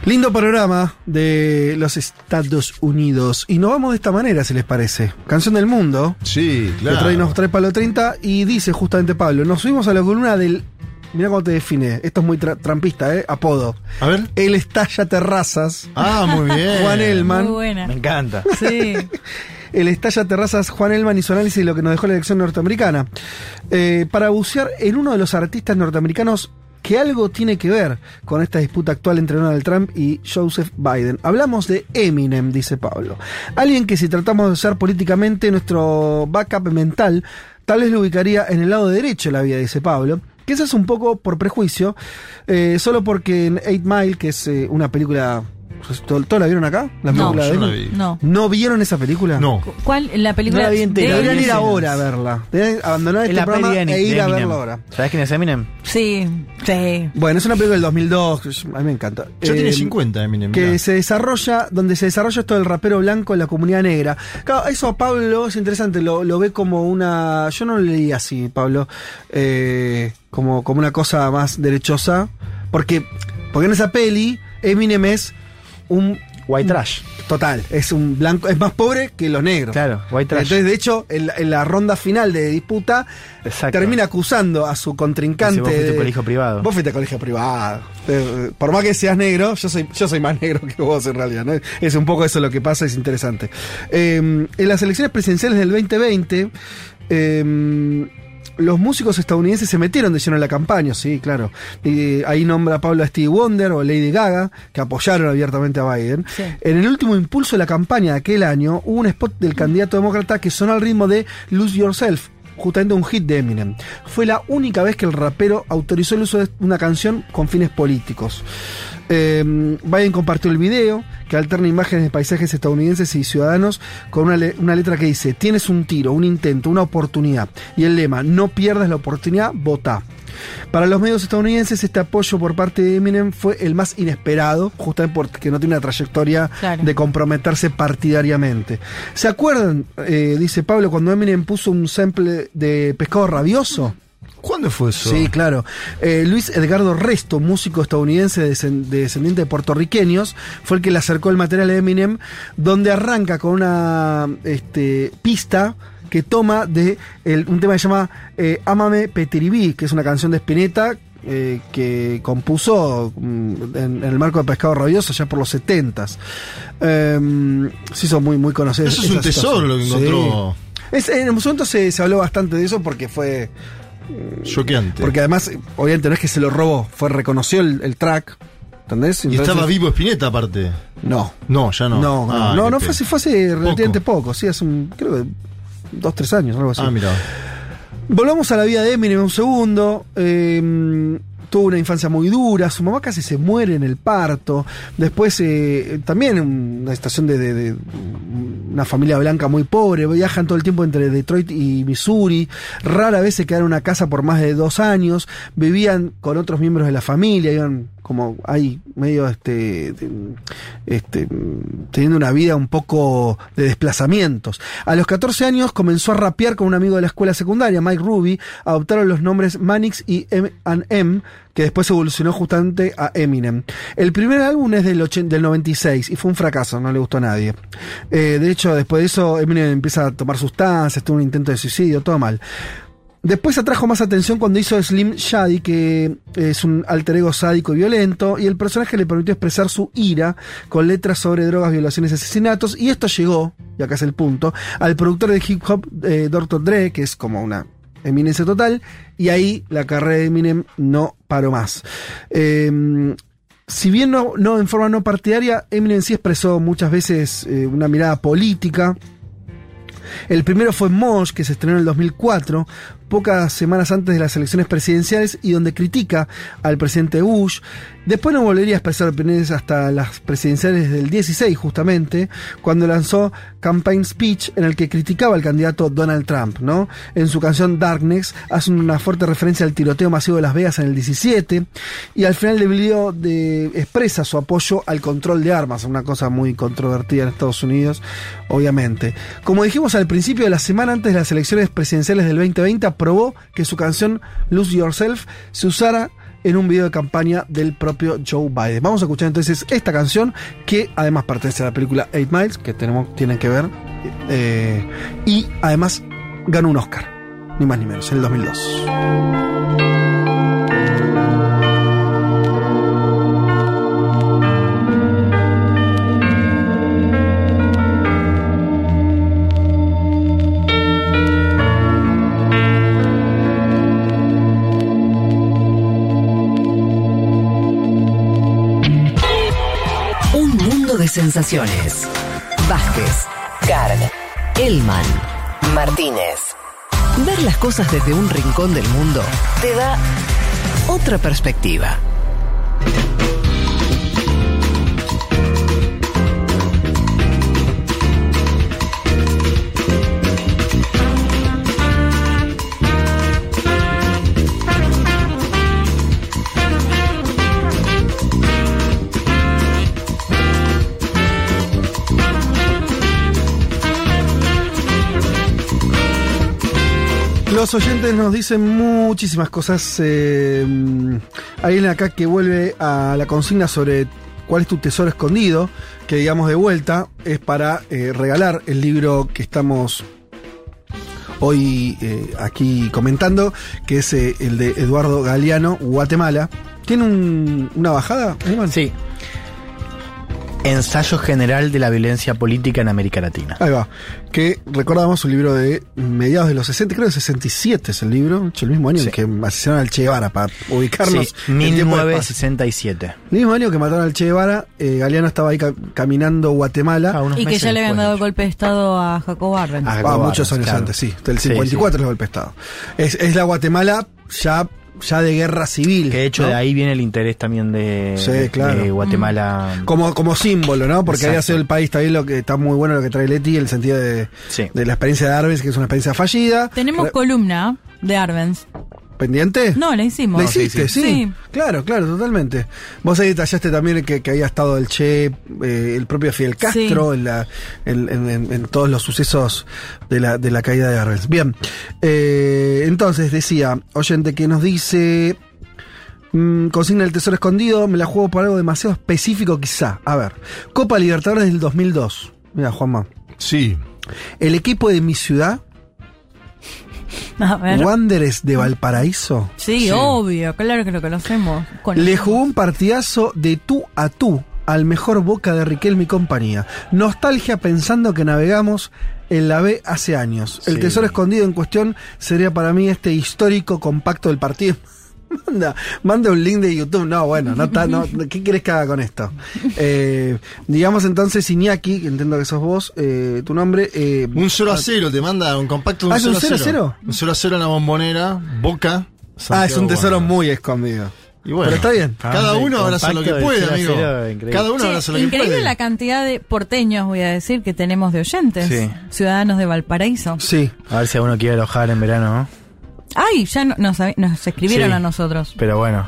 Lindo panorama de los Estados Unidos. Y nos vamos de esta manera, si les parece. Canción del mundo. Sí, Que trae, nos trae Pablo 30 y dice justamente Pablo, nos subimos a la columna del... Mira cómo te define, esto es muy tra- trampista, ¿eh? Apodo. A ver. El estalla terrazas. Ah, muy bien. Juan Elman. Muy buena. Me encanta. Sí. El estalla terrazas Juan Elman y su análisis de lo que nos dejó la elección norteamericana. Eh, para bucear en uno de los artistas norteamericanos que algo tiene que ver con esta disputa actual entre Donald Trump y Joseph Biden. Hablamos de Eminem, dice Pablo. Alguien que si tratamos de usar políticamente nuestro backup mental, tal vez lo ubicaría en el lado derecho de la vida, dice Pablo. Que eso es un poco por prejuicio, eh, solo porque en Eight Mile, que es eh, una película... ¿Todos la vieron acá? La No, película de yo no Eminem? vi. No. ¿No vieron esa película? No. ¿Cuál? La película No la vi entera, de- la Deberían ir ahora a verla. Deberían abandonar Es este la programa peli de e ir a verla ahora. ¿Sabes quién es Eminem? Sí, sí. Bueno, es una película del 2002, a mí me encanta. Ya tiene Eh, 50 Eminem. Que mirá. se desarrolla, donde se desarrolla esto del rapero blanco en la comunidad negra. Claro, eso a Pablo es interesante, lo, lo ve como una. Yo no lo leí así, Pablo. eh, como, como una cosa más derechosa. Porque, porque en esa peli, Eminem es un. White Trash. Total, es un blanco, es más pobre que los negros. Claro, White Trash. Entonces, de hecho, en la, en la ronda final de disputa, Exacto. termina acusando a su contrincante. Dice, vos fuiste de- colegio privado. Vos fuiste colegio privado. Eh, Por más que seas negro, yo soy, yo soy más negro que vos en realidad. ¿no? Es un poco eso lo que pasa, es interesante. Eh, en las elecciones presidenciales del 2020, eh, los músicos estadounidenses se metieron de lleno en la campaña, sí, claro. Y ahí nombra Pablo a Stevie Wonder o Lady Gaga, que apoyaron abiertamente a Biden. Sí. En el último impulso de la campaña de aquel año, hubo un spot del candidato demócrata que sonó al ritmo de Lose Yourself, justamente un hit de Eminem. Fue la única vez que el rapero autorizó el uso de una canción con fines políticos. Eh, Biden compartió el video que alterna imágenes de paisajes estadounidenses y ciudadanos con una, le- una letra que dice, tienes un tiro, un intento, una oportunidad. Y el lema, no pierdas la oportunidad, vota. Para los medios estadounidenses, este apoyo por parte de Eminem fue el más inesperado, justamente porque no tiene una trayectoria Claro. de comprometerse partidariamente. ¿Se acuerdan, eh, dice Pablo, cuando Eminem puso un sample de pescado rabioso? ¿Cuándo fue eso? Sí, claro. Eh, Luis Edgardo Resto, músico estadounidense desen- descendiente de puertorriqueños, fue el que le acercó el material a Eminem, donde arranca con una este, pista que toma de el- un tema que se llama eh, Ámame Petiribí, que es una canción de Spinetta eh, que compuso mm, en, en el marco de Pescado Rabioso ya por los 70s. Eh, se hizo muy, muy conocido. Eso es un tesoro situación. lo que Sí. encontró. Es- en el momento se, se habló bastante de eso porque fue Choqueante. porque además, obviamente no es que se lo robó, fue reconoció el, el track. ¿Entendés? y estaba vivo Spinetta aparte. No. No, ya no. No, no, Ah, no, fue, hace- fue hace relativamente poco. sí, hace un, creo que dos, tres años, algo así. Ah, mira. Volvamos a la vida de Eminem un segundo. Eh, tuvo una infancia muy dura, su mamá casi se muere en el parto. Después, eh, también una estación de, de- de una familia blanca muy pobre, viajan todo el tiempo entre Detroit y Missouri. Rara vez se quedaron en una casa por más de dos años. Vivían con otros miembros de la familia, iban como ahí medio este, este teniendo una vida un poco de desplazamientos. A los 14 años comenzó a rapear con un amigo de la escuela secundaria, Mike Ruby, adoptaron los nombres Manix y M M, que después evolucionó justamente a Eminem. El primer álbum es del, 80 del 96 y fue un fracaso, no le gustó a nadie. Eh, de hecho, después de eso, Eminem empieza a tomar sustancias, tuvo un intento de suicidio, todo mal. Después atrajo más atención cuando hizo Slim Shady, que es un alter ego sádico y violento, y el personaje le permitió expresar su ira con letras sobre drogas, violaciones y asesinatos, y esto llegó, y acá es el punto, al productor de hip hop eh, Dr. Dre, que es como una eminencia total, y ahí la carrera de Eminem no paró más. Eh, si bien no, no en forma no partidaria, Eminem sí expresó muchas veces eh, una mirada política. El primero fue Mosh, que se estrenó en el 2004. Pocas semanas antes de las elecciones presidenciales y donde critica al presidente Bush. Después no volvería a expresar opiniones hasta las presidenciales del 16, justamente, cuando lanzó Campaign Speech en el que criticaba al candidato Donald Trump, ¿no? En su canción Darkness hace una fuerte referencia al tiroteo masivo de Las Vegas en el 17 y al final del video de, expresa su apoyo al control de armas, una cosa muy controvertida en Estados Unidos, obviamente. Como dijimos al principio de la semana antes de las elecciones presidenciales del 2020, aprobó que su canción Lose Yourself se usara en un video de campaña del propio Joe Biden. Vamos a escuchar entonces esta canción que además pertenece a la película Eight Miles, que tenemos, tienen que ver, eh, y además ganó un Oscar, ni más ni menos, en el 2002. Vázquez, Carg, Elman, Martínez. Ver las cosas desde un rincón del mundo te da otra perspectiva. Los oyentes nos dicen muchísimas cosas. Eh, hay alguien acá que vuelve a la consigna sobre cuál es tu tesoro escondido, que digamos de vuelta es para eh, regalar el libro que estamos hoy eh, aquí comentando, que es eh, el de Eduardo Galeano, Guatemala. ¿Tiene un- una bajada? Sí. Ensayo general de la violencia política en América Latina. Ahí va. Que recordamos un libro de mediados de los 60, creo que 67 es el libro, hecho el mismo año en que asesinaron al Che Guevara, para ubicarnos. Sí, en tiempo y espacio. 1967. El mismo año que mataron al Che Guevara, eh, Galeano estaba ahí ca- caminando Guatemala. Y que ya le habían dado golpe de estado a Jacob Arbenz. Ah, muchos años claro. antes, sí. Del Sí, 54 es el golpe de Estado. Es, es la Guatemala ya, ya de guerra civil. Que de hecho ¿no? de ahí viene el interés también de, Sí, claro. de Guatemala. Como, como símbolo, ¿no? Porque Exacto. había sido el país también lo que está muy bueno lo que trae Leti, en el sentido de, de la experiencia de Arbenz, que es una experiencia fallida. Tenemos Re- columna de Arbenz. ¿Pendiente? No, la hicimos. ¿La hiciste? Sí, Sí. Claro, claro, totalmente. Vos ahí detallaste también que, que había estado el Che, eh, el propio Fidel Castro, en, la, en, en- en- en todos los sucesos de la, de la caída de Arbenz. Bien, eh, entonces decía, oyente que nos dice, mm, consigna el tesoro escondido, me la juego por algo demasiado específico quizá. A ver, Copa Libertadores del 2002. Mira, Juanma. Sí. El equipo de mi ciudad, A ver. Wanderers de Valparaíso. Sí, obvio, claro que lo conocemos. Con- Le jugó un partidazo de tú a tú al mejor Boca de Riquelme y compañía. Nostalgia pensando que navegamos en la B hace años. El tesoro escondido en cuestión sería para mí este histórico compacto del partido. Manda, manda un link de YouTube. No, bueno, no está, no, ¿qué querés que haga con esto? Eh, digamos entonces, Iñaki, que entiendo que sos vos, eh, tu nombre. eh, Un 0 a 0, te manda un compacto de un Ah, ¿es 0 un a 0 0. a 0? Un 0 a 0 en la bombonera, Boca. ah, es Santiago un tesoro Wanderers. muy escondido. Y bueno, Pero está bien. Cada Ah, uno abraza lo que puede, del 0 a amigo. 0, increíble. Cada uno Che, abraza lo que increíble puede. la cantidad de porteños, voy a decir, que tenemos de oyentes. Sí. Ciudadanos de Valparaíso. Sí. A ver si alguno quiere alojar en verano, ¿no? Ay, ya no- nos, nos escribieron Sí. a nosotros. Pero bueno,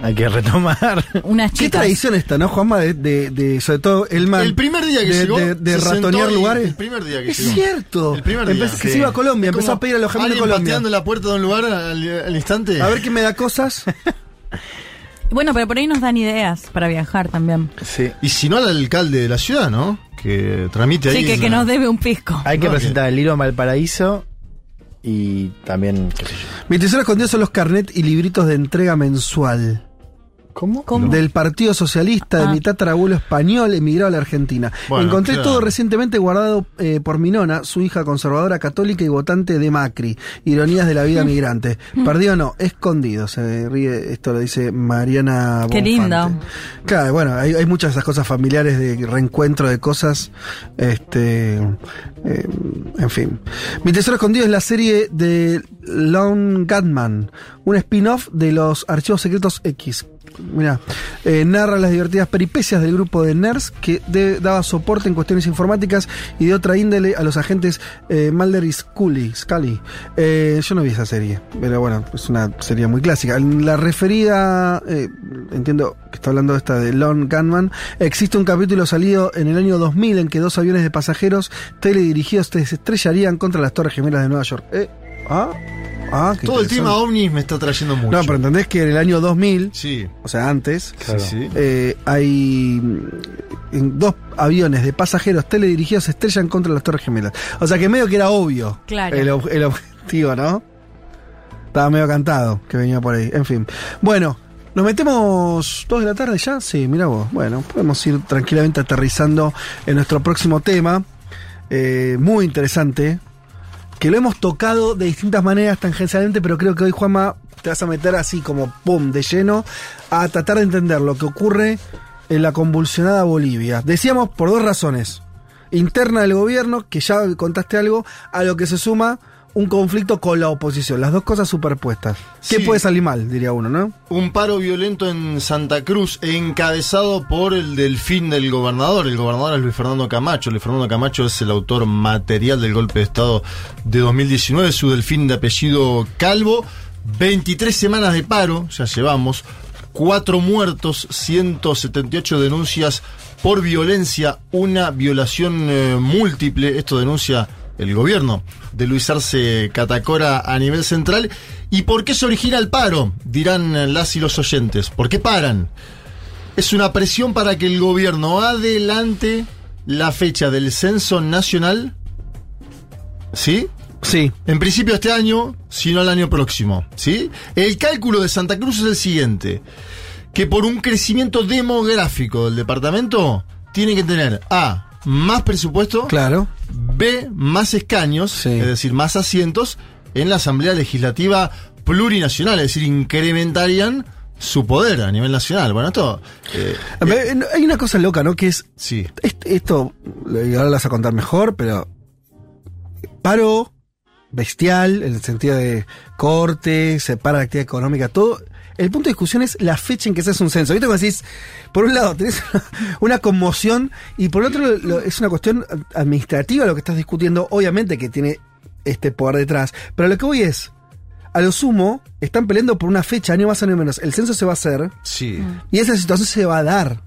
hay que retomar. Unas ¿Qué chicas. tradición esta, no, Juanma? De, de, de- sobre todo el man. El primer día que de, llegó, De, de se sentó ratonear y- lugares. el primer día que es llegó. cierto. El primer día. Empezó- que Sí. se iba a Colombia, Es empezó a pedir alojamiento en alguien Colombia. pateando la puerta de un lugar al, al instante. A ver quién me da cosas. Bueno, pero por ahí nos dan ideas para viajar también. Sí. Y si no al alcalde de la ciudad, ¿no? Que tramite ahí. Sí, que, que nos debe un pisco. Hay que No, presentar el libro en Valparaíso y también, qué sé yo. Mi tesoro escondido son los carnet y libritos de entrega mensual. ¿Cómo? ¿Cómo? Del Partido Socialista de Ah. mi tatarabuelo español emigrado a la Argentina. Bueno, Encontré claro. todo recientemente guardado eh, por mi nona, su hija conservadora católica y votante de Macri. Ironías de la vida migrante. Perdido no, escondido. Se ríe, esto lo dice Mariana Qué Bonfante. lindo. Claro, bueno, hay, hay muchas de esas cosas familiares de reencuentro de cosas. Este. eh, en fin. Mi tesoro escondido es la serie de Lone Gunman, un spin-off de los archivos secretos X. Mira, narra las divertidas peripecias del grupo de nerds que de- daba soporte en cuestiones informáticas y de otra índole a los agentes eh, Mulder y Scully. Scully. Eh, yo no vi esa serie, pero bueno, es una serie muy clásica. En la referida, eh, entiendo que está hablando esta de Lone Gunman, existe un capítulo salido en el año 2000 en que dos aviones de pasajeros teledirigidos se estrellarían contra las Torres Gemelas de Nueva York. Eh, ah, ah, qué Todo el tema ovnis me está trayendo mucho. No, pero entendés que en el año 2000, Sí. o sea, antes, Sí, sí. eh, hay mm, en dos aviones de pasajeros teledirigidos se estrellan contra las Torres Gemelas. O sea que medio que era obvio Claro. el, ob- el objetivo, ¿no? Estaba medio cantado que venía por ahí. En fin. Bueno, ¿nos metemos dos de la tarde ya? Sí, mira vos. Bueno, podemos ir tranquilamente aterrizando en nuestro próximo tema. eh, muy interesante. Que lo hemos tocado de distintas maneras tangencialmente, pero creo que hoy, Juanma, te vas a meter así como pum, de lleno, a tratar de entender lo que ocurre en la convulsionada Bolivia. Decíamos por dos razones. Interna del gobierno, que ya contaste algo, a lo que se suma un conflicto con la oposición. Las dos cosas superpuestas. ¿Qué Sí. puede salir mal, diría uno, no? Un paro violento en Santa Cruz, encabezado por el delfín del gobernador. El gobernador es Luis Fernando Camacho. Luis Fernando Camacho es el autor material del golpe de Estado de 2019. Su delfín de apellido Calvo. 23 semanas de paro, ya llevamos. Cuatro muertos, 178 denuncias por violencia, una violación eh, múltiple. Esto denuncia el gobierno de Luis Arce Catacora a nivel central. ¿Y por qué se origina el paro? Dirán las y los oyentes. ¿Por qué paran? Es una presión para que el gobierno adelante la fecha del censo nacional. ¿Sí? Sí. En principio este año, sino el año próximo. ¿Sí? El cálculo de Santa Cruz es el siguiente. Que por un crecimiento demográfico del departamento, tiene que tener A, más presupuesto. Claro. B, más escaños, es decir, más asientos en la Asamblea Legislativa Plurinacional, es decir, incrementarían su poder a nivel nacional. Bueno, esto... eh, Eh, Hay una cosa loca, ¿no? Que es. Sí. est- Esto, ahora lo vas a contar mejor, pero. Paro bestial, en el sentido de corte, separa la actividad económica, todo. El punto de discusión es la fecha en que se hace un censo. ¿Viste cómo decís? Por un lado, tenés una conmoción y por otro, lo- es una cuestión administrativa lo que estás discutiendo. Obviamente que tiene este poder detrás. Pero lo que voy es. A lo sumo, están peleando por una fecha, año más, año menos. El censo se va a hacer. Sí. Y esa situación se va a dar.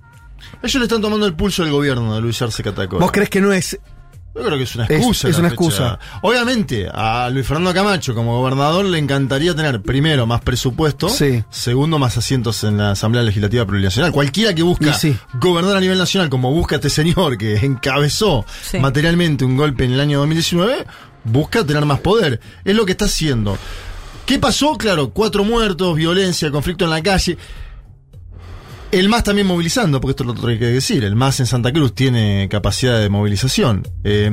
Ellos le están tomando el pulso al gobierno de Luis Arce Catacora. ¿Vos crees que no es Yo creo que es una excusa. es una fecha. excusa. Obviamente, a Luis Fernando Camacho como gobernador le encantaría tener, primero, más presupuesto. Sí. Segundo, más asientos en la Asamblea Legislativa Plurinacional. Cualquiera que busca sí. gobernar a nivel nacional, como busca este señor que encabezó Sí. materialmente un golpe en el año 2019, busca tener más poder. Es lo que está haciendo. ¿Qué pasó? Claro, cuatro muertos, violencia, conflicto en la calle. El MAS también movilizando, porque esto es lo otro que hay que decir. El MAS en Santa Cruz tiene capacidad de movilización. Eh,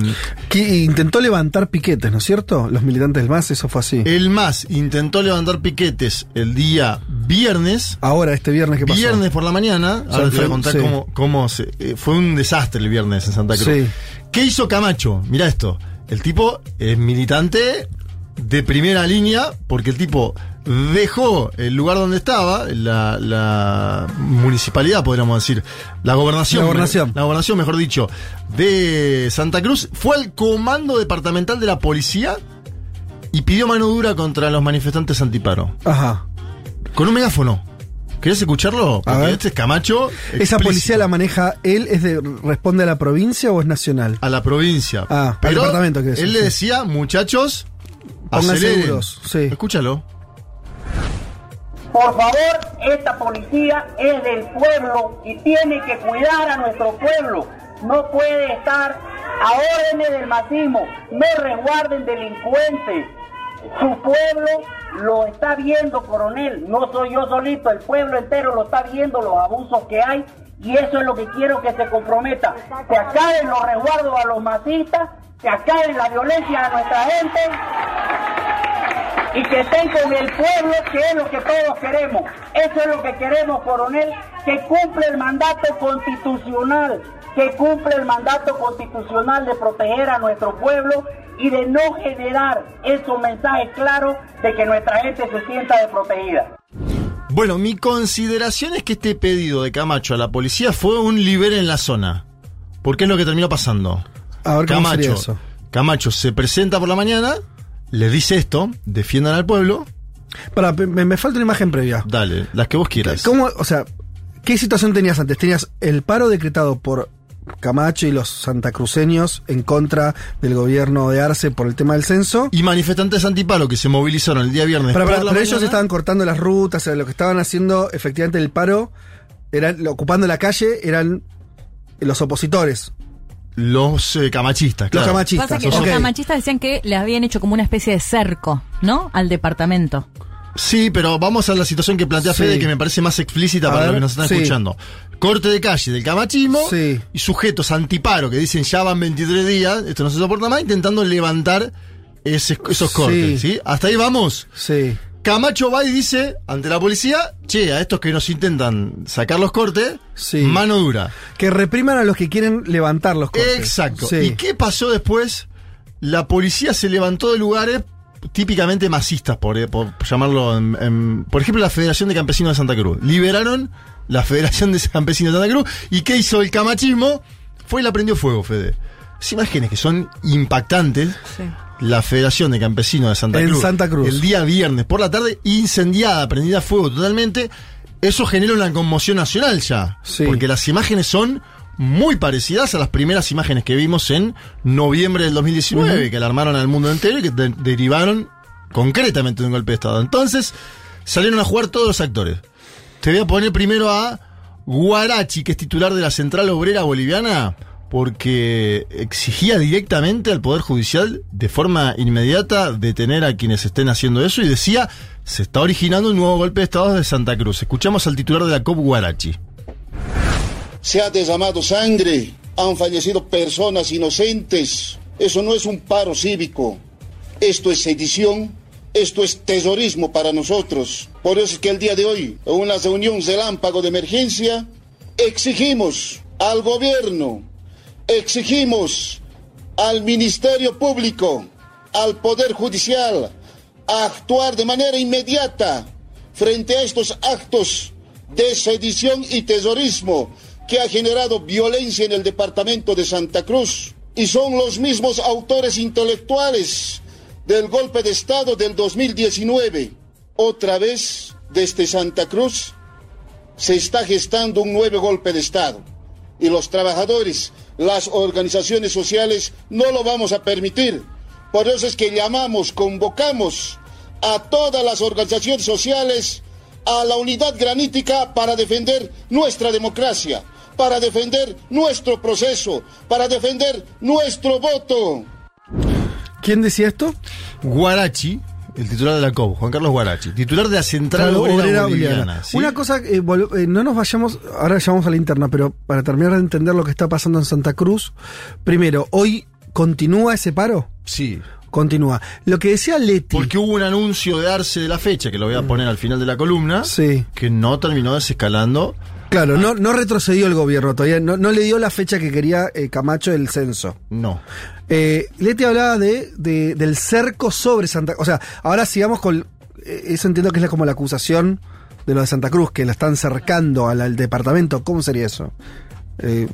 que intentó levantar piquetes, ¿no es cierto? Los militantes del MAS, eso fue así. el MAS intentó levantar piquetes el día viernes. Ahora, este viernes, ¿qué pasó? Viernes por la mañana. O sea, Ahora te voy a contar sí. cómo, cómo se, eh, fue un desastre el viernes en Santa Cruz. Sí. ¿Qué hizo Camacho? Mira esto. El tipo es militante de primera línea porque el tipo dejó el lugar donde estaba, la, la municipalidad, podríamos decir, la gobernación, La gobernación. la gobernación, mejor dicho, de Santa Cruz, fue al comando departamental de la policía y pidió mano dura contra los manifestantes antiparo. Ajá. Con un megáfono. ¿Querés escucharlo? Porque ver. este es Camacho. ¿Esa policía la maneja él? ¿Es de, ¿Responde a la provincia o es nacional? a la provincia. Ah, al departamento, quiere decir, Él le decía, muchachos, aceleren. seguros, sí. Escúchalo. Por favor, esta policía es del pueblo y tiene que cuidar a nuestro pueblo. No puede estar a órdenes del masismo. No resguarden delincuentes. Su pueblo lo está viendo, coronel. No soy yo solito, el pueblo entero lo está viendo, los abusos que hay. Y eso es lo que quiero que se comprometa. Que acaben los resguardos a los masistas, que acaben la violencia a nuestra gente y que estén con el pueblo, que es lo que todos queremos. Eso es lo que queremos, coronel, que cumple el mandato constitucional, que cumple el mandato constitucional de proteger a nuestro pueblo y de no generar esos mensajes claros de que nuestra gente se sienta desprotegida. Bueno, mi consideración es que este pedido de Camacho a la policía fue un libere en la zona. Porque es lo que terminó pasando. A ver, ¿cómo sería Camacho, eso? Camacho se presenta por la mañana, le dice esto, defiendan al pueblo. Para, me, me falta una imagen previa. Dale, las que vos quieras. ¿Cómo, o sea, qué situación tenías antes? Tenías el paro decretado por Camacho y los santacruceños en contra del gobierno de Arce por el tema del censo. Y manifestantes antipalo que se movilizaron el día viernes. Pero, por pero- la pero ellos estaban cortando las rutas, o sea, lo que estaban haciendo efectivamente el paro, eran, ocupando la calle, eran los opositores. Los eh, camachistas, claro. Los camachistas. Pasa que los camachistas decían que le habían hecho como una especie de cerco, ¿no? Al departamento. Sí, pero vamos a la situación que plantea Sí. Fede, que me parece más explícita A para ver, los que nos están sí. escuchando. Corte de calle del camachismo Sí. y sujetos antiparo que dicen ya van 23 días, esto no se soporta más, intentando levantar ese- esos cortes, ¿sí? Hasta ahí vamos. Sí. Camacho va y dice ante la policía, che, a estos que nos intentan sacar los cortes, Sí. mano dura. Que repriman a los que quieren levantar los cortes. Exacto. Sí. ¿Y qué pasó después? La policía se levantó de lugares típicamente masistas, por, eh, por llamarlo. en- en- por ejemplo, la Federación de Campesinos de Santa Cruz. Liberaron la Federación de Campesinos de Santa Cruz. ¿Y qué hizo el camachismo? Fue y la prendió fuego, Fede. Esas imágenes que son impactantes. La Federación de Campesinos de Santa En Cruz. Santa Cruz. El día viernes por la tarde, incendiada, prendida a fuego totalmente. Eso genera una conmoción nacional ya. Sí. Porque las imágenes son muy parecidas a las primeras imágenes que vimos en noviembre del 2019, que alarmaron al mundo entero y que de- derivaron concretamente de un golpe de Estado. Entonces, salieron a jugar todos los actores. Te voy a poner primero a Guarachi, que es titular de la Central Obrera Boliviana, porque exigía directamente al Poder Judicial de forma inmediata detener a quienes estén haciendo eso y decía, se está originando un nuevo golpe de Estado de Santa Cruz. Escuchamos al titular de la COP Guarachi. Se ha derramado sangre, han fallecido personas inocentes. Eso no es un paro cívico. Esto es sedición, esto es terrorismo para nosotros. Por eso es que el día de hoy, en una reunión relámpago de emergencia, exigimos al gobierno, exigimos al Ministerio Público, al Poder Judicial, actuar de manera inmediata frente a estos actos de sedición y terrorismo que ha generado violencia en el departamento de Santa Cruz. Y son los mismos autores intelectuales del golpe de Estado del 2019. Otra vez, desde Santa Cruz, se está gestando un nuevo golpe de Estado. Y los trabajadores, las organizaciones sociales, no lo vamos a permitir. Por eso es que llamamos, convocamos a todas las organizaciones sociales a la unidad granítica para defender nuestra democracia, para defender nuestro proceso, para defender nuestro voto. ¿Quién decía esto? Guarachi, el titular de la COP, Juan Carlos Guarachi, titular de la Central Claro, Obrera, obrera Boliviana. boliviana. ¿sí? Una cosa, eh, vol- eh, no nos vayamos, ahora llamamos a la interna, pero para terminar de entender lo que está pasando en Santa Cruz, primero, hoy continúa ese paro. Sí. Continúa. Lo que decía Leti. Porque hubo un anuncio de Arce de la fecha, que lo voy a poner al final de la columna, Sí. que no terminó desescalando. Claro, no, no retrocedió el gobierno todavía, no, no le dio la fecha que quería eh, Camacho del censo. No. Eh, Leti hablaba de, de- del cerco sobre Santa O sea, ahora sigamos con. eh, eso entiendo que es como la acusación de lo de Santa Cruz, que la están cercando al, al departamento. ¿Cómo sería eso? Eh,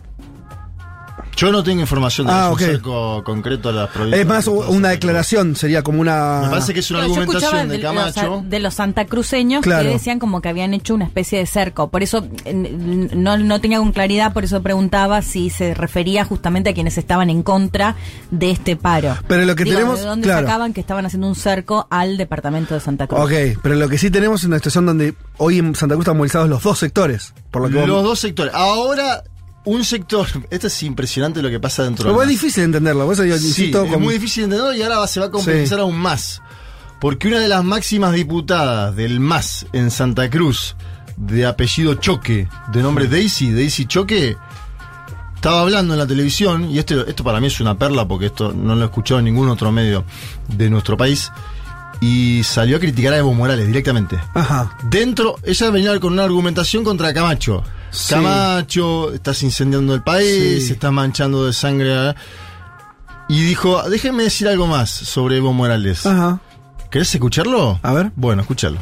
Yo no tengo información de Ah, cerco concreto a las provincias. es más u- una declaración, sería como una. Me parece que es una Claro, argumentación de de, los, Camacho. de los santacruceños Claro. que decían como que habían hecho una especie de cerco. Por eso no, no tenía con claridad, por eso preguntaba si se refería justamente a quienes estaban en contra de este paro. Pero lo que Digo, tenemos- ¿De dónde claro. sacaban que estaban haciendo un cerco al departamento de Santa Cruz? Ok, pero lo que sí tenemos es una situación donde hoy en Santa Cruz están movilizados los dos sectores. Por lo que Los vos- dos sectores. Ahora, un sector. Esto es impresionante lo que pasa dentro Pero de es difícil entenderlo, por eso yo Sí, es muy difícil de entenderlo y ahora se va a complejizar Sí. aún más. porque una de las máximas diputadas del MAS en Santa Cruz, de apellido Choque, de nombre Daisy, Daisy Choque, estaba hablando en la televisión, y esto, esto para mí es una perla porque esto no lo he escuchado en ningún otro medio de nuestro país, y salió a criticar a Evo Morales directamente. Ajá. Dentro, ella venía con una argumentación contra Camacho. Sí. Camacho, estás incendiando el país, Sí. estás manchando de sangre. Y dijo, déjenme decir algo más sobre Evo Morales. Ajá. ¿Querés escucharlo? A ver. Bueno, escúchalo.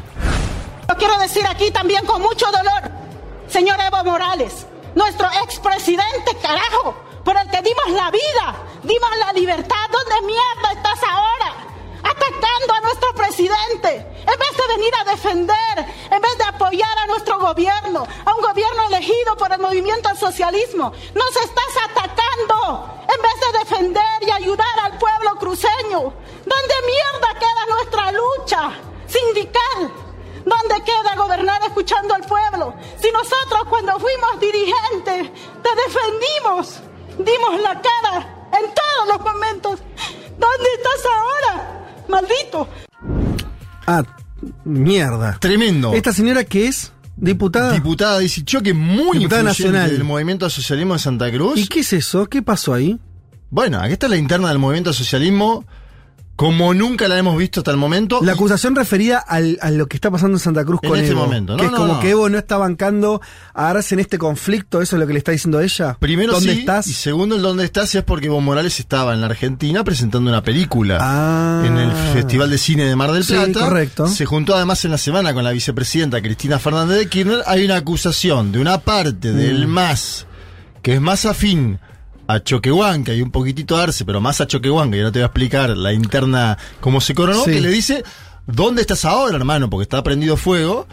Lo quiero decir aquí también con mucho dolor, señor Evo Morales, nuestro expresidente, carajo, por el que dimos la vida, dimos la libertad. ¿Dónde mierda estás ahora? Atacando a nuestro presidente, en vez de venir a defender, en vez de apoyar a nuestro gobierno, a un gobierno elegido por el movimiento al socialismo, nos estás atacando, en vez de defender y ayudar al pueblo cruceño. ¿Dónde mierda queda nuestra lucha sindical? ¿Dónde queda gobernar escuchando al pueblo? Si nosotros cuando fuimos dirigentes te defendimos, dimos la cara en todos los momentos. ¿Dónde estás ahora? Maldito. Ah, mierda. Tremendo. ¿Esta señora que es? ¿Diputada? Diputada Daisy Choque, muy Diputada nacional. del movimiento al socialismo de Santa Cruz. ¿Y qué es eso? ¿Qué pasó ahí? Bueno, aquí está la interna del movimiento al socialismo, como nunca la hemos visto hasta el momento. La acusación referida al- a lo que está pasando en Santa Cruz En con este Evo. momento, ¿no? Que es como no. que Evo no está bancando a Arce en este conflicto, eso es lo que le está diciendo ella. Primero ¿Dónde sí, estás? y segundo el dónde estás es porque Evo Morales estaba en la Argentina presentando una película en el Festival de Cine de Mar del Sí, Plata. correcto. Se juntó además en la semana con la vicepresidenta Cristina Fernández de Kirchner. Hay una acusación de una parte del Mm. MAS que es más afín a Choquehuanca y un poquitito a Arce, pero más a Choquehuanca, y ahora te voy a explicar la interna cómo se coronó, Sí. que le dice, ¿dónde estás ahora, hermano? Porque está prendido fuego.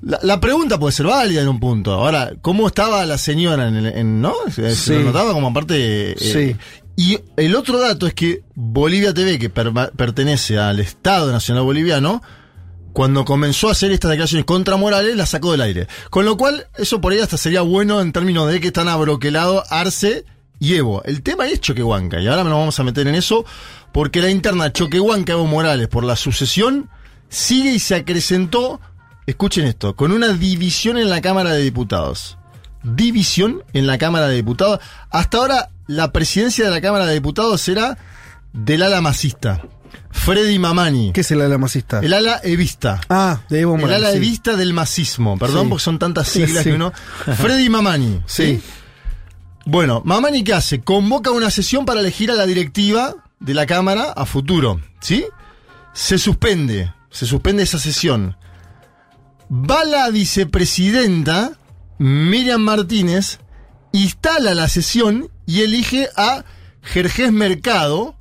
La, la pregunta puede ser válida en un punto. Ahora, ¿cómo estaba la señora en, el- en- no? Se Sí. lo notaba como aparte. eh, Sí. Y el otro dato es que Bolivia TV, que pertenece al Estado Nacional Boliviano, cuando comenzó a hacer estas declaraciones contra Morales, la sacó del aire. Con lo cual, eso por ahí hasta sería bueno en términos de que están abroquelados Arce y Evo. El tema es Choquehuanca, y ahora nos vamos a meter en eso, porque la interna Choquehuanca-Evo Morales por la sucesión sigue y se acrecentó, escuchen esto, con una división en la Cámara de Diputados. División en la Cámara de Diputados. Hasta ahora, la presidencia de la Cámara de Diputados era del ala masista. Freddy Mamani. ¿Qué es el ala masista? El ala evista. Ah, de Evo El Morales. ala sí. evista del masismo. Perdón, Sí. porque son tantas siglas Sí. que uno. Freddy Mamani. ¿sí? Bueno, Mamani, ¿qué hace? Convoca una sesión para elegir a la directiva de la Cámara a futuro. ¿Sí? Se suspende. Se suspende esa sesión. Va la vicepresidenta, Miriam Martínez, instala la sesión y elige a Jerjes Mercado,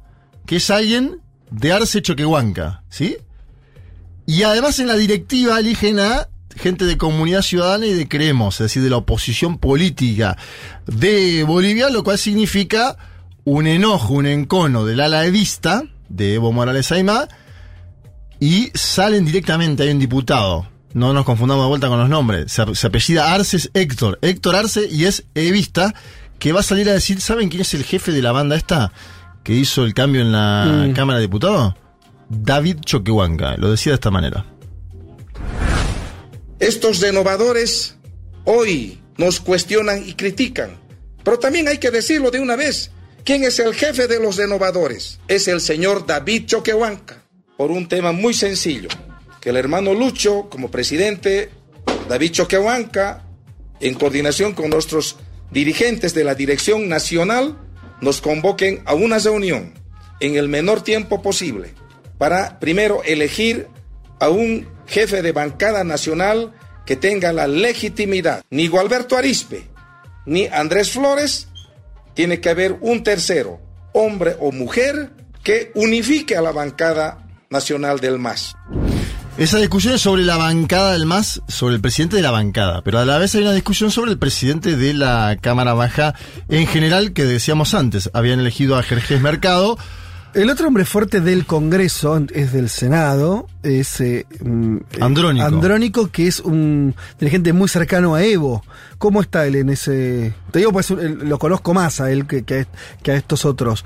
que es alguien de Arce Choquehuanca, ¿sí? Y además en la directiva eligen a gente de Comunidad Ciudadana y de Creemos, es decir, de la oposición política de Bolivia, lo cual significa un enojo, un encono del ala evista de Evo Morales Aymá y salen directamente, hay un diputado, no nos confundamos de vuelta con los nombres, se, se apellida Arce, es Héctor, Héctor Arce y es evista, que va a salir a decir, ¿saben quién es el jefe de la banda esta que hizo el cambio en la Mm. Cámara de Diputados? David Choquehuanca, lo decía de esta manera. Estos renovadores hoy nos cuestionan y critican, pero también hay que decirlo de una vez. ¿Quién es el jefe de los renovadores? Es el señor David Choquehuanca, por un tema muy sencillo, que el hermano Lucho, como presidente, David Choquehuanca, en coordinación con nuestros dirigentes de la Dirección Nacional, nos convoquen a una reunión en el menor tiempo posible para primero elegir a un jefe de bancada nacional que tenga la legitimidad. Ni Gualberto Arispe, ni Andrés Flores, tiene que haber un tercero, hombre o mujer, que unifique a la bancada nacional del MAS. Esa discusión es sobre la bancada del MAS, sobre el presidente de la bancada, pero a la vez hay una discusión sobre el presidente de la Cámara Baja en general, que decíamos antes, habían elegido a Jerjes Mercado. El otro hombre fuerte del Congreso, es del Senado, es eh, mm, eh, Andrónico. Andrónico, que es un dirigente muy cercano a Evo. ¿Cómo está él en ese...? Te digo, pues lo conozco más a él que, que a, que a estos otros.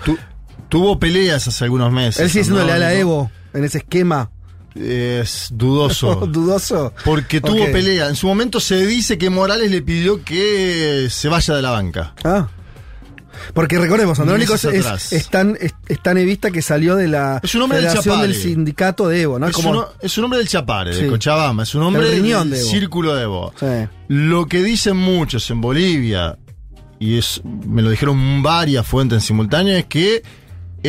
tuvo peleas hace algunos meses. Él sigue siendo leal a Andrónico. Evo en ese esquema. es dudoso. ¿Dudoso? Porque tuvo pelea. En su momento se dice que Morales le pidió que se vaya de la banca. Ah. Porque recordemos, Andrónico es, es, es tan, es, es tan evista que salió de la Es un hombre del federación Chapare. del sindicato de Evo, ¿no? Es, Como- un, es un hombre del Chapare, Sí. de Cochabamba. Es un hombre del de círculo de Evo. Sí. Lo que dicen muchos en Bolivia, y es me lo dijeron varias fuentes en simultáneo, es que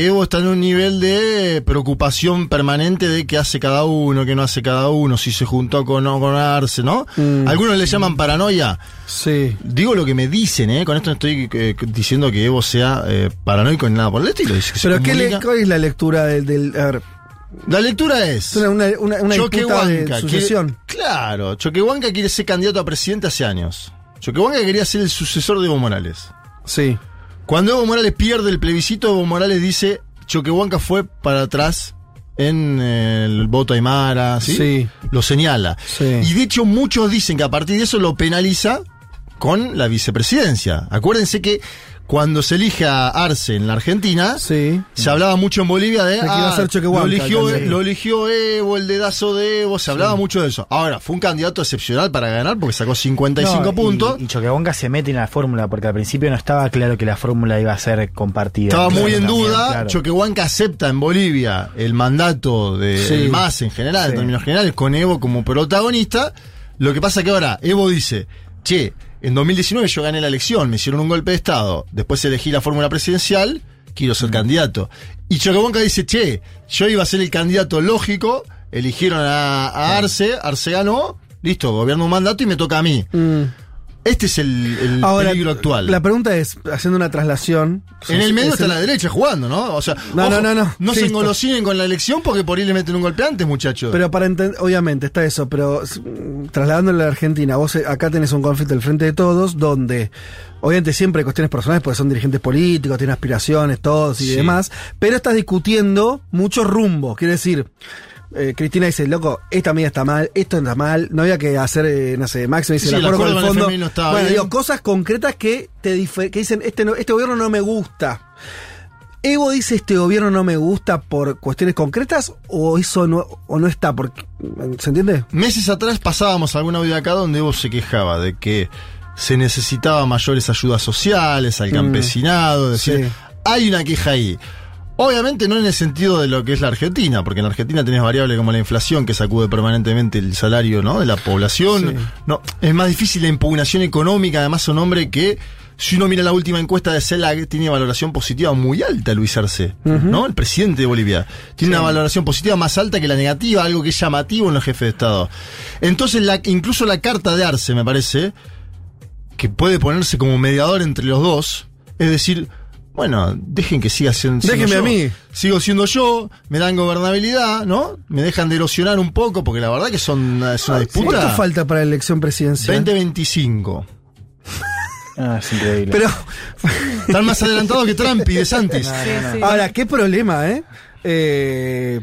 Evo está en un nivel de preocupación permanente de qué hace cada uno, qué no hace cada uno, si se juntó con no con Arce, ¿no? Mm. Algunos le llaman paranoia. Sí. Digo lo que me dicen, ¿eh? Con esto no estoy eh, diciendo que Evo sea eh, paranoico ni nada por el estilo. Pero ¿qué le. ¿cuál es la lectura del... del- a ver, La lectura es... una, una, una, disputa de sucesión. quiere- claro, Choquehuanca quiere ser candidato a presidente hace años. Choquehuanca quería ser el sucesor de Evo Morales. Sí. Cuando Evo Morales pierde el plebiscito, Evo Morales dice Choquehuanca fue para atrás en eh, el voto Aymara, ¿sí? Sí. Lo señala. Sí. Y de hecho muchos dicen que a partir de eso lo penaliza con la vicepresidencia. Acuérdense que cuando se elige a Arce en la Argentina, Sí. se hablaba mucho en Bolivia de, iba a ah, ser lo, eligió, lo eligió Evo, el dedazo de Evo, se hablaba mucho de eso. Ahora, fue un candidato excepcional para ganar porque sacó 55 No, y- puntos. Y, Choquehuanca se mete en la fórmula porque al principio no estaba claro que la fórmula iba a ser compartida. Estaba muy en también, duda. claro. Choquehuanca acepta en Bolivia el mandato de Sí. MAS en general, en términos generales, con Evo como protagonista. Lo que pasa que ahora Evo dice, che, en 2019 yo gané la elección, me hicieron un golpe de Estado, después elegí la fórmula presidencial, quiero ser candidato. Y Choquehuanca dice, che, yo iba a ser el candidato lógico, eligieron a, a Arce, Arce ganó, listo, gobierno un mandato y me toca a mí. Mm. Este es el, el Ahora, peligro actual. La pregunta es, haciendo una traslación... En el medio es está el- la derecha jugando, ¿no? O sea, No, ojo, no, no, no. se Sí, engolosinen con la elección porque por ahí le meten un golpe antes, muchachos. Pero para entender, obviamente está eso, pero trasladándolo a la Argentina, vos eh, acá tenés un conflicto del frente de todos, donde obviamente siempre hay cuestiones personales porque son dirigentes políticos, tienen aspiraciones, todos y Sí. demás, pero estás discutiendo muchos rumbos, quiere decir. Eh, Cristina dice, loco, esta medida está mal, esto está mal, no había que hacer, eh, no sé, Max me dice, Sí, el el acuerdo con el el fondo. FMI no bueno, bien. digo, cosas concretas que te que dicen, este, no- este gobierno no me gusta. ¿Evo dice este gobierno no me gusta por cuestiones concretas o eso no, o no está? Porque, ¿Se entiende? Meses atrás pasábamos algún audio acá donde Evo se quejaba de que se necesitaba mayores ayudas sociales al Mm. campesinado, Sí. hay una queja ahí. Obviamente no en el sentido de lo que es la Argentina, porque en la Argentina tenés variables como la inflación que sacude permanentemente el salario ¿no? de la población. Sí. No, es más difícil la impugnación económica, además son hombre que, si uno mira la última encuesta de CELAC, tiene valoración positiva muy alta Luis Arce, ¿no? El presidente de Bolivia. Tiene una valoración positiva más alta que la negativa, algo que es llamativo en los jefes de Estado. Entonces, la, incluso la carta de Arce, me parece, que puede ponerse como mediador entre los dos, es decir, bueno, dejen que siga siendo, Déjenme yo. a mí. Sigo siendo yo, me dan gobernabilidad, ¿no? Me dejan de erosionar un poco, porque la verdad que son, es una disputa. ¿Cuánto falta para la elección presidencial? 2025. Ah, es increíble. Pero, Están más adelantados que Trump y de Santis. ahora, qué problema, ¿eh? Eh,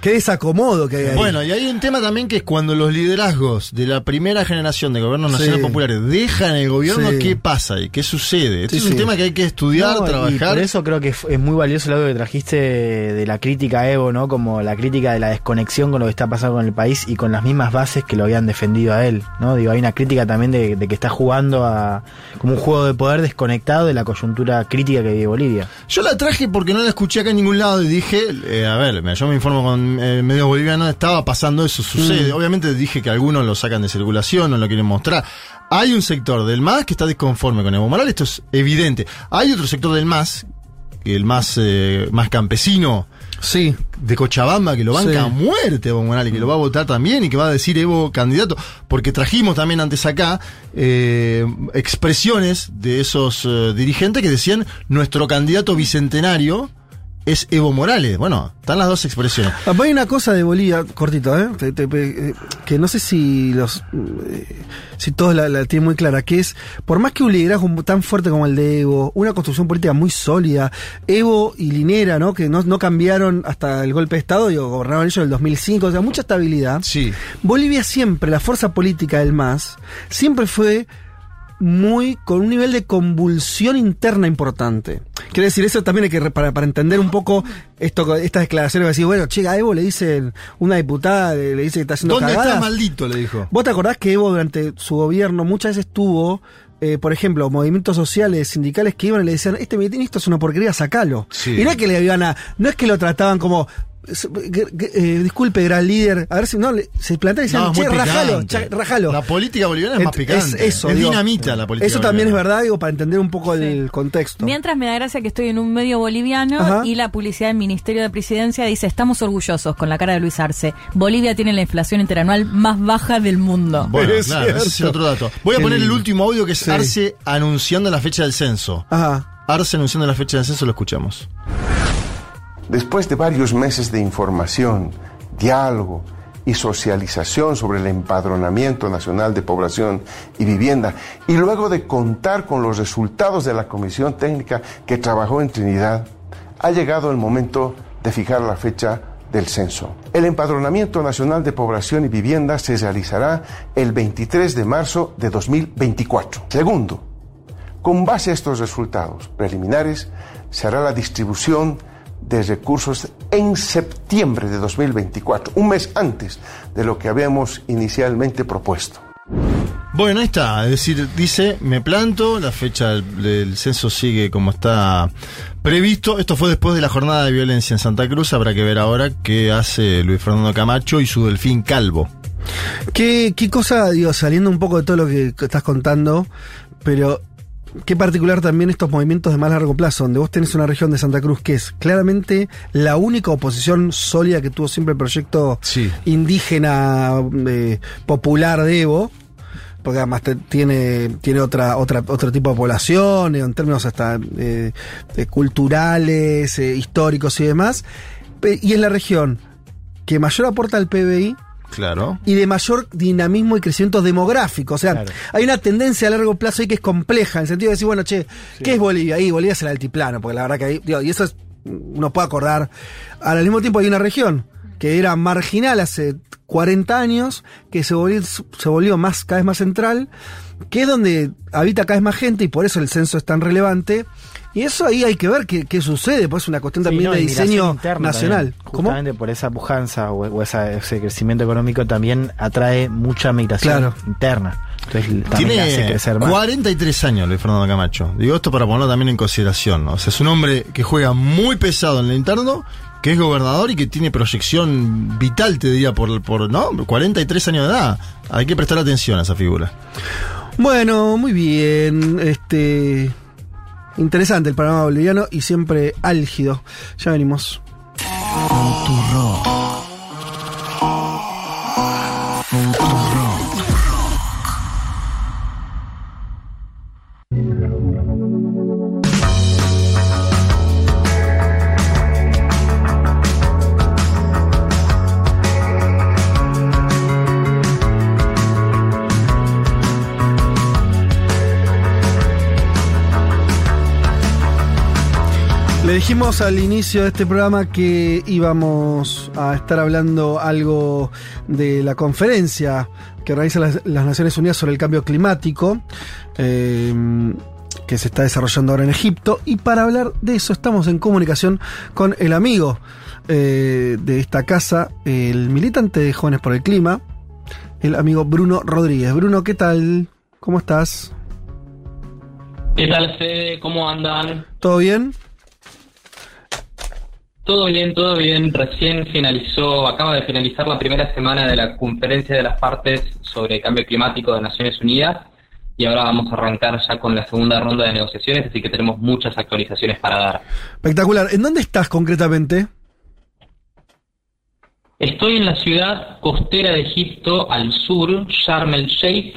qué desacomodo que hay ahí. Bueno, y hay un tema también que es cuando los liderazgos de la primera generación de gobiernos nacionales populares dejan el gobierno, Sí. ¿qué pasa y qué sucede? Este Sí, es un tema que hay que estudiar, No, Y trabajar. por eso creo que es muy valioso el audio que trajiste de la crítica a Evo, ¿no? Como la crítica de la desconexión con lo que está pasando con el país y con las mismas bases que lo habían defendido a él, ¿no? Digo, hay una crítica también de, de que está jugando a como un juego de poder desconectado de la coyuntura crítica que vive Bolivia. Yo la traje porque no la escuché acá en ningún lado y dije, eh, a ver, yo me informo con eh, medios bolivianos, estaba pasando eso, sucede. Obviamente dije que algunos lo sacan de circulación, no lo quieren mostrar. Hay un sector del MAS que está disconforme con Evo Morales, esto es evidente. Hay otro sector del MAS, el más, eh, más campesino, sí. de Cochabamba que lo banca Sí. a muerte Evo Morales, que lo va a votar también y que va a decir Evo candidato, porque trajimos también antes acá eh, expresiones de esos eh, dirigentes que decían nuestro candidato bicentenario es Evo Morales. Bueno, están las dos expresiones. Ah, Hay una cosa de Bolivia, cortito, ¿eh? Te- te- eh, que no sé si los eh, si todos la, la tienen muy clara, que es, por más que un liderazgo tan fuerte como el de Evo, una construcción política muy sólida, Evo y Linera, ¿no? Que no, no cambiaron hasta el golpe de Estado, digo, gobernaron ellos en el 2005, o sea, mucha estabilidad. Sí. Bolivia siempre, la fuerza política del MAS, siempre fue muy con un nivel de convulsión interna importante. Quiero decir, eso también hay que, para, para entender un poco esto, estas declaraciones, decir, bueno, che, a Evo le dicen, una diputada le, le dice que está haciendo ¿Dónde cagadas. está maldito? Le dijo. ¿Vos te acordás que Evo durante su gobierno muchas veces tuvo, eh, por ejemplo, movimientos sociales, sindicales que iban y le decían, este ministro es una porquería, sacalo. Sí. Y no es que le iban a, no es que lo trataban como, eh, disculpe, gran líder, a ver si no, le- se plantean y decían, No, es che, rajalo, picante. cha- rajalo. La política boliviana es más picante. eso, es digo. dinamita la política Eso también es verdad, digo, para entender un poco el contexto. Mientras me da gracia que estoy en un medio boliviano Ajá. y la publicidad del Ministerio de Presidencia dice, estamos orgullosos con la cara de Luis Arce. Bolivia tiene la inflación interanual más baja del mundo. Bueno, Es claro, ese es otro dato. Voy a poner el último audio que es Sí. Arce anunciando la fecha del censo. Ajá. Arce anunciando la fecha del censo, lo escuchamos. Después de varios meses de información, diálogo y socialización sobre el empadronamiento nacional de población y vivienda, y luego de contar con los resultados de la comisión técnica que trabajó en Trinidad, ha llegado el momento de fijar la fecha del censo. El empadronamiento nacional de población y vivienda se realizará el 23 de marzo de 2024. Segundo, con base a estos resultados preliminares, se hará la distribución de recursos en septiembre de 2024, un mes antes de lo que habíamos inicialmente propuesto. Bueno, ahí está. Es decir, dice, me planto, la fecha del, del censo sigue como está previsto. Esto fue después de la jornada de violencia en Santa Cruz. Habrá que ver ahora qué hace Luis Fernando Camacho y su delfín calvo. ¿Qué, qué cosa, digo, saliendo un poco de todo lo que que estás contando, pero qué particular también estos movimientos de más largo plazo, donde vos tenés una región de Santa Cruz que es claramente la única oposición sólida que tuvo siempre el proyecto Sí. indígena eh, popular de Evo. Porque además te- tiene, tiene otra, otra, otro tipo de población, en términos hasta eh, culturales, eh, históricos y demás. Y es la región que mayor aporta al PBI, Claro. y de mayor dinamismo y crecimiento demográfico. O sea, hay una tendencia a largo plazo ahí que es compleja, en el sentido de decir, bueno, che, ¿qué es Bolivia? Ahí Bolivia es el altiplano, porque la verdad que ahí, digo, y eso es, uno puede acordar. Al mismo tiempo hay una región que era marginal hace 40 años, que se volvió, se volvió más, cada vez más central, que es donde habita cada vez más gente y por eso el censo es tan relevante. Y eso ahí hay que ver qué, qué sucede, pues es una cuestión también no, de diseño nacional. también. Justamente por esa pujanza o, o esa- ese crecimiento económico también atrae mucha migración Claro. interna. Entonces también hace Tiene crecer más. 43 años Luis Fernando Camacho. Digo esto para ponerlo también en consideración. ¿no? O sea, es un hombre que juega muy pesado en el interno, que es gobernador y que tiene proyección vital, te diría, por, por ¿no? 43 años de edad. Hay que prestar atención a esa figura. Bueno, muy bien. Este. Interesante el panorama boliviano y siempre álgido. Ya venimos. Dijimos al inicio de este programa que íbamos a estar hablando algo de la conferencia que las, las Naciones Unidas sobre el cambio climático, eh, que se está desarrollando ahora en Egipto. Y para hablar de eso estamos en comunicación con el amigo eh, de esta casa, el militante de Jóvenes por el Clima, el amigo Bruno Rodríguez. Bruno, ¿qué tal? ¿Cómo estás? ¿Qué tal, Fede? ¿Cómo andan? ¿Todo bien? Todo bien, todo bien. Recién finalizó, acaba de finalizar la primera semana de la conferencia de las partes sobre cambio climático de Naciones Unidas y ahora vamos a arrancar ya con la segunda ronda de negociaciones, así que tenemos muchas actualizaciones para dar. Espectacular. ¿En dónde estás concretamente? Estoy en la ciudad costera de Egipto, al sur, Sharm el Sheikh,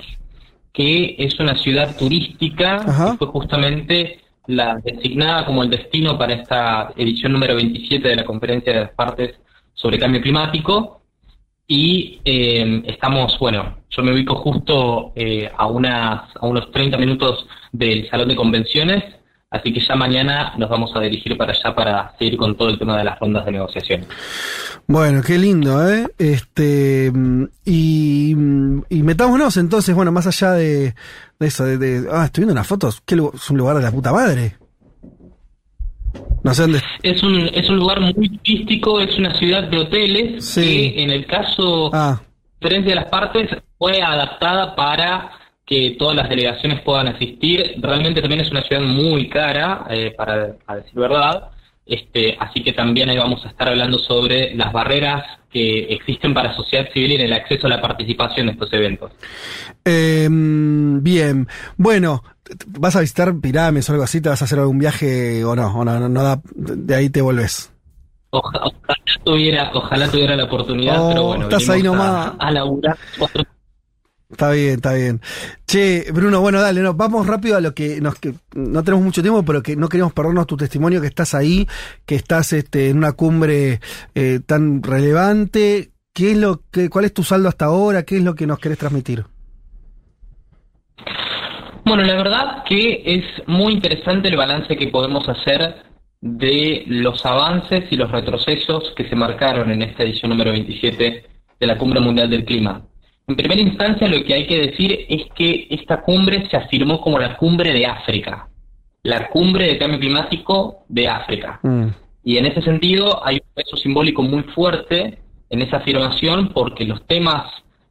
que es una ciudad turística que fue justamente la designada como el destino para esta edición número 27 de la Conferencia de las Partes sobre Cambio Climático. Y eh, estamos, bueno, yo me ubico justo eh, a, unas, a unos 30 minutos del Salón de Convenciones, así que ya mañana nos vamos a dirigir para allá para seguir con todo el tema de las rondas de negociación. Bueno, qué lindo, ¿eh? Este, y, y metámonos entonces, bueno, más allá de, de eso, de, de- ah, estoy viendo unas fotos, que es un lugar de la puta madre. No sé dónde. Es un, es un lugar muy turístico, es una ciudad de hoteles Sí. que en el caso Ah, diferencia de las partes fue adaptada para que todas las delegaciones puedan asistir. Realmente también es una ciudad muy cara, eh, para, decir verdad. Este, así que también ahí vamos a estar hablando sobre las barreras que existen para sociedad civil en el acceso a la participación en estos eventos. eh, bien. Bueno, ¿vas a visitar pirámides o algo así? ¿Te vas a hacer algún viaje o no? ¿O no, no, no da- de ahí te volvés? Oja- ojalá tuviera, ojalá tuviera la oportunidad, Oh, pero bueno, estás ahí nomás. A, a laburar cuatro Está bien, está bien. Che, Bruno, bueno, dale, no, vamos rápido a lo que nos que no tenemos mucho tiempo, pero que no queremos perdernos tu testimonio, que estás ahí, que estás este, en una cumbre eh, tan relevante. ¿Qué es lo que, cuál es tu saldo hasta ahora? ¿Qué es lo que nos querés transmitir? Bueno, la verdad que es muy interesante el balance que podemos hacer de los avances y los retrocesos que se marcaron en esta edición número 27 de la Cumbre Mundial del Clima. En primera instancia, lo que hay que decir es que esta cumbre se afirmó como la cumbre de África, la cumbre de cambio climático de África. Y en ese sentido hay un peso simbólico muy fuerte en esa afirmación porque los temas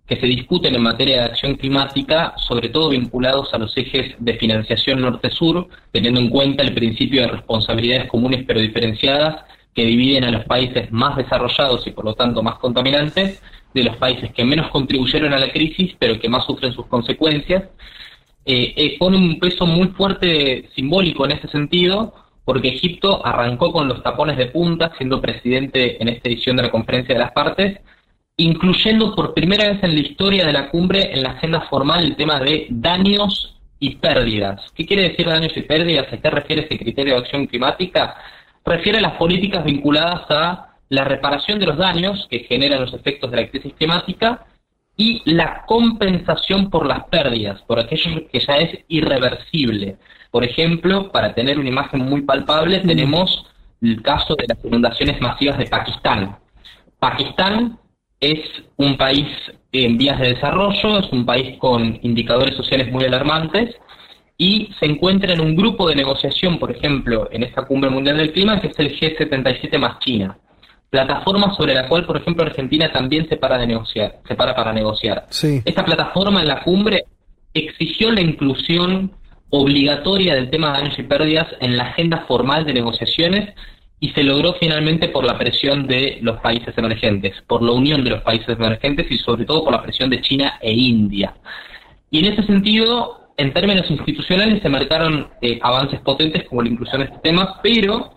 que se discuten en materia de acción climática, sobre todo vinculados a los ejes de financiación norte-sur, teniendo en cuenta el principio de responsabilidades comunes pero diferenciadas que dividen a los países más desarrollados y por lo tanto más contaminantes de los países que menos contribuyeron a la crisis pero que más sufren sus consecuencias, eh, eh, pone un peso muy fuerte simbólico en ese sentido, porque Egipto arrancó con los tapones de punta, siendo presidente en esta edición de la Conferencia de las Partes, incluyendo por primera vez en la historia de la cumbre en la agenda formal el tema de daños y pérdidas. ¿Qué quiere decir daños y pérdidas? ¿A qué refiere ese criterio de acción climática? Refiere a las políticas vinculadas a la reparación de los daños que generan los efectos de la crisis climática y la compensación por las pérdidas, por aquello que ya es irreversible. Por ejemplo, para tener una imagen muy palpable, tenemos el caso de las inundaciones masivas de Pakistán. Pakistán es un país en vías de desarrollo, es un país con indicadores sociales muy alarmantes y se encuentra en un grupo de negociación, por ejemplo, en esta cumbre mundial del clima, que es el G77 más China. Plataforma sobre la cual, por ejemplo, Argentina también se para de negociar, se para para negociar. Sí. Esta plataforma en la cumbre exigió la inclusión obligatoria del tema de daños y pérdidas en la agenda formal de negociaciones y se logró finalmente por la presión de los países emergentes, por la unión de los países emergentes y sobre todo por la presión de China e India. Y en ese sentido, en términos institucionales se marcaron eh, avances potentes como la inclusión de este tema, pero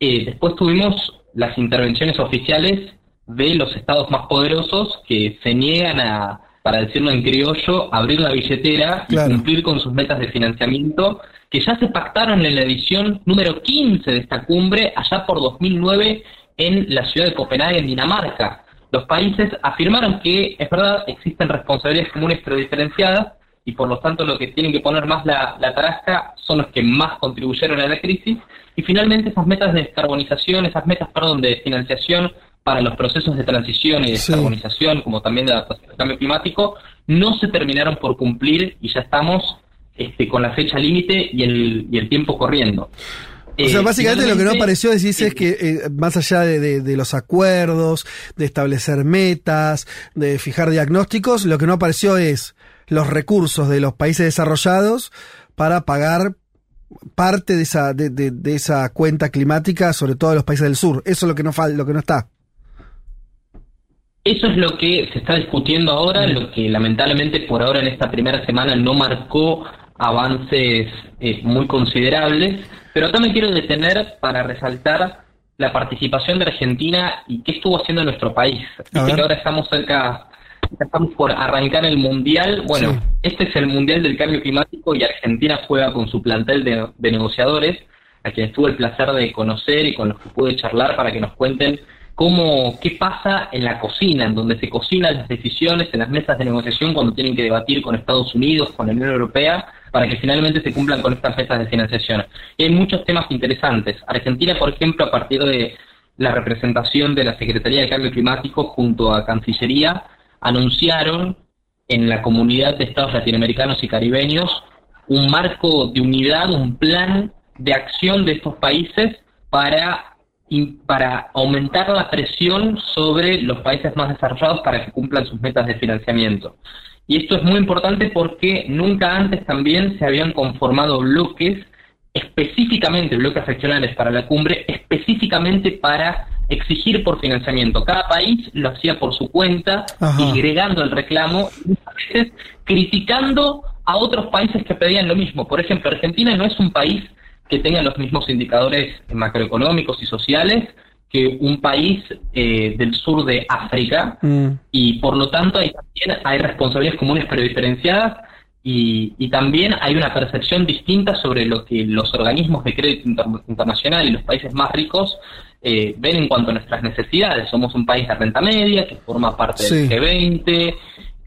eh, después tuvimos las intervenciones oficiales de los estados más poderosos que se niegan a, para decirlo en criollo, abrir la billetera Claro. y cumplir con sus metas de financiamiento que ya se pactaron en la edición número 15 de esta cumbre allá por 2009 en la ciudad de Copenhague, en Dinamarca. Los países afirmaron que, es verdad, existen responsabilidades comunes pero diferenciadas y por lo tanto lo que tienen que poner más la, la tarasca son los que más contribuyeron a la crisis. Y finalmente esas metas de descarbonización, esas metas, perdón, de financiación para los procesos de transición y descarbonización, como también de adaptación al cambio climático, no se terminaron por cumplir y ya estamos este, con la fecha límite y el, y el tiempo corriendo. O sea, Eh, básicamente lo que no apareció, decís, es que eh, más allá de, de- de los acuerdos, de establecer metas, de fijar diagnósticos, lo que no apareció es los recursos de los países desarrollados para pagar parte de esa, de, de- de esa cuenta climática, sobre todo de los países del sur. Eso es lo que no lo que no está. Eso es lo que se está discutiendo ahora, lo que lamentablemente por ahora en esta primera semana no marcó avances eh, muy considerables, pero acá me quiero detener para resaltar la participación de Argentina y qué estuvo haciendo nuestro país. Que ahora estamos cerca, estamos por arrancar el Mundial. Bueno, Sí. este es el Mundial del Cambio Climático y Argentina juega con su plantel de, de negociadores, a quienes tuve el placer de conocer y con los que pude charlar para que nos cuenten cómo, qué pasa en la cocina, en donde se cocinan las decisiones en las mesas de negociación cuando tienen que debatir con Estados Unidos, con la Unión Europea, para que finalmente se cumplan con estas metas de financiación. Y hay muchos temas interesantes. Argentina, por ejemplo, a partir de la representación de la Secretaría de Cambio Climático junto a Cancillería, anunciaron en la comunidad de estados latinoamericanos y caribeños un marco de unidad, un plan de acción de estos países para, para aumentar la presión sobre los países más desarrollados para que cumplan sus metas de financiamiento. Y esto es muy importante porque nunca antes también se habían conformado bloques específicamente, bloques regionales para la cumbre, específicamente para exigir por financiamiento. Cada país lo hacía por su cuenta, Ajá. disgregando el reclamo, muchas veces criticando a otros países que pedían lo mismo. Por ejemplo, Argentina no es un país que tenga los mismos indicadores macroeconómicos y sociales que un país eh, del sur de África Mm. y por lo tanto hay, también hay responsabilidades comunes pero diferenciadas y, y también hay una percepción distinta sobre lo que los organismos de crédito inter- internacional y los países más ricos eh, ven en cuanto a nuestras necesidades. Somos un país de renta media que forma parte Sí. del G20,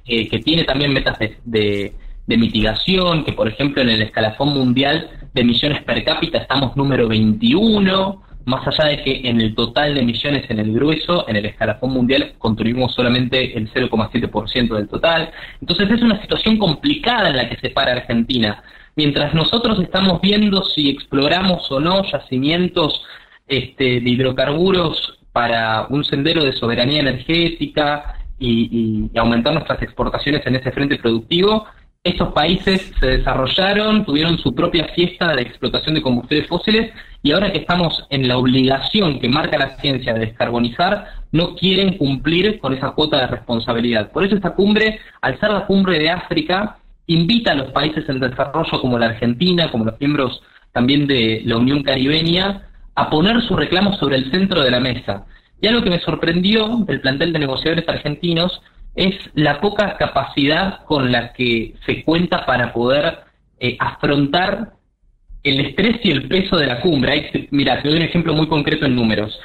eh, que tiene también metas de, de- de mitigación, que por ejemplo en el escalafón mundial de emisiones per cápita estamos número 21, más allá de que en el total de emisiones en el grueso, en el escalafón mundial, contribuimos solamente el 0,7% del total. Entonces es una situación complicada en la que se para Argentina. Mientras nosotros estamos viendo si exploramos o no yacimientos este, de hidrocarburos para un sendero de soberanía energética y, aumentar nuestras exportaciones en ese frente productivo, estos países se desarrollaron, tuvieron su propia fiesta de explotación de combustibles fósiles y ahora que estamos en la obligación que marca la ciencia de descarbonizar, no quieren cumplir con esa cuota de responsabilidad. Por eso esta cumbre, al ser la cumbre de África, invita a los países en desarrollo como la Argentina, como los miembros también de la Unión Caribeña, a poner su reclamo sobre el centro de la mesa. Y algo que me sorprendió del plantel de negociadores argentinos es la poca capacidad con la que se cuenta para poder eh, afrontar el estrés y el peso de la cumbre. Hay, mira, te doy un ejemplo muy concreto en números.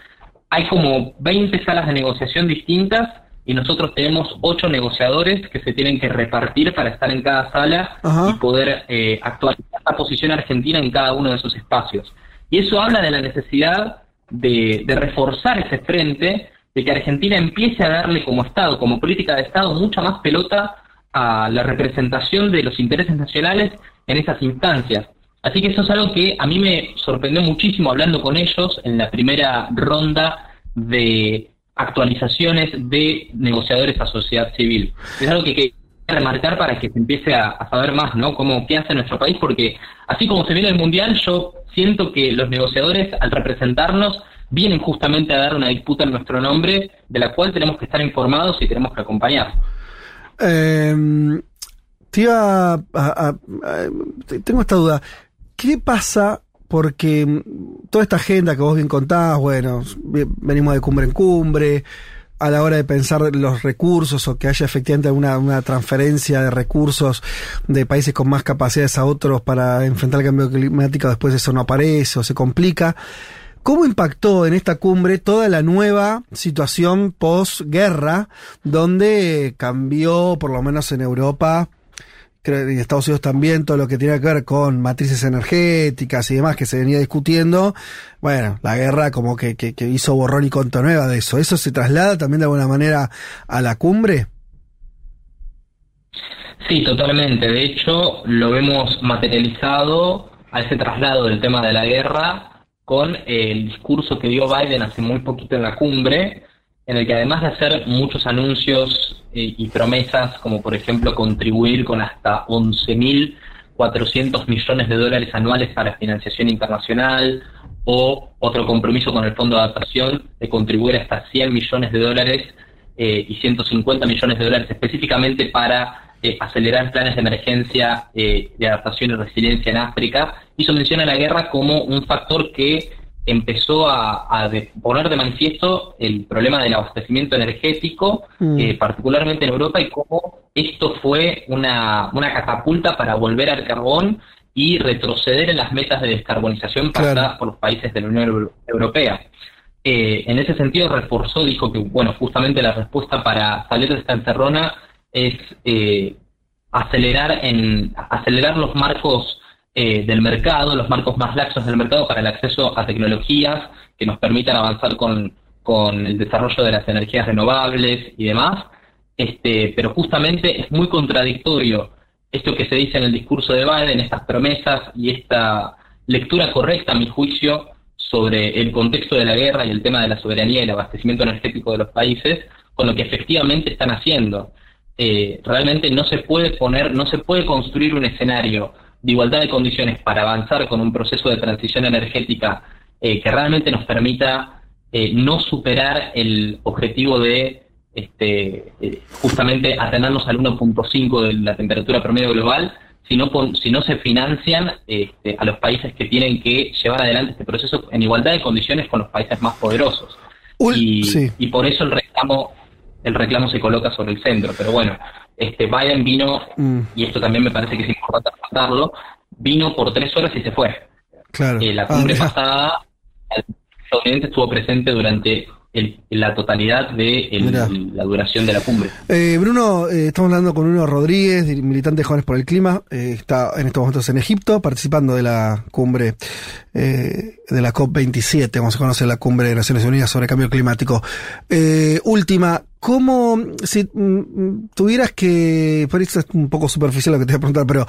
Hay como 20 salas de negociación distintas y nosotros tenemos 8 negociadores que se tienen que repartir para estar en cada sala Ajá. y poder eh, actualizar la posición argentina en cada uno de esos espacios. Y eso habla de la necesidad de, de reforzar ese frente, de que Argentina empiece a darle como Estado, como política de Estado, mucha más pelota a la representación de los intereses nacionales en esas instancias. Así que eso es algo que a mí me sorprendió muchísimo hablando con ellos en la primera ronda de actualizaciones de negociadores a sociedad civil. Es algo que que remarcar para que se empiece a, a saber más, ¿no? Cómo, qué hace nuestro país, porque así como se viene el Mundial, yo siento que los negociadores, al representarnos, vienen justamente a dar una disputa en nuestro nombre, de la cual tenemos que estar informados y tenemos que acompañar. Eh, te a- a- a- te- tengo esta duda. ¿Qué pasa? Porque mm, toda esta agenda que vos bien contás, bueno, venimos de cumbre en cumbre, a la hora de pensar los recursos o que haya efectivamente una, una transferencia de recursos de países con más capacidades a otros para enfrentar el cambio climático, después eso no aparece o se complica. ¿Cómo impactó en esta cumbre toda la nueva situación posguerra, donde cambió, por lo menos en Europa, creo, en Estados Unidos también, todo lo que tiene que ver con matrices energéticas y demás que se venía discutiendo? Bueno, la guerra como que, hizo borrón y conto nueva de eso. ¿Eso se traslada también de alguna manera a la cumbre? Sí, totalmente. De hecho, lo vemos materializado a ese traslado del tema de la guerra con el discurso que dio Biden hace muy poquito en la cumbre, en el que además de hacer muchos anuncios eh, y promesas, como por ejemplo contribuir con hasta 11.400 millones de dólares anuales para financiación internacional, o otro compromiso con el Fondo de Adaptación de contribuir hasta 100 millones de dólares eh, y 150 millones de dólares específicamente para eh, acelerar planes de emergencia eh, de adaptación y resiliencia en África, hizo mención a la guerra como un factor que empezó a, poner de manifiesto el problema del abastecimiento energético, Mm. eh, particularmente en Europa, y cómo esto fue una, una catapulta para volver al carbón y retroceder en las metas de descarbonización Claro. pactadas por los países de la Unión Euro- Europea. Eh, en ese sentido reforzó, dijo que, bueno, justamente la respuesta para salir de esta encerrona es eh, acelerar en acelerar los marcos eh, del mercado, los marcos más laxos del mercado para el acceso a tecnologías que nos permitan avanzar con, con el desarrollo de las energías renovables y demás. Este, pero justamente es muy contradictorio esto que se dice en el discurso de Biden, estas promesas y esta lectura correcta, a mi juicio, sobre el contexto de la guerra y el tema de la soberanía y el abastecimiento energético de los países con lo que efectivamente están haciendo. Eh, realmente no se puede poner, no se puede construir un escenario de igualdad de condiciones para avanzar con un proceso de transición energética eh, que realmente nos permita eh, no superar el objetivo de este, eh, justamente atenernos al 1.5 de la temperatura promedio global, si no, si no se financian este, a los países que tienen que llevar adelante este proceso en igualdad de condiciones con los países más poderosos. y, sí. y por eso el reclamo, el reclamo se coloca sobre el centro. Pero bueno, este Biden vino, Mm, y esto también me parece que es importante resaltarlo, vino por tres horas y se fue. claro. Eh, la Ah, cumbre pasada, el estadounidense estuvo presente durante el- la totalidad de el- la duración de la cumbre. Eh, Bruno, eh, estamos hablando con Bruno Rodríguez, militante de Jóvenes por el Clima. eh, está en estos momentos en Egipto, participando de la cumbre eh, de la COP27, como se conoce la cumbre de Naciones Unidas sobre cambio climático. Última, ¿cómo, si mm, mm, tuvieras que, por eso es un poco superficial lo que te voy a preguntar, pero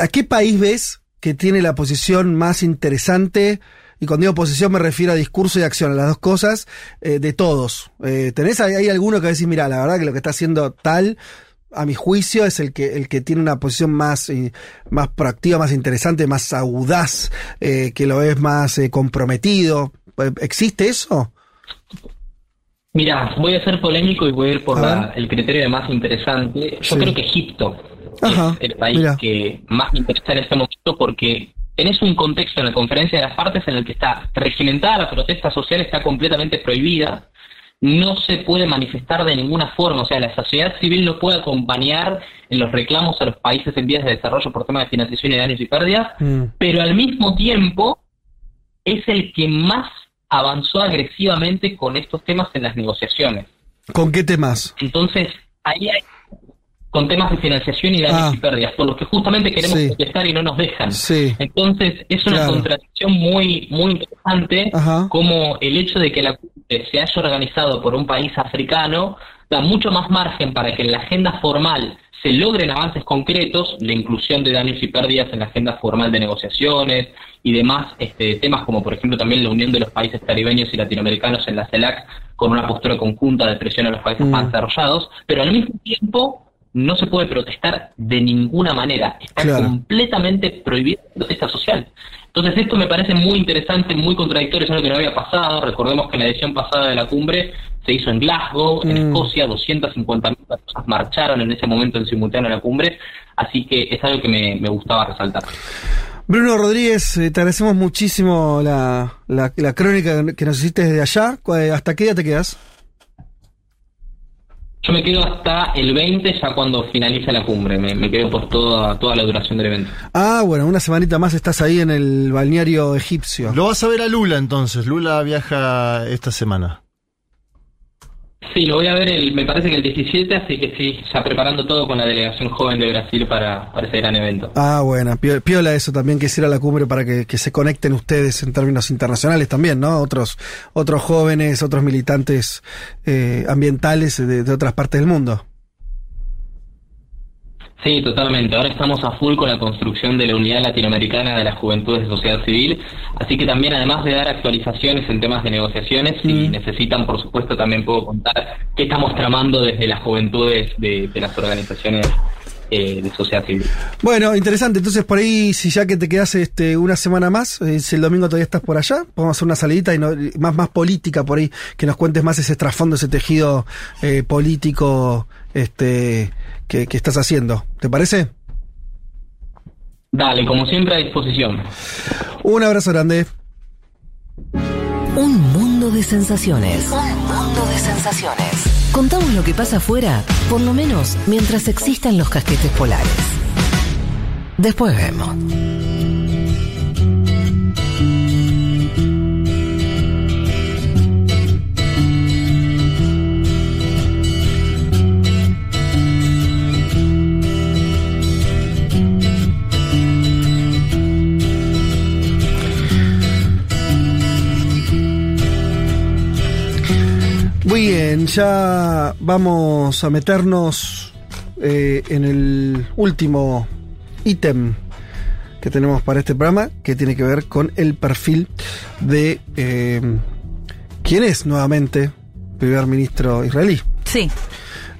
¿a qué país ves que tiene la posición más interesante? Y cuando digo posición me refiero a discurso y acción, a las dos cosas, eh, de todos. Eh, ¿Tenés ahí, hay alguno que decís, mira, la verdad que lo que está haciendo tal, a mi juicio, es el que, el que tiene una posición más, eh, más proactiva, más interesante, más audaz, eh, que lo es más comprometido? ¿Existe eso? Mira, voy a ser polémico y voy a ir por A la- ver. el criterio de más interesante. Yo Sí. creo que Egipto Ajá, es el país que más me interesa en este momento porque tenés un contexto en la conferencia de las partes en el que está regimentada la protesta social, está completamente prohibida, no se puede manifestar de ninguna forma, o sea, la sociedad civil no puede acompañar en los reclamos a los países en vías de desarrollo por temas de financiación y daños y pérdidas, Mm, pero al mismo tiempo es el que más avanzó agresivamente con estos temas en las negociaciones. ¿Con qué temas? Entonces, ahí hay con temas de financiación y daños Ah. y pérdidas, por los que justamente queremos Sí. protestar y no nos dejan. Sí. Entonces, es una Claro. contradicción muy, muy interesante Ajá. como el hecho de que la cumbre se haya organizado por un país africano da mucho más margen para que en la agenda formal se logren avances concretos, la inclusión de daños y pérdidas en la agenda formal de negociaciones y demás este, temas como por ejemplo también la unión de los países caribeños y latinoamericanos en la CELAC con una postura conjunta de presión a los países Mm. más desarrollados, pero al mismo tiempo no se puede protestar de ninguna manera, está Claro. completamente prohibida la protesta social. Entonces esto me parece muy interesante, muy contradictorio, es algo que no había pasado. Recordemos que la edición pasada de la cumbre se hizo en Glasgow, en Mm. Escocia, 250.000 personas marcharon en ese momento en simultáneo a la cumbre, así que es algo que me, me gustaba resaltar. Bruno Rodríguez, eh, te agradecemos muchísimo la, la, la crónica que nos hiciste desde allá. ¿Cu- ¿Hasta qué día te quedas? Yo me quedo hasta el 20, ya cuando finalice la cumbre, me, me quedo por toda, toda la duración del evento. Ah, bueno, una semanita más estás ahí en el balneario egipcio. Lo vas a ver a Lula entonces. Lula viaja esta semana. Sí, lo voy a ver, el, me parece que el 17, así que sí, ya preparando todo con la delegación joven de Brasil para, para ese gran evento. Ah, bueno, pio- piola eso también, que ir a la cumbre para que, que se conecten ustedes en términos internacionales también, ¿no? Otros, otros jóvenes, otros militantes eh, ambientales de, de otras partes del mundo. Sí, totalmente. Ahora estamos a full con la construcción de la Unidad Latinoamericana de las Juventudes de Sociedad Civil, así que también además de dar actualizaciones en temas de negociaciones, si necesitan, por supuesto, también puedo contar qué estamos tramando desde las juventudes de, de las organizaciones eh, de sociedad civil. Bueno, interesante. Entonces, por ahí, si ya que te quedas este, una semana más, eh, si el domingo todavía estás por allá, podemos hacer una salidita y no- más, más política por ahí, que nos cuentes más ese trasfondo, ese tejido eh, político este, que, que estás haciendo. ¿Te parece? Dale, como siempre a disposición. Un abrazo grande. Un mundo de sensaciones. Un mundo de sensaciones. Contamos lo que pasa afuera, por lo menos mientras existan los casquetes polares. Después vemos. Muy bien, ya vamos a meternos eh, en el último ítem que tenemos para este programa, que tiene que ver con el perfil de eh, quién es nuevamente primer ministro israelí. Sí.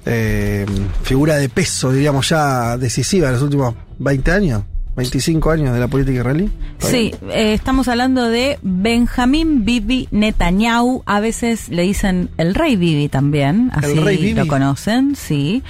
Eh, figura de peso, diríamos ya decisiva en los últimos 20 años. 25 años de la política israelí. Sí, eh, estamos hablando de Benjamín Bibi Netanyahu. A veces le dicen el rey Bibi también, así rey Bibi. lo conocen, sí.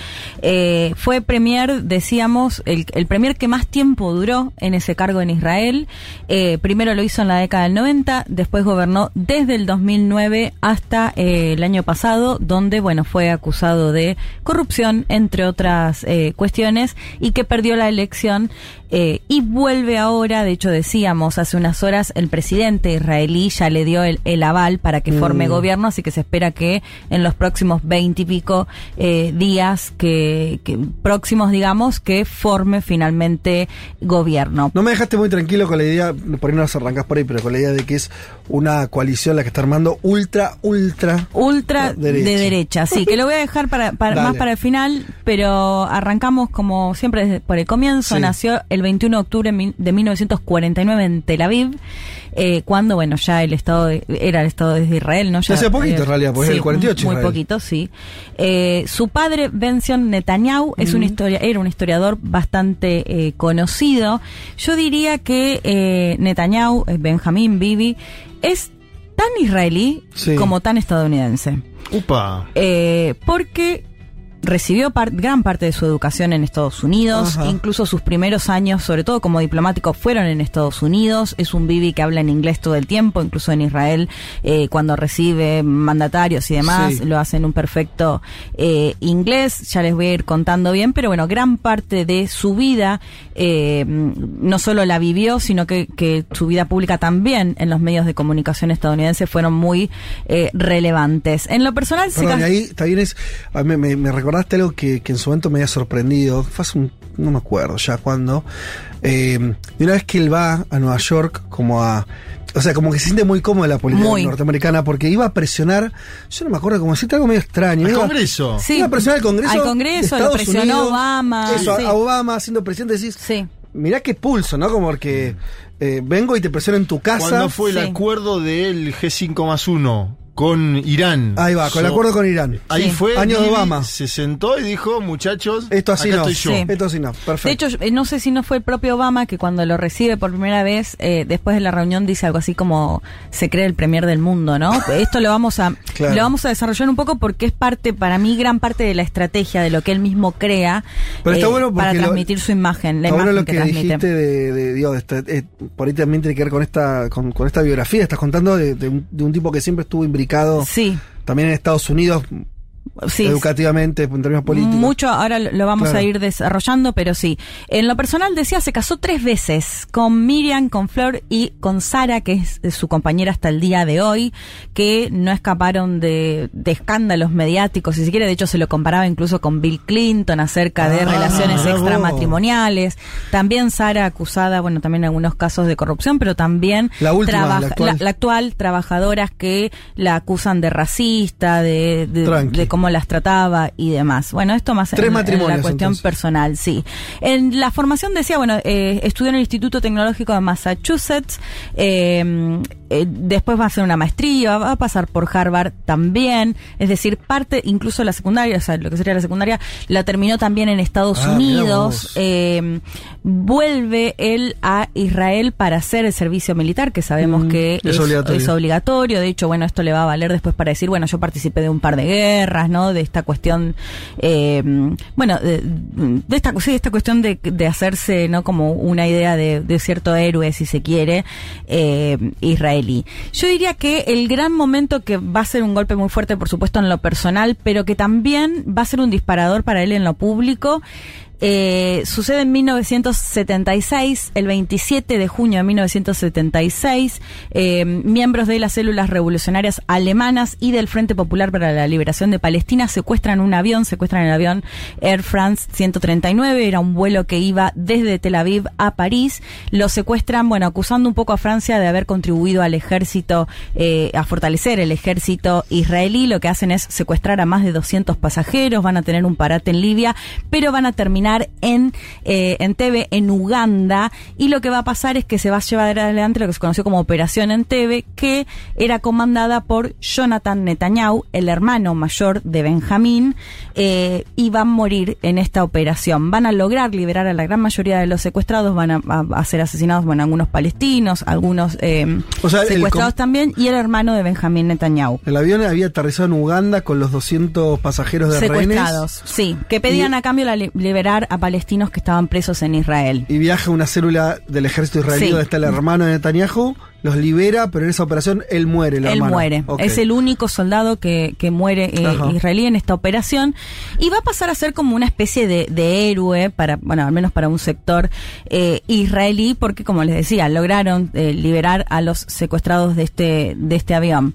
Eh, fue premier, decíamos, el, el premier que más tiempo duró en ese cargo en Israel. Eh, primero lo hizo en la década del 90, después gobernó desde el 2009 hasta eh, el año pasado, donde, bueno, fue acusado de corrupción, entre otras eh, cuestiones, y que perdió la elección. Eh, y vuelve ahora, de hecho decíamos hace unas horas, el presidente israelí ya le dio el, el aval para que forme Mm. gobierno, así que se espera que en los próximos veinte y pico eh, días, que, que próximos digamos, que forme finalmente gobierno. No me dejaste muy tranquilo con la idea, por ahí no nos arrancás por ahí, pero con la idea de que es una coalición la que está armando ultra, ultra. Ultra Derecha. de derecha, sí, que lo voy a dejar para, para- más para el final, pero arrancamos como siempre desde por el comienzo. Sí. Nació el 21 de octubre de 1949 en Tel Aviv, eh, cuando, bueno, ya el Estado de- era el Estado de Israel, ¿no? Ya, Hace poquito, eh, en realidad, porque sí, el 48 Muy Israel. poquito, sí. Eh, su padre, Benzion Netanyahu, es un historia, era un historiador bastante eh, conocido. Yo diría que eh, Netanyahu, Benjamín Bibi, es tan israelí Sí. como tan estadounidense. Upa. Eh, porque recibió par- gran parte de su educación en Estados Unidos, Ajá. incluso sus primeros años, sobre todo como diplomático, fueron en Estados Unidos. Es un Bibi que habla en inglés todo el tiempo, incluso en Israel, eh, cuando recibe mandatarios y demás, Sí. lo hace en un perfecto eh, inglés. Ya les voy a ir contando bien, pero bueno, gran parte de su vida eh, no solo la vivió, sino que, que su vida pública también en los medios de comunicación estadounidenses fueron muy eh, relevantes. En lo personal, se Perdón, cas- ahí también es. mí me, me recordaste algo que, que en su momento me había sorprendido. Fue hace un. No me acuerdo ya cuándo. Eh, de una vez que él va a Nueva York, como a. O sea, como que se siente muy cómodo en la política Muy. norteamericana porque iba a presionar. Yo no me acuerdo cómo decirte algo medio extraño. Al iba, Congreso. Sí. Iba a presionar al Congreso. Al Congreso, lo Estados presionó Unidos. Obama, Eso, sí. a Obama siendo presidente decís. Sí. Mirá qué pulso, ¿no? Como que eh, vengo y te presiono en tu casa. Cuando fue el Sí. acuerdo del G5 más 1 con Irán. Ahí va, con el acuerdo con Irán. Ahí Sí. fue. Año de Obama. Se sentó y dijo, muchachos, Esto así acá no. estoy yo. Sí. Esto así no. De Perfecto. hecho, eh, no sé si no fue el propio Obama que cuando lo recibe por primera vez, eh, después de la reunión dice algo así como se cree el premier del mundo, ¿no? Esto lo vamos a Claro. lo vamos a desarrollar un poco porque es parte, para mí, gran parte de la estrategia de lo que él mismo crea Pero está eh, bueno para lo- transmitir su imagen, la Está bueno imagen lo que, que, transmite. dijiste de, de, digo, de esta- eh, por ahí también tiene que ver con esta, con, con esta biografía. Estás contando de, de un, de un tipo que siempre estuvo Sí. también en Estados Unidos, Sí, educativamente, en términos políticos. Mucho, ahora lo vamos Claro. a ir desarrollando, pero sí. En lo personal, decía, se casó tres veces, con Miriam, con Flor y con Sara, que es su compañera hasta el día de hoy, que no escaparon de, de escándalos mediáticos, si se quiere, de hecho se lo comparaba incluso con Bill Clinton acerca de Ah, relaciones extramatrimoniales. También Sara acusada, bueno, también en algunos casos de corrupción, pero también La última, la actual. la actual, trabajadoras que la acusan de racista, de, de, de cómo las trataba y demás. Bueno, esto más Tres en, en matrimonios, la cuestión entonces. personal, sí. En la formación decía, bueno, eh, estudió en el Instituto Tecnológico de Massachusetts, eh, eh, después va a hacer una maestría, va a pasar por Harvard también, es decir, parte, incluso la secundaria, o sea, lo que sería la secundaria, la terminó también en Estados Ah, Unidos. Eh, vuelve él a Israel para hacer el servicio militar, que sabemos Mm, que es obligatorio. es obligatorio. De hecho, bueno, esto le va a valer después para decir, bueno, yo participé de un par de guerras, ¿no? De esta cuestión, eh, bueno, de, de esta, sí, esta cuestión de, de hacerse, ¿no? Como una idea de, de cierto héroe, si se quiere, eh, israelí. Yo diría que el gran momento que va a ser un golpe muy fuerte, por supuesto, en lo personal, pero que también va a ser un disparador para él en lo público, eh, sucede en 1976, el 27 de junio de 1976, eh, miembros de las células revolucionarias alemanas y del Frente Popular para la Liberación de Palestina secuestran un avión, secuestran el avión Air France 139, era un vuelo que iba desde Tel Aviv a París, lo secuestran, bueno, acusando un poco a Francia de haber contribuido al ejército, eh, a fortalecer el ejército israelí, lo que hacen es secuestrar a más de 200 pasajeros, van a tener un parate en Libia, pero van a terminar en, eh, en TV, en Uganda, y lo que va a pasar es que se va a llevar adelante lo que se conoció como Operación en TV, que era comandada por Jonathan Netanyahu, el hermano mayor de Benjamín, eh, y van a morir en esta operación. Van a lograr liberar a la gran mayoría de los secuestrados, van a, a- a ser asesinados, bueno, algunos palestinos, algunos eh, O sea, el secuestrados también, y el hermano de Benjamín Netanyahu. El avión había aterrizado en Uganda con los 200 pasajeros de rehenes. Secuestrados, sí, que pedían Y- a cambio la li- liberar a palestinos que estaban presos en Israel. Y viaja una célula del ejército israelí Sí. donde está el hermano de Netanyahu, los libera, pero en esa operación él muere, el Él hermano. muere. Es el único soldado que, que muere eh, israelí en esta operación. Y va a pasar a ser como una especie de, de héroe para, bueno, al menos para un sector eh, israelí, porque como les decía, lograron eh, liberar a los secuestrados de este, de este avión.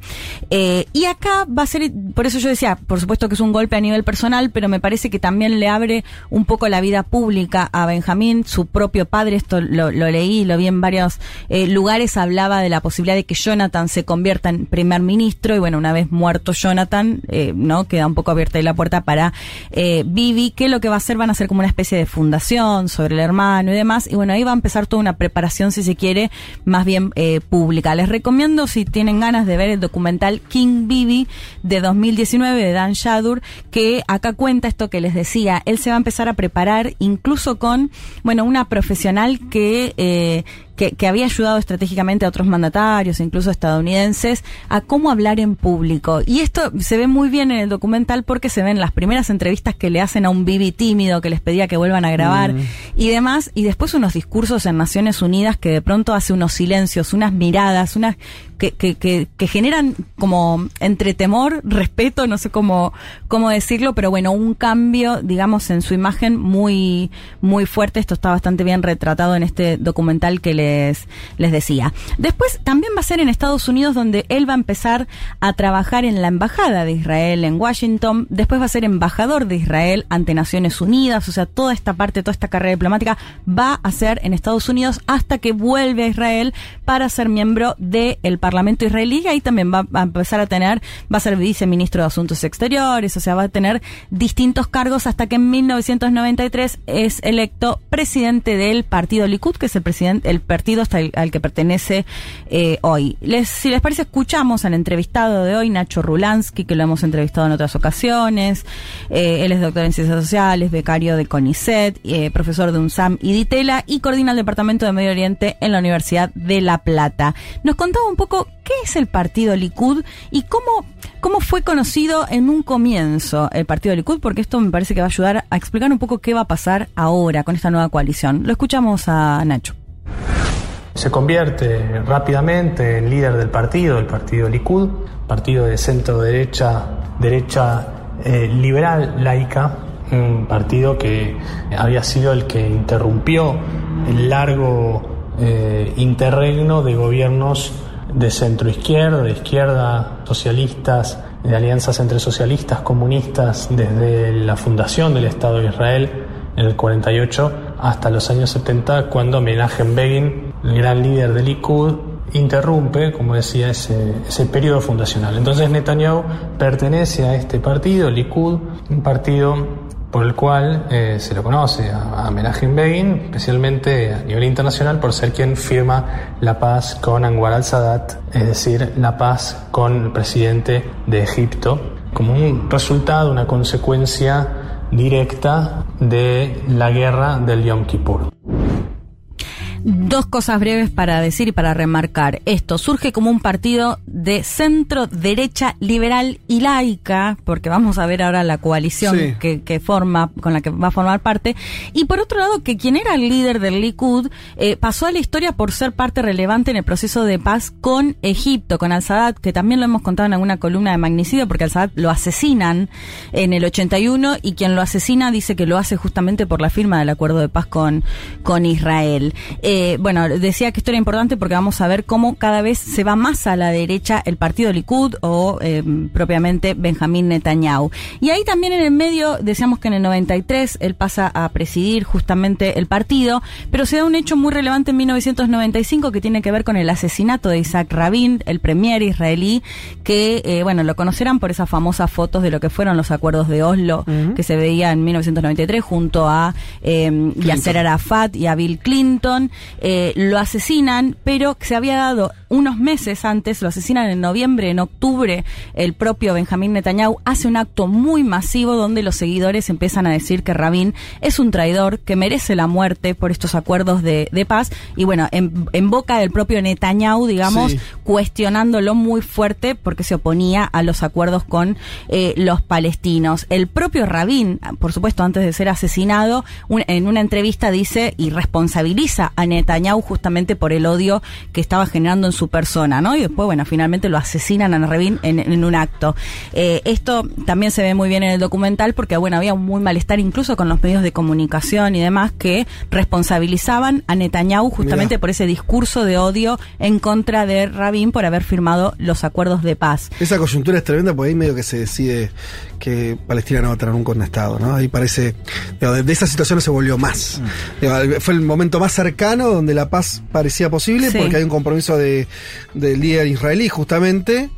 Y acá va a ser, por eso yo decía, por supuesto que es un golpe a nivel personal, pero me parece que también le abre un poco la vida pública a Benjamín, su propio padre, esto lo, lo leí, lo vi en varios lugares, hablaba de la posibilidad de que Jonathan se convierta en primer ministro y bueno, una vez muerto Jonathan, eh, no queda un poco abierta ahí la puerta para eh, Vivi, que lo que va a hacer van a ser como una especie de fundación sobre el hermano y demás, y bueno, ahí va a empezar toda una preparación, si se quiere, más bien eh, pública. Les recomiendo, si tienen ganas de ver el documental King Vivi de 2019 de Dan Shadur, que acá cuenta esto que les decía, él se va a empezar a preparar incluso con, bueno, una profesional que... que, que había ayudado estratégicamente a otros mandatarios, incluso estadounidenses, a cómo hablar en público. Y esto se ve muy bien en el documental porque se ven las primeras entrevistas que le hacen a un Bibi tímido que les pedía que vuelvan a grabar Mm. y demás, y después unos discursos en Naciones Unidas que de pronto hace unos silencios, unas miradas, unas que, que, que, que generan como entre temor, respeto, no sé cómo, cómo decirlo, pero bueno, un cambio, digamos, en su imagen muy, muy fuerte. Esto está bastante bien retratado en este documental que les, les decía. Después también va a ser en Estados Unidos donde él va a empezar a trabajar en la embajada de Israel en Washington. Después va a ser embajador de Israel ante Naciones Unidas. O sea, toda esta parte, toda esta carrera diplomática va a ser en Estados Unidos hasta que vuelve a Israel para ser miembro del Parlamento israelí. Y ahí también va a empezar a tener, va a ser viceministro de Asuntos Exteriores. O sea, va a tener distintos cargos hasta que en 1993 es electo presidente del partido Likud, que es el presidente, el partido hasta el- al que pertenece eh, hoy. Les, si les parece, escuchamos al entrevistado de hoy, Nacho Rulansky, que lo hemos entrevistado en otras ocasiones. Eh, él es doctor en Ciencias Sociales, becario de CONICET, eh, profesor de UNSAM y DITELA y coordina el Departamento de Medio Oriente en la Universidad de La Plata. Nos contaba un poco qué es el partido Likud y cómo, cómo fue conocido en un comienzo el partido Likud, porque esto me parece que va a ayudar a explicar un poco qué va a pasar ahora con esta nueva coalición. Lo escuchamos a Nacho. Se convierte rápidamente en líder del partido, el partido Likud, partido de centro derecha, derecha liberal laica, un partido que había sido el que interrumpió el largo eh, interregno de gobiernos de centro izquierda, de izquierda, socialistas, de alianzas entre socialistas, comunistas, desde la fundación del Estado de Israel en el 48 hasta los años 70, cuando Menachem Begin, el gran líder del Likud, interrumpe, como decía, ese, ese periodo fundacional. Entonces Netanyahu pertenece a este partido, Likud, un partido por el cual eh, se lo conoce a, a Menachem Begin, especialmente a nivel internacional, por ser quien firma la paz con Anwar al-Sadat, es decir, la paz con el presidente de Egipto, como un resultado, una consecuencia directa de la guerra del Yom Kippur. Dos cosas breves para decir y para remarcar. Esto surge como un partido de centro derecha liberal y laica, porque vamos a ver ahora la coalición Sí. que, que forma, con la que va a formar parte. Y por otro lado, que quien era el líder del Likud eh, pasó a la historia por ser parte relevante en el proceso de paz con Egipto, con al-Sadat, que también lo hemos contado en alguna columna de Magnicidio, porque al-Sadat lo asesinan en el 81 y quien lo asesina dice que lo hace justamente por la firma del acuerdo de paz con, con Israel. Eh, Eh, bueno, decía que esto era importante porque vamos a ver cómo cada vez se va más a la derecha el partido Likud o eh, propiamente Benjamín Netanyahu. Y ahí también en el medio, decíamos que en el 93 él pasa a presidir justamente el partido, pero se da un hecho muy relevante en 1995 que tiene que ver con el asesinato de Isaac Rabin, el premier israelí, que, eh, bueno, lo conocerán por esas famosas fotos de lo que fueron los acuerdos de Oslo, que se veía en 1993 junto a eh, Yasser Arafat y a Bill Clinton. Eh, lo asesinan, pero se había dado unos meses antes, lo asesinan en noviembre, en octubre, el propio Benjamín Netanyahu hace un acto muy masivo donde los seguidores empiezan a decir que Rabin es un traidor, que merece la muerte por estos acuerdos de, de paz. Y bueno, en, en boca del propio Netanyahu, digamos, Sí. cuestionándolo muy fuerte porque se oponía a los acuerdos con eh, los palestinos. El propio Rabin, por supuesto, antes de ser asesinado, un- en una entrevista dice y responsabiliza a Netanyahu justamente por el odio que estaba generando en su persona, ¿no? Y después, bueno, finalmente lo asesinan a Rabin en, en un acto. Eh, esto también se ve muy bien en el documental porque, bueno, había un muy malestar incluso con los medios de comunicación y demás que responsabilizaban a Netanyahu justamente Mirá. por ese discurso de odio en contra de Rabin por haber firmado los acuerdos de paz. Esa coyuntura es tremenda porque ahí medio que se decide que Palestina no va a tener nunca un Estado, ¿no? Ahí parece, digo, de, de esa situación no se volvió más. Digo, fue el momento más cercano donde la paz parecía posible Sí. porque hay un compromiso de, del líder israelí justamente.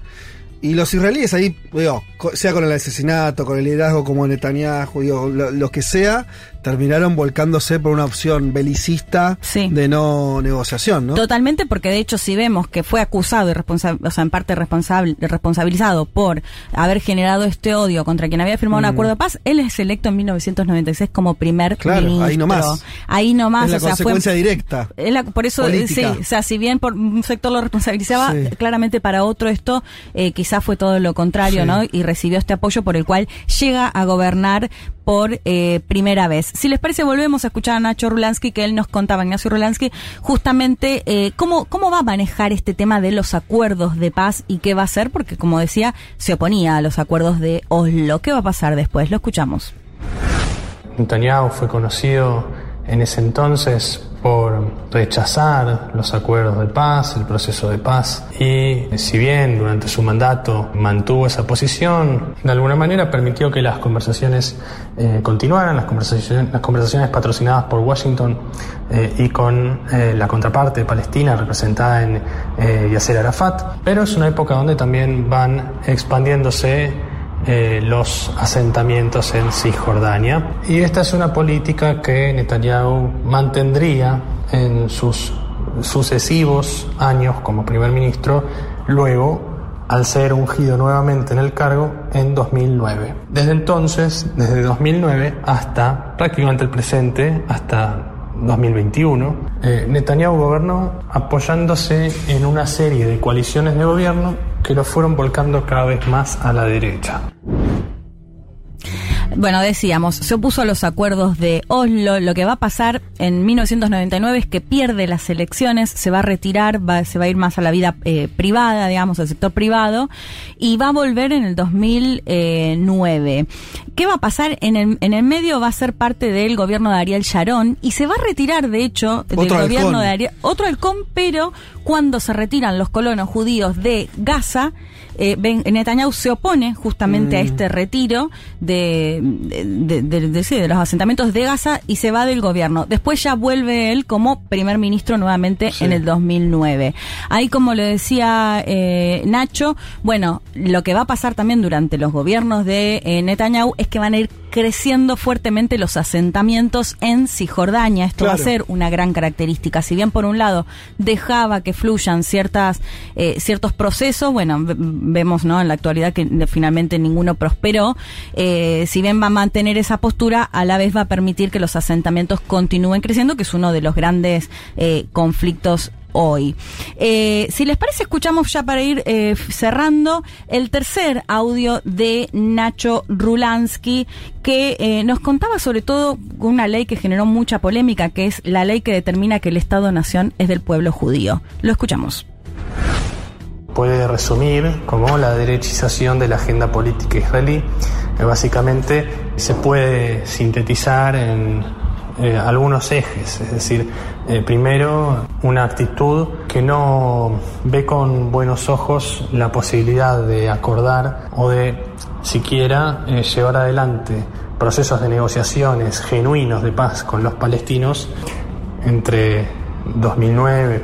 Y los israelíes ahí, digo, sea con el asesinato, con el liderazgo como Netanyahu, digo, lo, lo que sea, terminaron volcándose por una opción belicista de no negociación, ¿no? Totalmente, porque de hecho si vemos que fue acusado y responsa- o sea, en parte responsable, responsabilizado por haber generado este odio contra quien había firmado un Mm. acuerdo de paz, él es electo en 1996 como primer Claro, ministro. ahí nomás. Ahí nomás, es la o sea, fue- consecuencia directa. es la- por eso, sí, o sea, si bien por un sector lo responsabilizaba, Sí. claramente para otro esto eh, quizás fue todo lo contrario, Sí. ¿no? Y recibió este apoyo por el cual llega a gobernar por eh, primera vez. Si les parece, volvemos a escuchar a Nacho Rulansky, que él nos contaba, Ignacio Rulansky, justamente eh, cómo, cómo va a manejar este tema de los acuerdos de paz y qué va a hacer, porque como decía, se oponía a los acuerdos de Oslo. ¿Qué va a pasar después? Lo escuchamos. Netanyahu fue conocido en ese entonces por rechazar los acuerdos de paz, el proceso de paz, y si bien durante su mandato mantuvo esa posición, de alguna manera permitió que las conversaciones eh, continuaran, las conversaciones, las conversaciones patrocinadas por Washington eh, y con eh, la contraparte palestina representada en eh, Yasser Arafat, pero es una época donde también van expandiéndose eh, los asentamientos en Cisjordania. Y esta es una política que Netanyahu mantendría en sus sucesivos años como primer ministro, luego al ser ungido nuevamente en el cargo en 2009. Desde entonces, desde 2009 hasta prácticamente el presente, hasta 2021, eh, Netanyahu gobernó apoyándose en una serie de coaliciones de gobierno que lo fueron volcando cada vez más a la derecha. Bueno, decíamos, se opuso a los acuerdos de Oslo. Lo que va a pasar en 1999 es que pierde las elecciones, se va a retirar, va, se va a ir más a la vida eh, privada, digamos, al sector privado, y va a volver en el 2009. ¿Qué va a pasar? En el, en el medio va a ser parte del gobierno de Ariel Sharon y se va a retirar, de hecho, del Otro gobierno halcón. de Ariel, otro halcón, pero cuando se retiran los colonos judíos de Gaza, eh, Ben- Netanyahu se opone justamente a Mm. este retiro de, de, de- de- sí, de los asentamientos de Gaza y se va del gobierno. Después ya vuelve él como primer ministro nuevamente en el 2009. Ahí, como le decía eh, Nacho, bueno, lo que va a pasar también durante los gobiernos de eh, Netanyahu es que van a ir creciendo fuertemente los asentamientos en Cisjordania. Esto va a ser una gran característica. Si bien por un lado dejaba que fluyan ciertas eh, ciertos procesos, bueno, vemos no en la actualidad que finalmente ninguno prosperó. eh, si bien va a mantener esa postura, a la vez va a permitir que los asentamientos continúen creciendo, que es uno de los grandes eh, conflictos hoy. Eh, si les parece, escuchamos ya para ir cerrando el tercer audio de Nacho Rulansky, que nos contaba sobre todo una ley que generó mucha polémica, que es la ley que determina que el Estado-Nación es del pueblo judío. Lo escuchamos. Puede resumir como la derechización de la agenda política israelí. básicamente se puede sintetizar en eh, algunos ejes, es decir, eh, primero una actitud que no ve con buenos ojos la posibilidad de acordar o de siquiera eh, llevar adelante procesos de negociaciones genuinos de paz con los palestinos entre 2009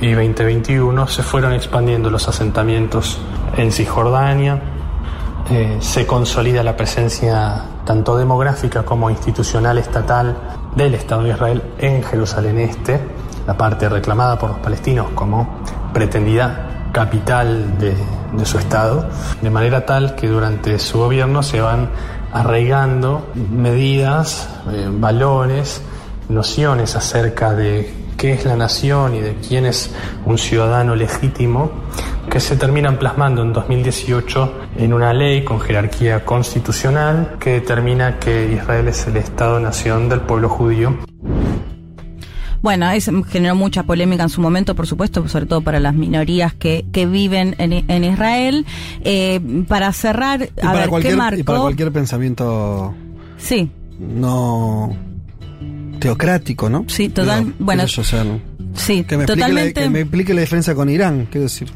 y 2021 se fueron expandiendo los asentamientos en Cisjordania, eh, se consolida la presencia tanto demográfica como institucional estatal del Estado de Israel en Jerusalén Este, la parte reclamada por los palestinos como pretendida capital de, de su Estado, de manera tal que durante su gobierno se van arraigando medidas, eh, valores, nociones acerca de qué es la nación y de quién es un ciudadano legítimo, que se terminan plasmando en 2018 en una ley con jerarquía constitucional que determina que Israel es el Estado-nación del pueblo judío. Bueno, eso generó mucha polémica en su momento, por supuesto, sobre todo para las minorías que, que viven en, en Israel. Eh, para cerrar, Y a para, ver, cualquier, ¿qué y marcó? para cualquier pensamiento Sí, no teocrático, ¿no? Sí, total- bueno, qué sé yo, o sea, no- sí, que me, explique la, totalmente. que me explique la diferencia con Irán, quiero decir.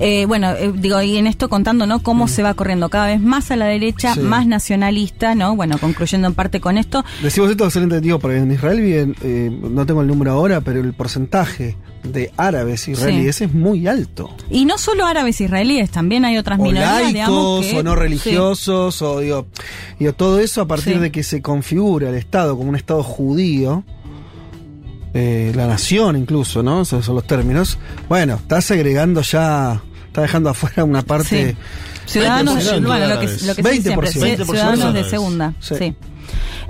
Eh, bueno, eh, digo, y en esto contando, ¿no? Cómo se va corriendo cada vez más a la derecha. Sí. más nacionalista, ¿no? Bueno, concluyendo en parte con esto. Decimos esto excelente, digo, porque en Israel viven, eh, no tengo el número ahora, pero el porcentaje de árabes israelíes es muy alto. Y no solo árabes israelíes, también hay otras O minorías, digamos. laicos, que- o no religiosos, o digo, digo, todo eso a partir de que se configura el Estado como un Estado judío, eh, la nación incluso, ¿no? Esos son los términos. Bueno, está segregando ya, está dejando afuera una parte... Sí. Ciudadanos, 20% bueno, lo que, árabes. lo que se dice siempre, 20%. ci- ciudadanos de segunda. Sí.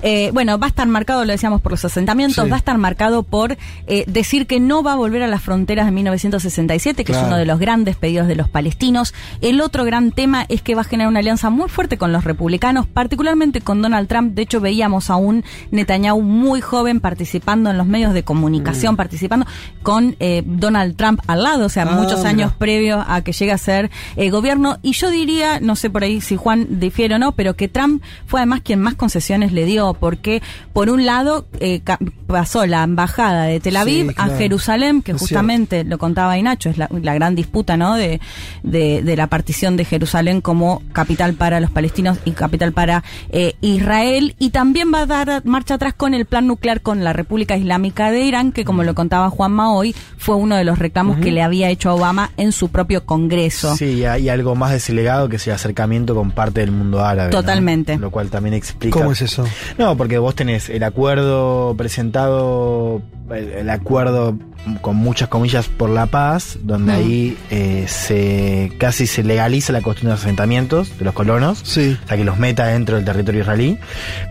Eh, bueno, va a estar marcado, lo decíamos, por los asentamientos, Sí. va a estar marcado por eh, decir que no va a volver a las fronteras de 1967, que Claro. es uno de los grandes pedidos de los palestinos. El otro gran tema es que va a generar una alianza muy fuerte con los republicanos, particularmente con Donald Trump. De hecho, veíamos a un Netanyahu muy joven participando en los medios de comunicación, participando con eh, Donald Trump al lado, o sea, Mm. Ah, muchos mira. años previo a que llegue a ser eh, gobierno. Y yo diría, no sé por ahí si Juan difiere o no, pero que Trump fue además quien más concesiones le dio, porque por un lado eh, pasó la embajada de Tel Aviv Sí, claro. a Jerusalén, que Es justamente lo contaba Inacho, es la, la gran disputa ¿no? de, de, de la partición de Jerusalén como capital para los palestinos y capital para eh, Israel. Y también va a dar marcha atrás con el plan nuclear con la República Islámica de Irán, que como lo contaba Juanma hoy, fue uno de los reclamos que le había hecho a Obama en su propio Congreso. Sí, y hay algo más de ese legado que es el acercamiento con parte del mundo árabe. ¿no? Totalmente. Lo cual también explica. ¿Cómo es eso? No, porque vos tenés el acuerdo presentado, el, el acuerdo con muchas comillas por la paz, donde ahí eh, se casi se legaliza la construcción de los asentamientos de los colonos, Sí. o sea que los meta dentro del territorio israelí,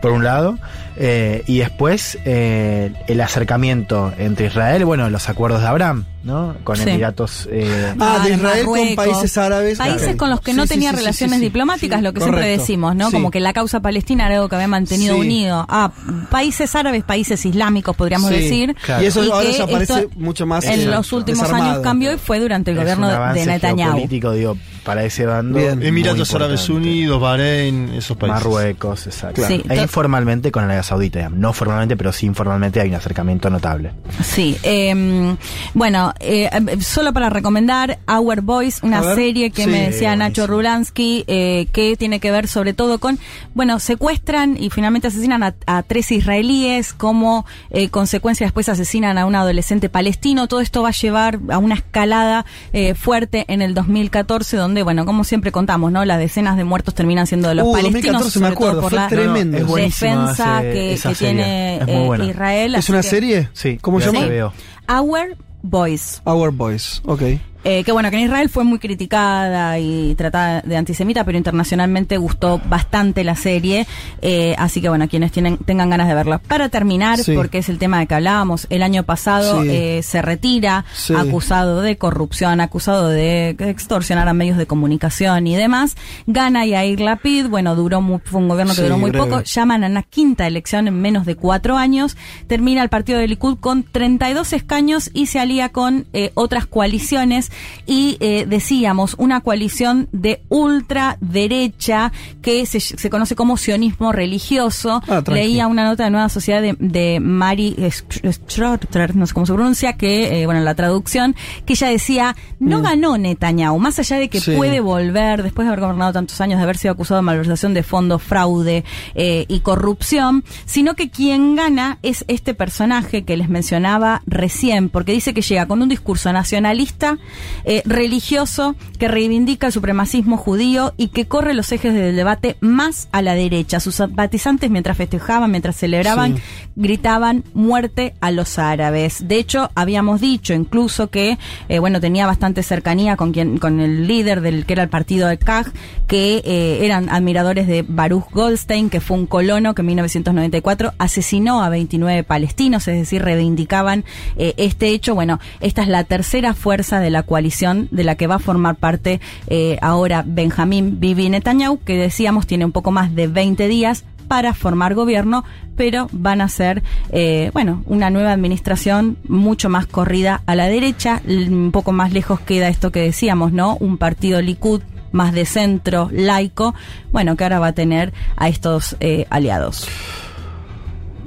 por un lado, eh, y después eh, el acercamiento entre Israel, bueno, los acuerdos de Abraham, ¿no? Con Sí. Emiratos. eh, Ah, de Ah, Israel con países árabes. Países con los que Sí, no sí, tenía sí, relaciones sí, sí. diplomáticas, Sí, lo que siempre decimos, ¿no? Sí. Como que la causa palestina era algo que había mantenido Sí. unido a países árabes, países islámicos, podríamos Sí, decir. claro. Y eso ahora que ya aparece esto mucho más, En exacto, los últimos desarmado. años cambió y fue durante el es gobierno un de Netanyahu. geopolítico, digo, para ese bando. Bien. Emiratos Árabes. Unidos, Bahrein, esos países. Marruecos, exacto. Sí, e informalmente con Arabia Saudita, no formalmente, pero sí informalmente hay un acercamiento notable. Sí, eh, bueno, eh, solo para recomendar Our Boys, una ver. serie que Sí, me decía Nacho. Rulansky, eh, que tiene que ver sobre todo con, bueno, secuestran y finalmente asesinan a, a tres israelíes, como eh, consecuencia después asesinan a un adolescente palestino. Todo esto va a llevar a una escalada eh, fuerte en el 2014, donde, bueno, como siempre contamos, ¿no? Las decenas de muertos terminan siendo de los Uh, palestinos, 2014 me acuerdo, por fue la tremendo. defensa ese- que, tiene Es eh, buena. Israel. ¿Es una que- serie? Sí, ¿Cómo se llama? Our Boys. Our Boys, ok. Eh, que bueno, que en Israel fue muy criticada y tratada de antisemita, pero internacionalmente gustó bastante la serie. eh, así que bueno, quienes tienen, tengan ganas de verla. Para terminar, Sí. porque es el tema de que hablábamos, el año pasado Sí. eh, se retira Sí. acusado de corrupción, acusado de extorsionar a medios de comunicación y demás. Gana Yair Lapid, bueno, duró muy, fue un gobierno que duró muy breve. poco. Llaman a una quinta elección en menos de cuatro años. Termina el partido de Likud con 32 escaños y se alía con eh, otras coaliciones y eh, decíamos una coalición de ultraderecha que se, se conoce como sionismo religioso. Ah. Leía una nota de Nueva Sociedad de, de Mari Strotter, no sé cómo se pronuncia, que, eh, bueno, la traducción, que ella decía, no ganó Netanyahu, más allá de que Mm. Sí. puede volver, después de haber gobernado tantos años, de haber sido acusado de malversación de fondos, fraude eh, y corrupción, sino que quien gana es este personaje que les mencionaba recién, porque dice que llega con un discurso nacionalista, eh, religioso, que reivindica el supremacismo judío y que corre los ejes del debate más a la derecha. Sus simpatizantes, mientras festejaban, mientras celebraban, Sí. gritaban muerte a los árabes. De hecho, habíamos dicho incluso que, eh, bueno, tenía bastante cercanía con quien, con el líder del que era el partido de CAG, que eh, eran admiradores de Baruch Goldstein, que fue un colono que en 1994 asesinó a 29 palestinos, es decir, reivindicaban eh, este hecho. Bueno, esta es la tercera fuerza de la coalición de la que va a formar parte eh, ahora Benjamín Bibi Netanyahu, que decíamos tiene un poco más de 20 días para formar gobierno, pero van a ser, eh, bueno, una nueva administración mucho más corrida a la derecha. L- Un poco más lejos queda esto que decíamos, ¿no? Un partido Likud más de centro, laico, bueno, que ahora va a tener a estos eh, aliados.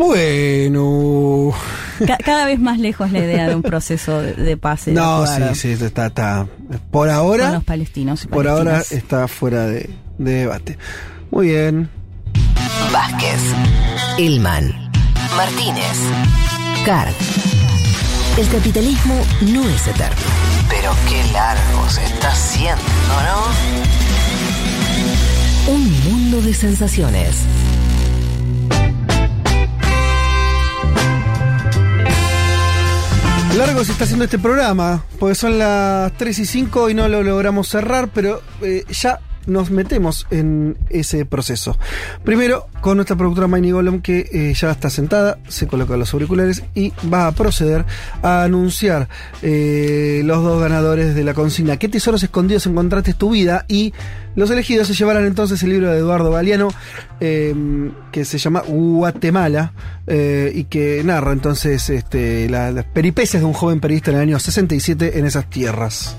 Bueno. Ca- cada vez más lejos la idea de un proceso de, de paz. y No, sí, sí, está, está. Por Con ahora, los palestinos y por ahora está fuera de, de debate. Muy bien. Vázquez, Ilman, Martínez, Carg. El capitalismo no es eterno. Pero qué largo se está haciendo, ¿no? Un mundo de sensaciones. Largo se está haciendo este programa, porque son las 3 y 5 y no lo logramos cerrar, pero eh, ya nos metemos en ese proceso. Primero, con nuestra productora Maini Golem, que eh, ya está sentada, se coloca los auriculares y va a proceder a anunciar eh, los dos ganadores de la consigna. ¿Qué tesoros escondidos encontraste en tu vida? Y los elegidos se llevarán entonces el libro de Eduardo Galeano, eh, que se llama Guatemala, eh, y que narra entonces este, la- las peripecias de un joven periodista en el año 67 en esas tierras.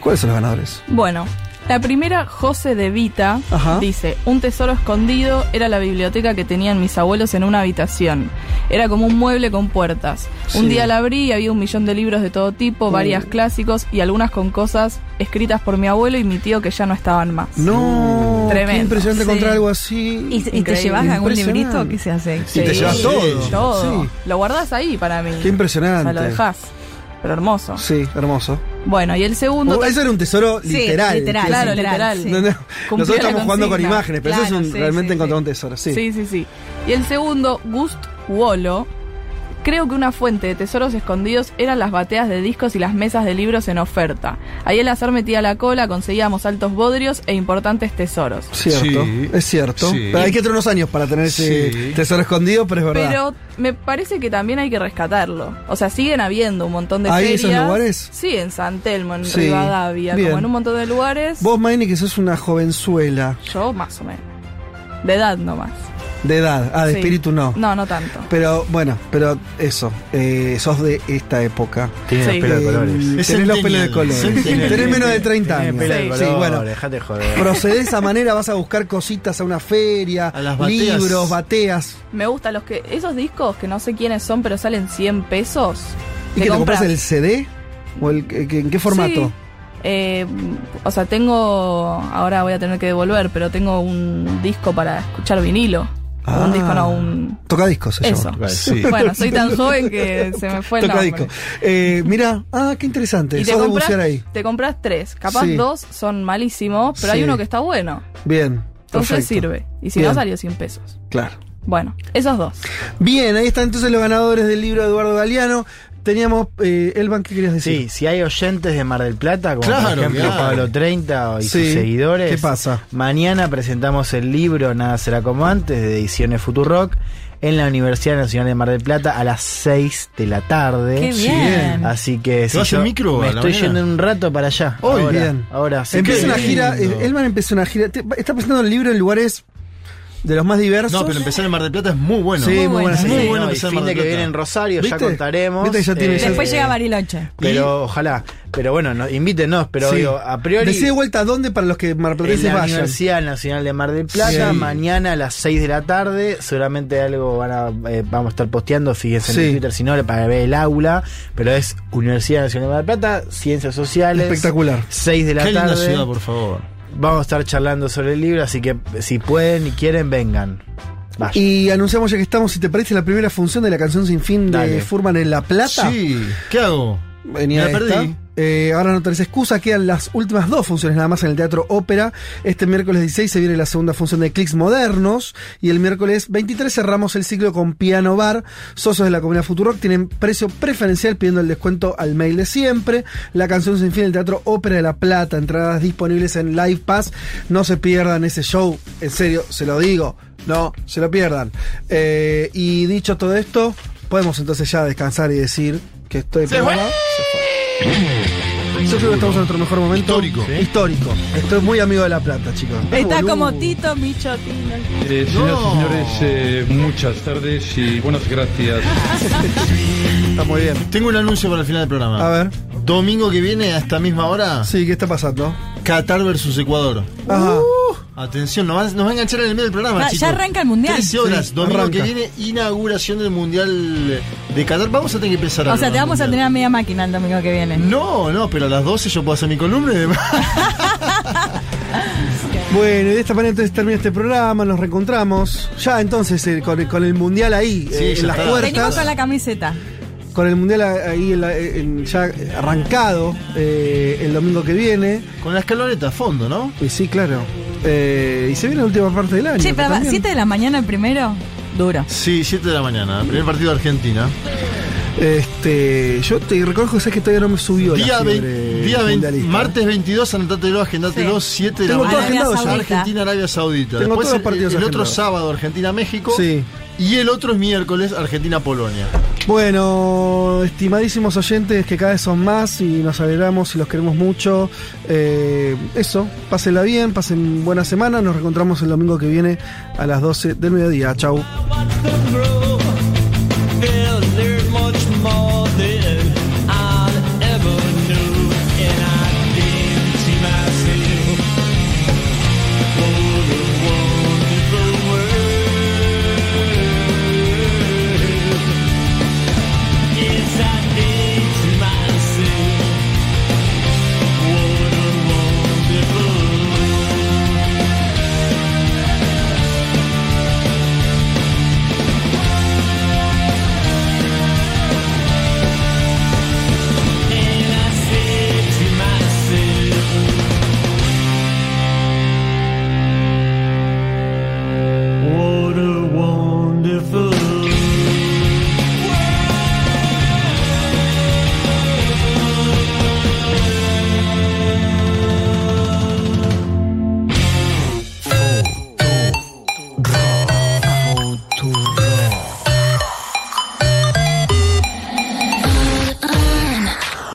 ¿Cuáles son los ganadores? Bueno, la primera, José de Vita, Ajá. dice, un tesoro escondido era la biblioteca que tenían mis abuelos en una habitación. Era como un mueble con puertas. Un Sí. día la abrí y había un millón de libros de todo tipo, varias clásicos y algunas con cosas escritas por mi abuelo y mi tío que ya no estaban más. No, Tremendo. qué impresionante Sí. encontrar algo así. ¿Y, y te llevas algún librito? ¿Qué se hace? Y te llevas todo. Todo. Sí. Lo guardás ahí para mí. Qué impresionante. O sea, lo dejás. Pero hermoso. Sí, hermoso. Bueno, y el segundo... Oh, ese era un tesoro Sí, literal. literal, quiero claro, decir. literal, sí. No, no, Cumplió Nosotros estamos jugando con imágenes, pero eso es un, sí, realmente sí, encontrar sí. un tesoro. Sí. Sí, sí, sí. Y el segundo, Gust Wolo. Creo que una fuente de tesoros escondidos eran las bateas de discos y las mesas de libros en oferta. Ahí el azar metía la cola, conseguíamos altos bodrios e importantes tesoros. Cierto, Sí. es cierto. Sí. Pero hay que tener unos años para tener ese Sí. tesoro escondido, pero es verdad. Pero me parece que también hay que rescatarlo. O sea, siguen habiendo un montón de ¿Hay ferias. esos lugares? Sí, en San Telmo, en Sí. Rivadavia, Bien. como en un montón de lugares. Vos, Maini, que sos una jovenzuela Yo más o menos. De edad nomás. De edad. Ah, de Sí. espíritu no. No, no tanto. Pero bueno, pero eso, eh, sos de esta época. Tiene los Sí. pelos de colores. Tenés Es los pelos de colores. Tenés menos de 30 Tiene años. pelo de Sí. bueno. dejate joder. Procedés de esa manera, vas a buscar cositas a una feria, A las bateas. libros, bateas. Me gustan los que. Esos discos que no sé quiénes son, pero salen 100 pesos. ¿Y que te compras el CD? ¿O el, en qué formato? Sí. Eh, o sea, tengo. Ahora voy a tener que devolver, pero tengo un disco para escuchar vinilo. Ah. Un disco, no, un. Tocadiscos se Eso. llama. Sí. Bueno, soy tan joven que se me fue el nombre. Tocadiscos. Eh, mira, ah, qué interesante. Y te Sos de compras, bucear ahí. te compras tres. Capaz Sí. dos son malísimos, pero hay uno que está bueno. Bien. Entonces perfecto. sirve. Y si Bien. no, salió 100 pesos. Claro. Bueno, esos dos. Bien, ahí están entonces los ganadores del libro de Eduardo Galeano. Teníamos, eh, Elban, ¿qué querías decir? Sí, si hay oyentes de Mar del Plata, como Claro, por ejemplo claro. Pablo 30 y Sí, sus seguidores, ¿qué pasa? Mañana presentamos el libro Nada será como antes de Ediciones Futurock en la Universidad Nacional de Mar del Plata a las 6 de la tarde. ¡Qué bien! Así que si yo micro me estoy mañana? yendo en un rato para allá. Hoy, ahora, bien. Ahora sí. Empieza que- una gira, eh, Elman empezó una gira, está presentando el libro en lugares de los más diversos. No, pero empezar en Mar del Plata es muy bueno. Sí, muy buena Es muy bueno No, empezar en Mar que viene en Rosario, ya contaremos. ¿Viste que ya tiene- Eh, Después llega Bariloche. Pero ojalá. Pero bueno, no, invítenos, pero Sí. digo, a priori. Decide vuelta dónde para los que En marplatenses la vayan. Universidad Nacional de Mar del Plata, Sí. mañana a las 6 de la tarde, seguramente algo van a, eh, vamos a estar posteando, fíjense Sí. en Twitter si no, para ver el aula, pero es Universidad Nacional de Mar del Plata, Ciencias Sociales. Espectacular. 6 de la Qué linda tarde. ciudad, por favor. Vamos a estar charlando sobre el libro, así que si pueden y quieren, vengan. Y anunciamos ya que estamos, si te parece, la primera función de la canción sin fin de Dale. Furman en La Plata. Sí, ¿qué hago? Venía Me la perdí. Eh, ahora no tenés excusa, quedan las últimas dos funciones nada más en el Teatro Ópera. Este miércoles 16 se viene la segunda función de Clicks Modernos y el miércoles 23 cerramos el ciclo con Piano Bar. Socios de la comunidad Futurock tienen precio preferencial pidiendo el descuento al mail de siempre. La canción sin fin del Teatro Ópera de La Plata, entradas disponibles en Live Pass. No se pierdan ese show, en serio, se lo digo, no se lo pierdan. Eh, y dicho todo esto, podemos entonces ya descansar y decir que estoy Se fue. Yo creo que estamos en nuestro mejor momento. Histórico. Histórico. Estoy muy amigo de La Plata, chicos. Está Boludo. como Tito Michotino. Eh, señoras y señores, eh, muchas tardes y buenas gracias. Está muy bien. Tengo un anuncio para el final del programa. A ver. Domingo que viene, a esta misma hora, Sí, ¿qué está pasando? Qatar versus Ecuador. Ajá. Atención, nos va, nos va a enganchar en el medio del programa. Ya- arranca el Mundial. 13 horas, Sí, domingo arranca. que viene, inauguración del Mundial de Qatar. Vamos a tener que empezar O algo sea, te vamos a tener a media máquina el domingo que viene. No, no, pero a las 12 yo puedo hacer mi columna y demás. Bueno, y de esta manera entonces termina este programa, nos reencontramos. Ya entonces eh, con, con el mundial ahí, Sí, eh, en las está. puertas. Venimos con la camiseta. Con el mundial ahí en la- en- ya arrancado eh, el domingo que viene. Con la escaloneta a fondo, ¿no? Y sí, claro. Eh, y se viene la última parte del año. Que pero también- 7 de la mañana el primero, duro. Sí, 7 de la mañana. Primer partido de Argentina. Este, yo te reconozco que sabes que todavía no me subió Día, la 20, fiebre día 20, mundialista. martes 22, anotátelo, agendátelo, Sí. 7 de la Tengo todo mañana. agendado ya. Argentina, Arabia Saudita. Tengo Después todos los el, partidos el otro sábado, Argentina-México. Sí. Y el otro es miércoles, Argentina-Polonia. Bueno, estimadísimos oyentes, que cada vez son más y nos alegramos y los queremos mucho. Eh, eso, pásenla bien, pasen buena semana. Nos reencontramos el domingo que viene a las 12 del mediodía. Chau.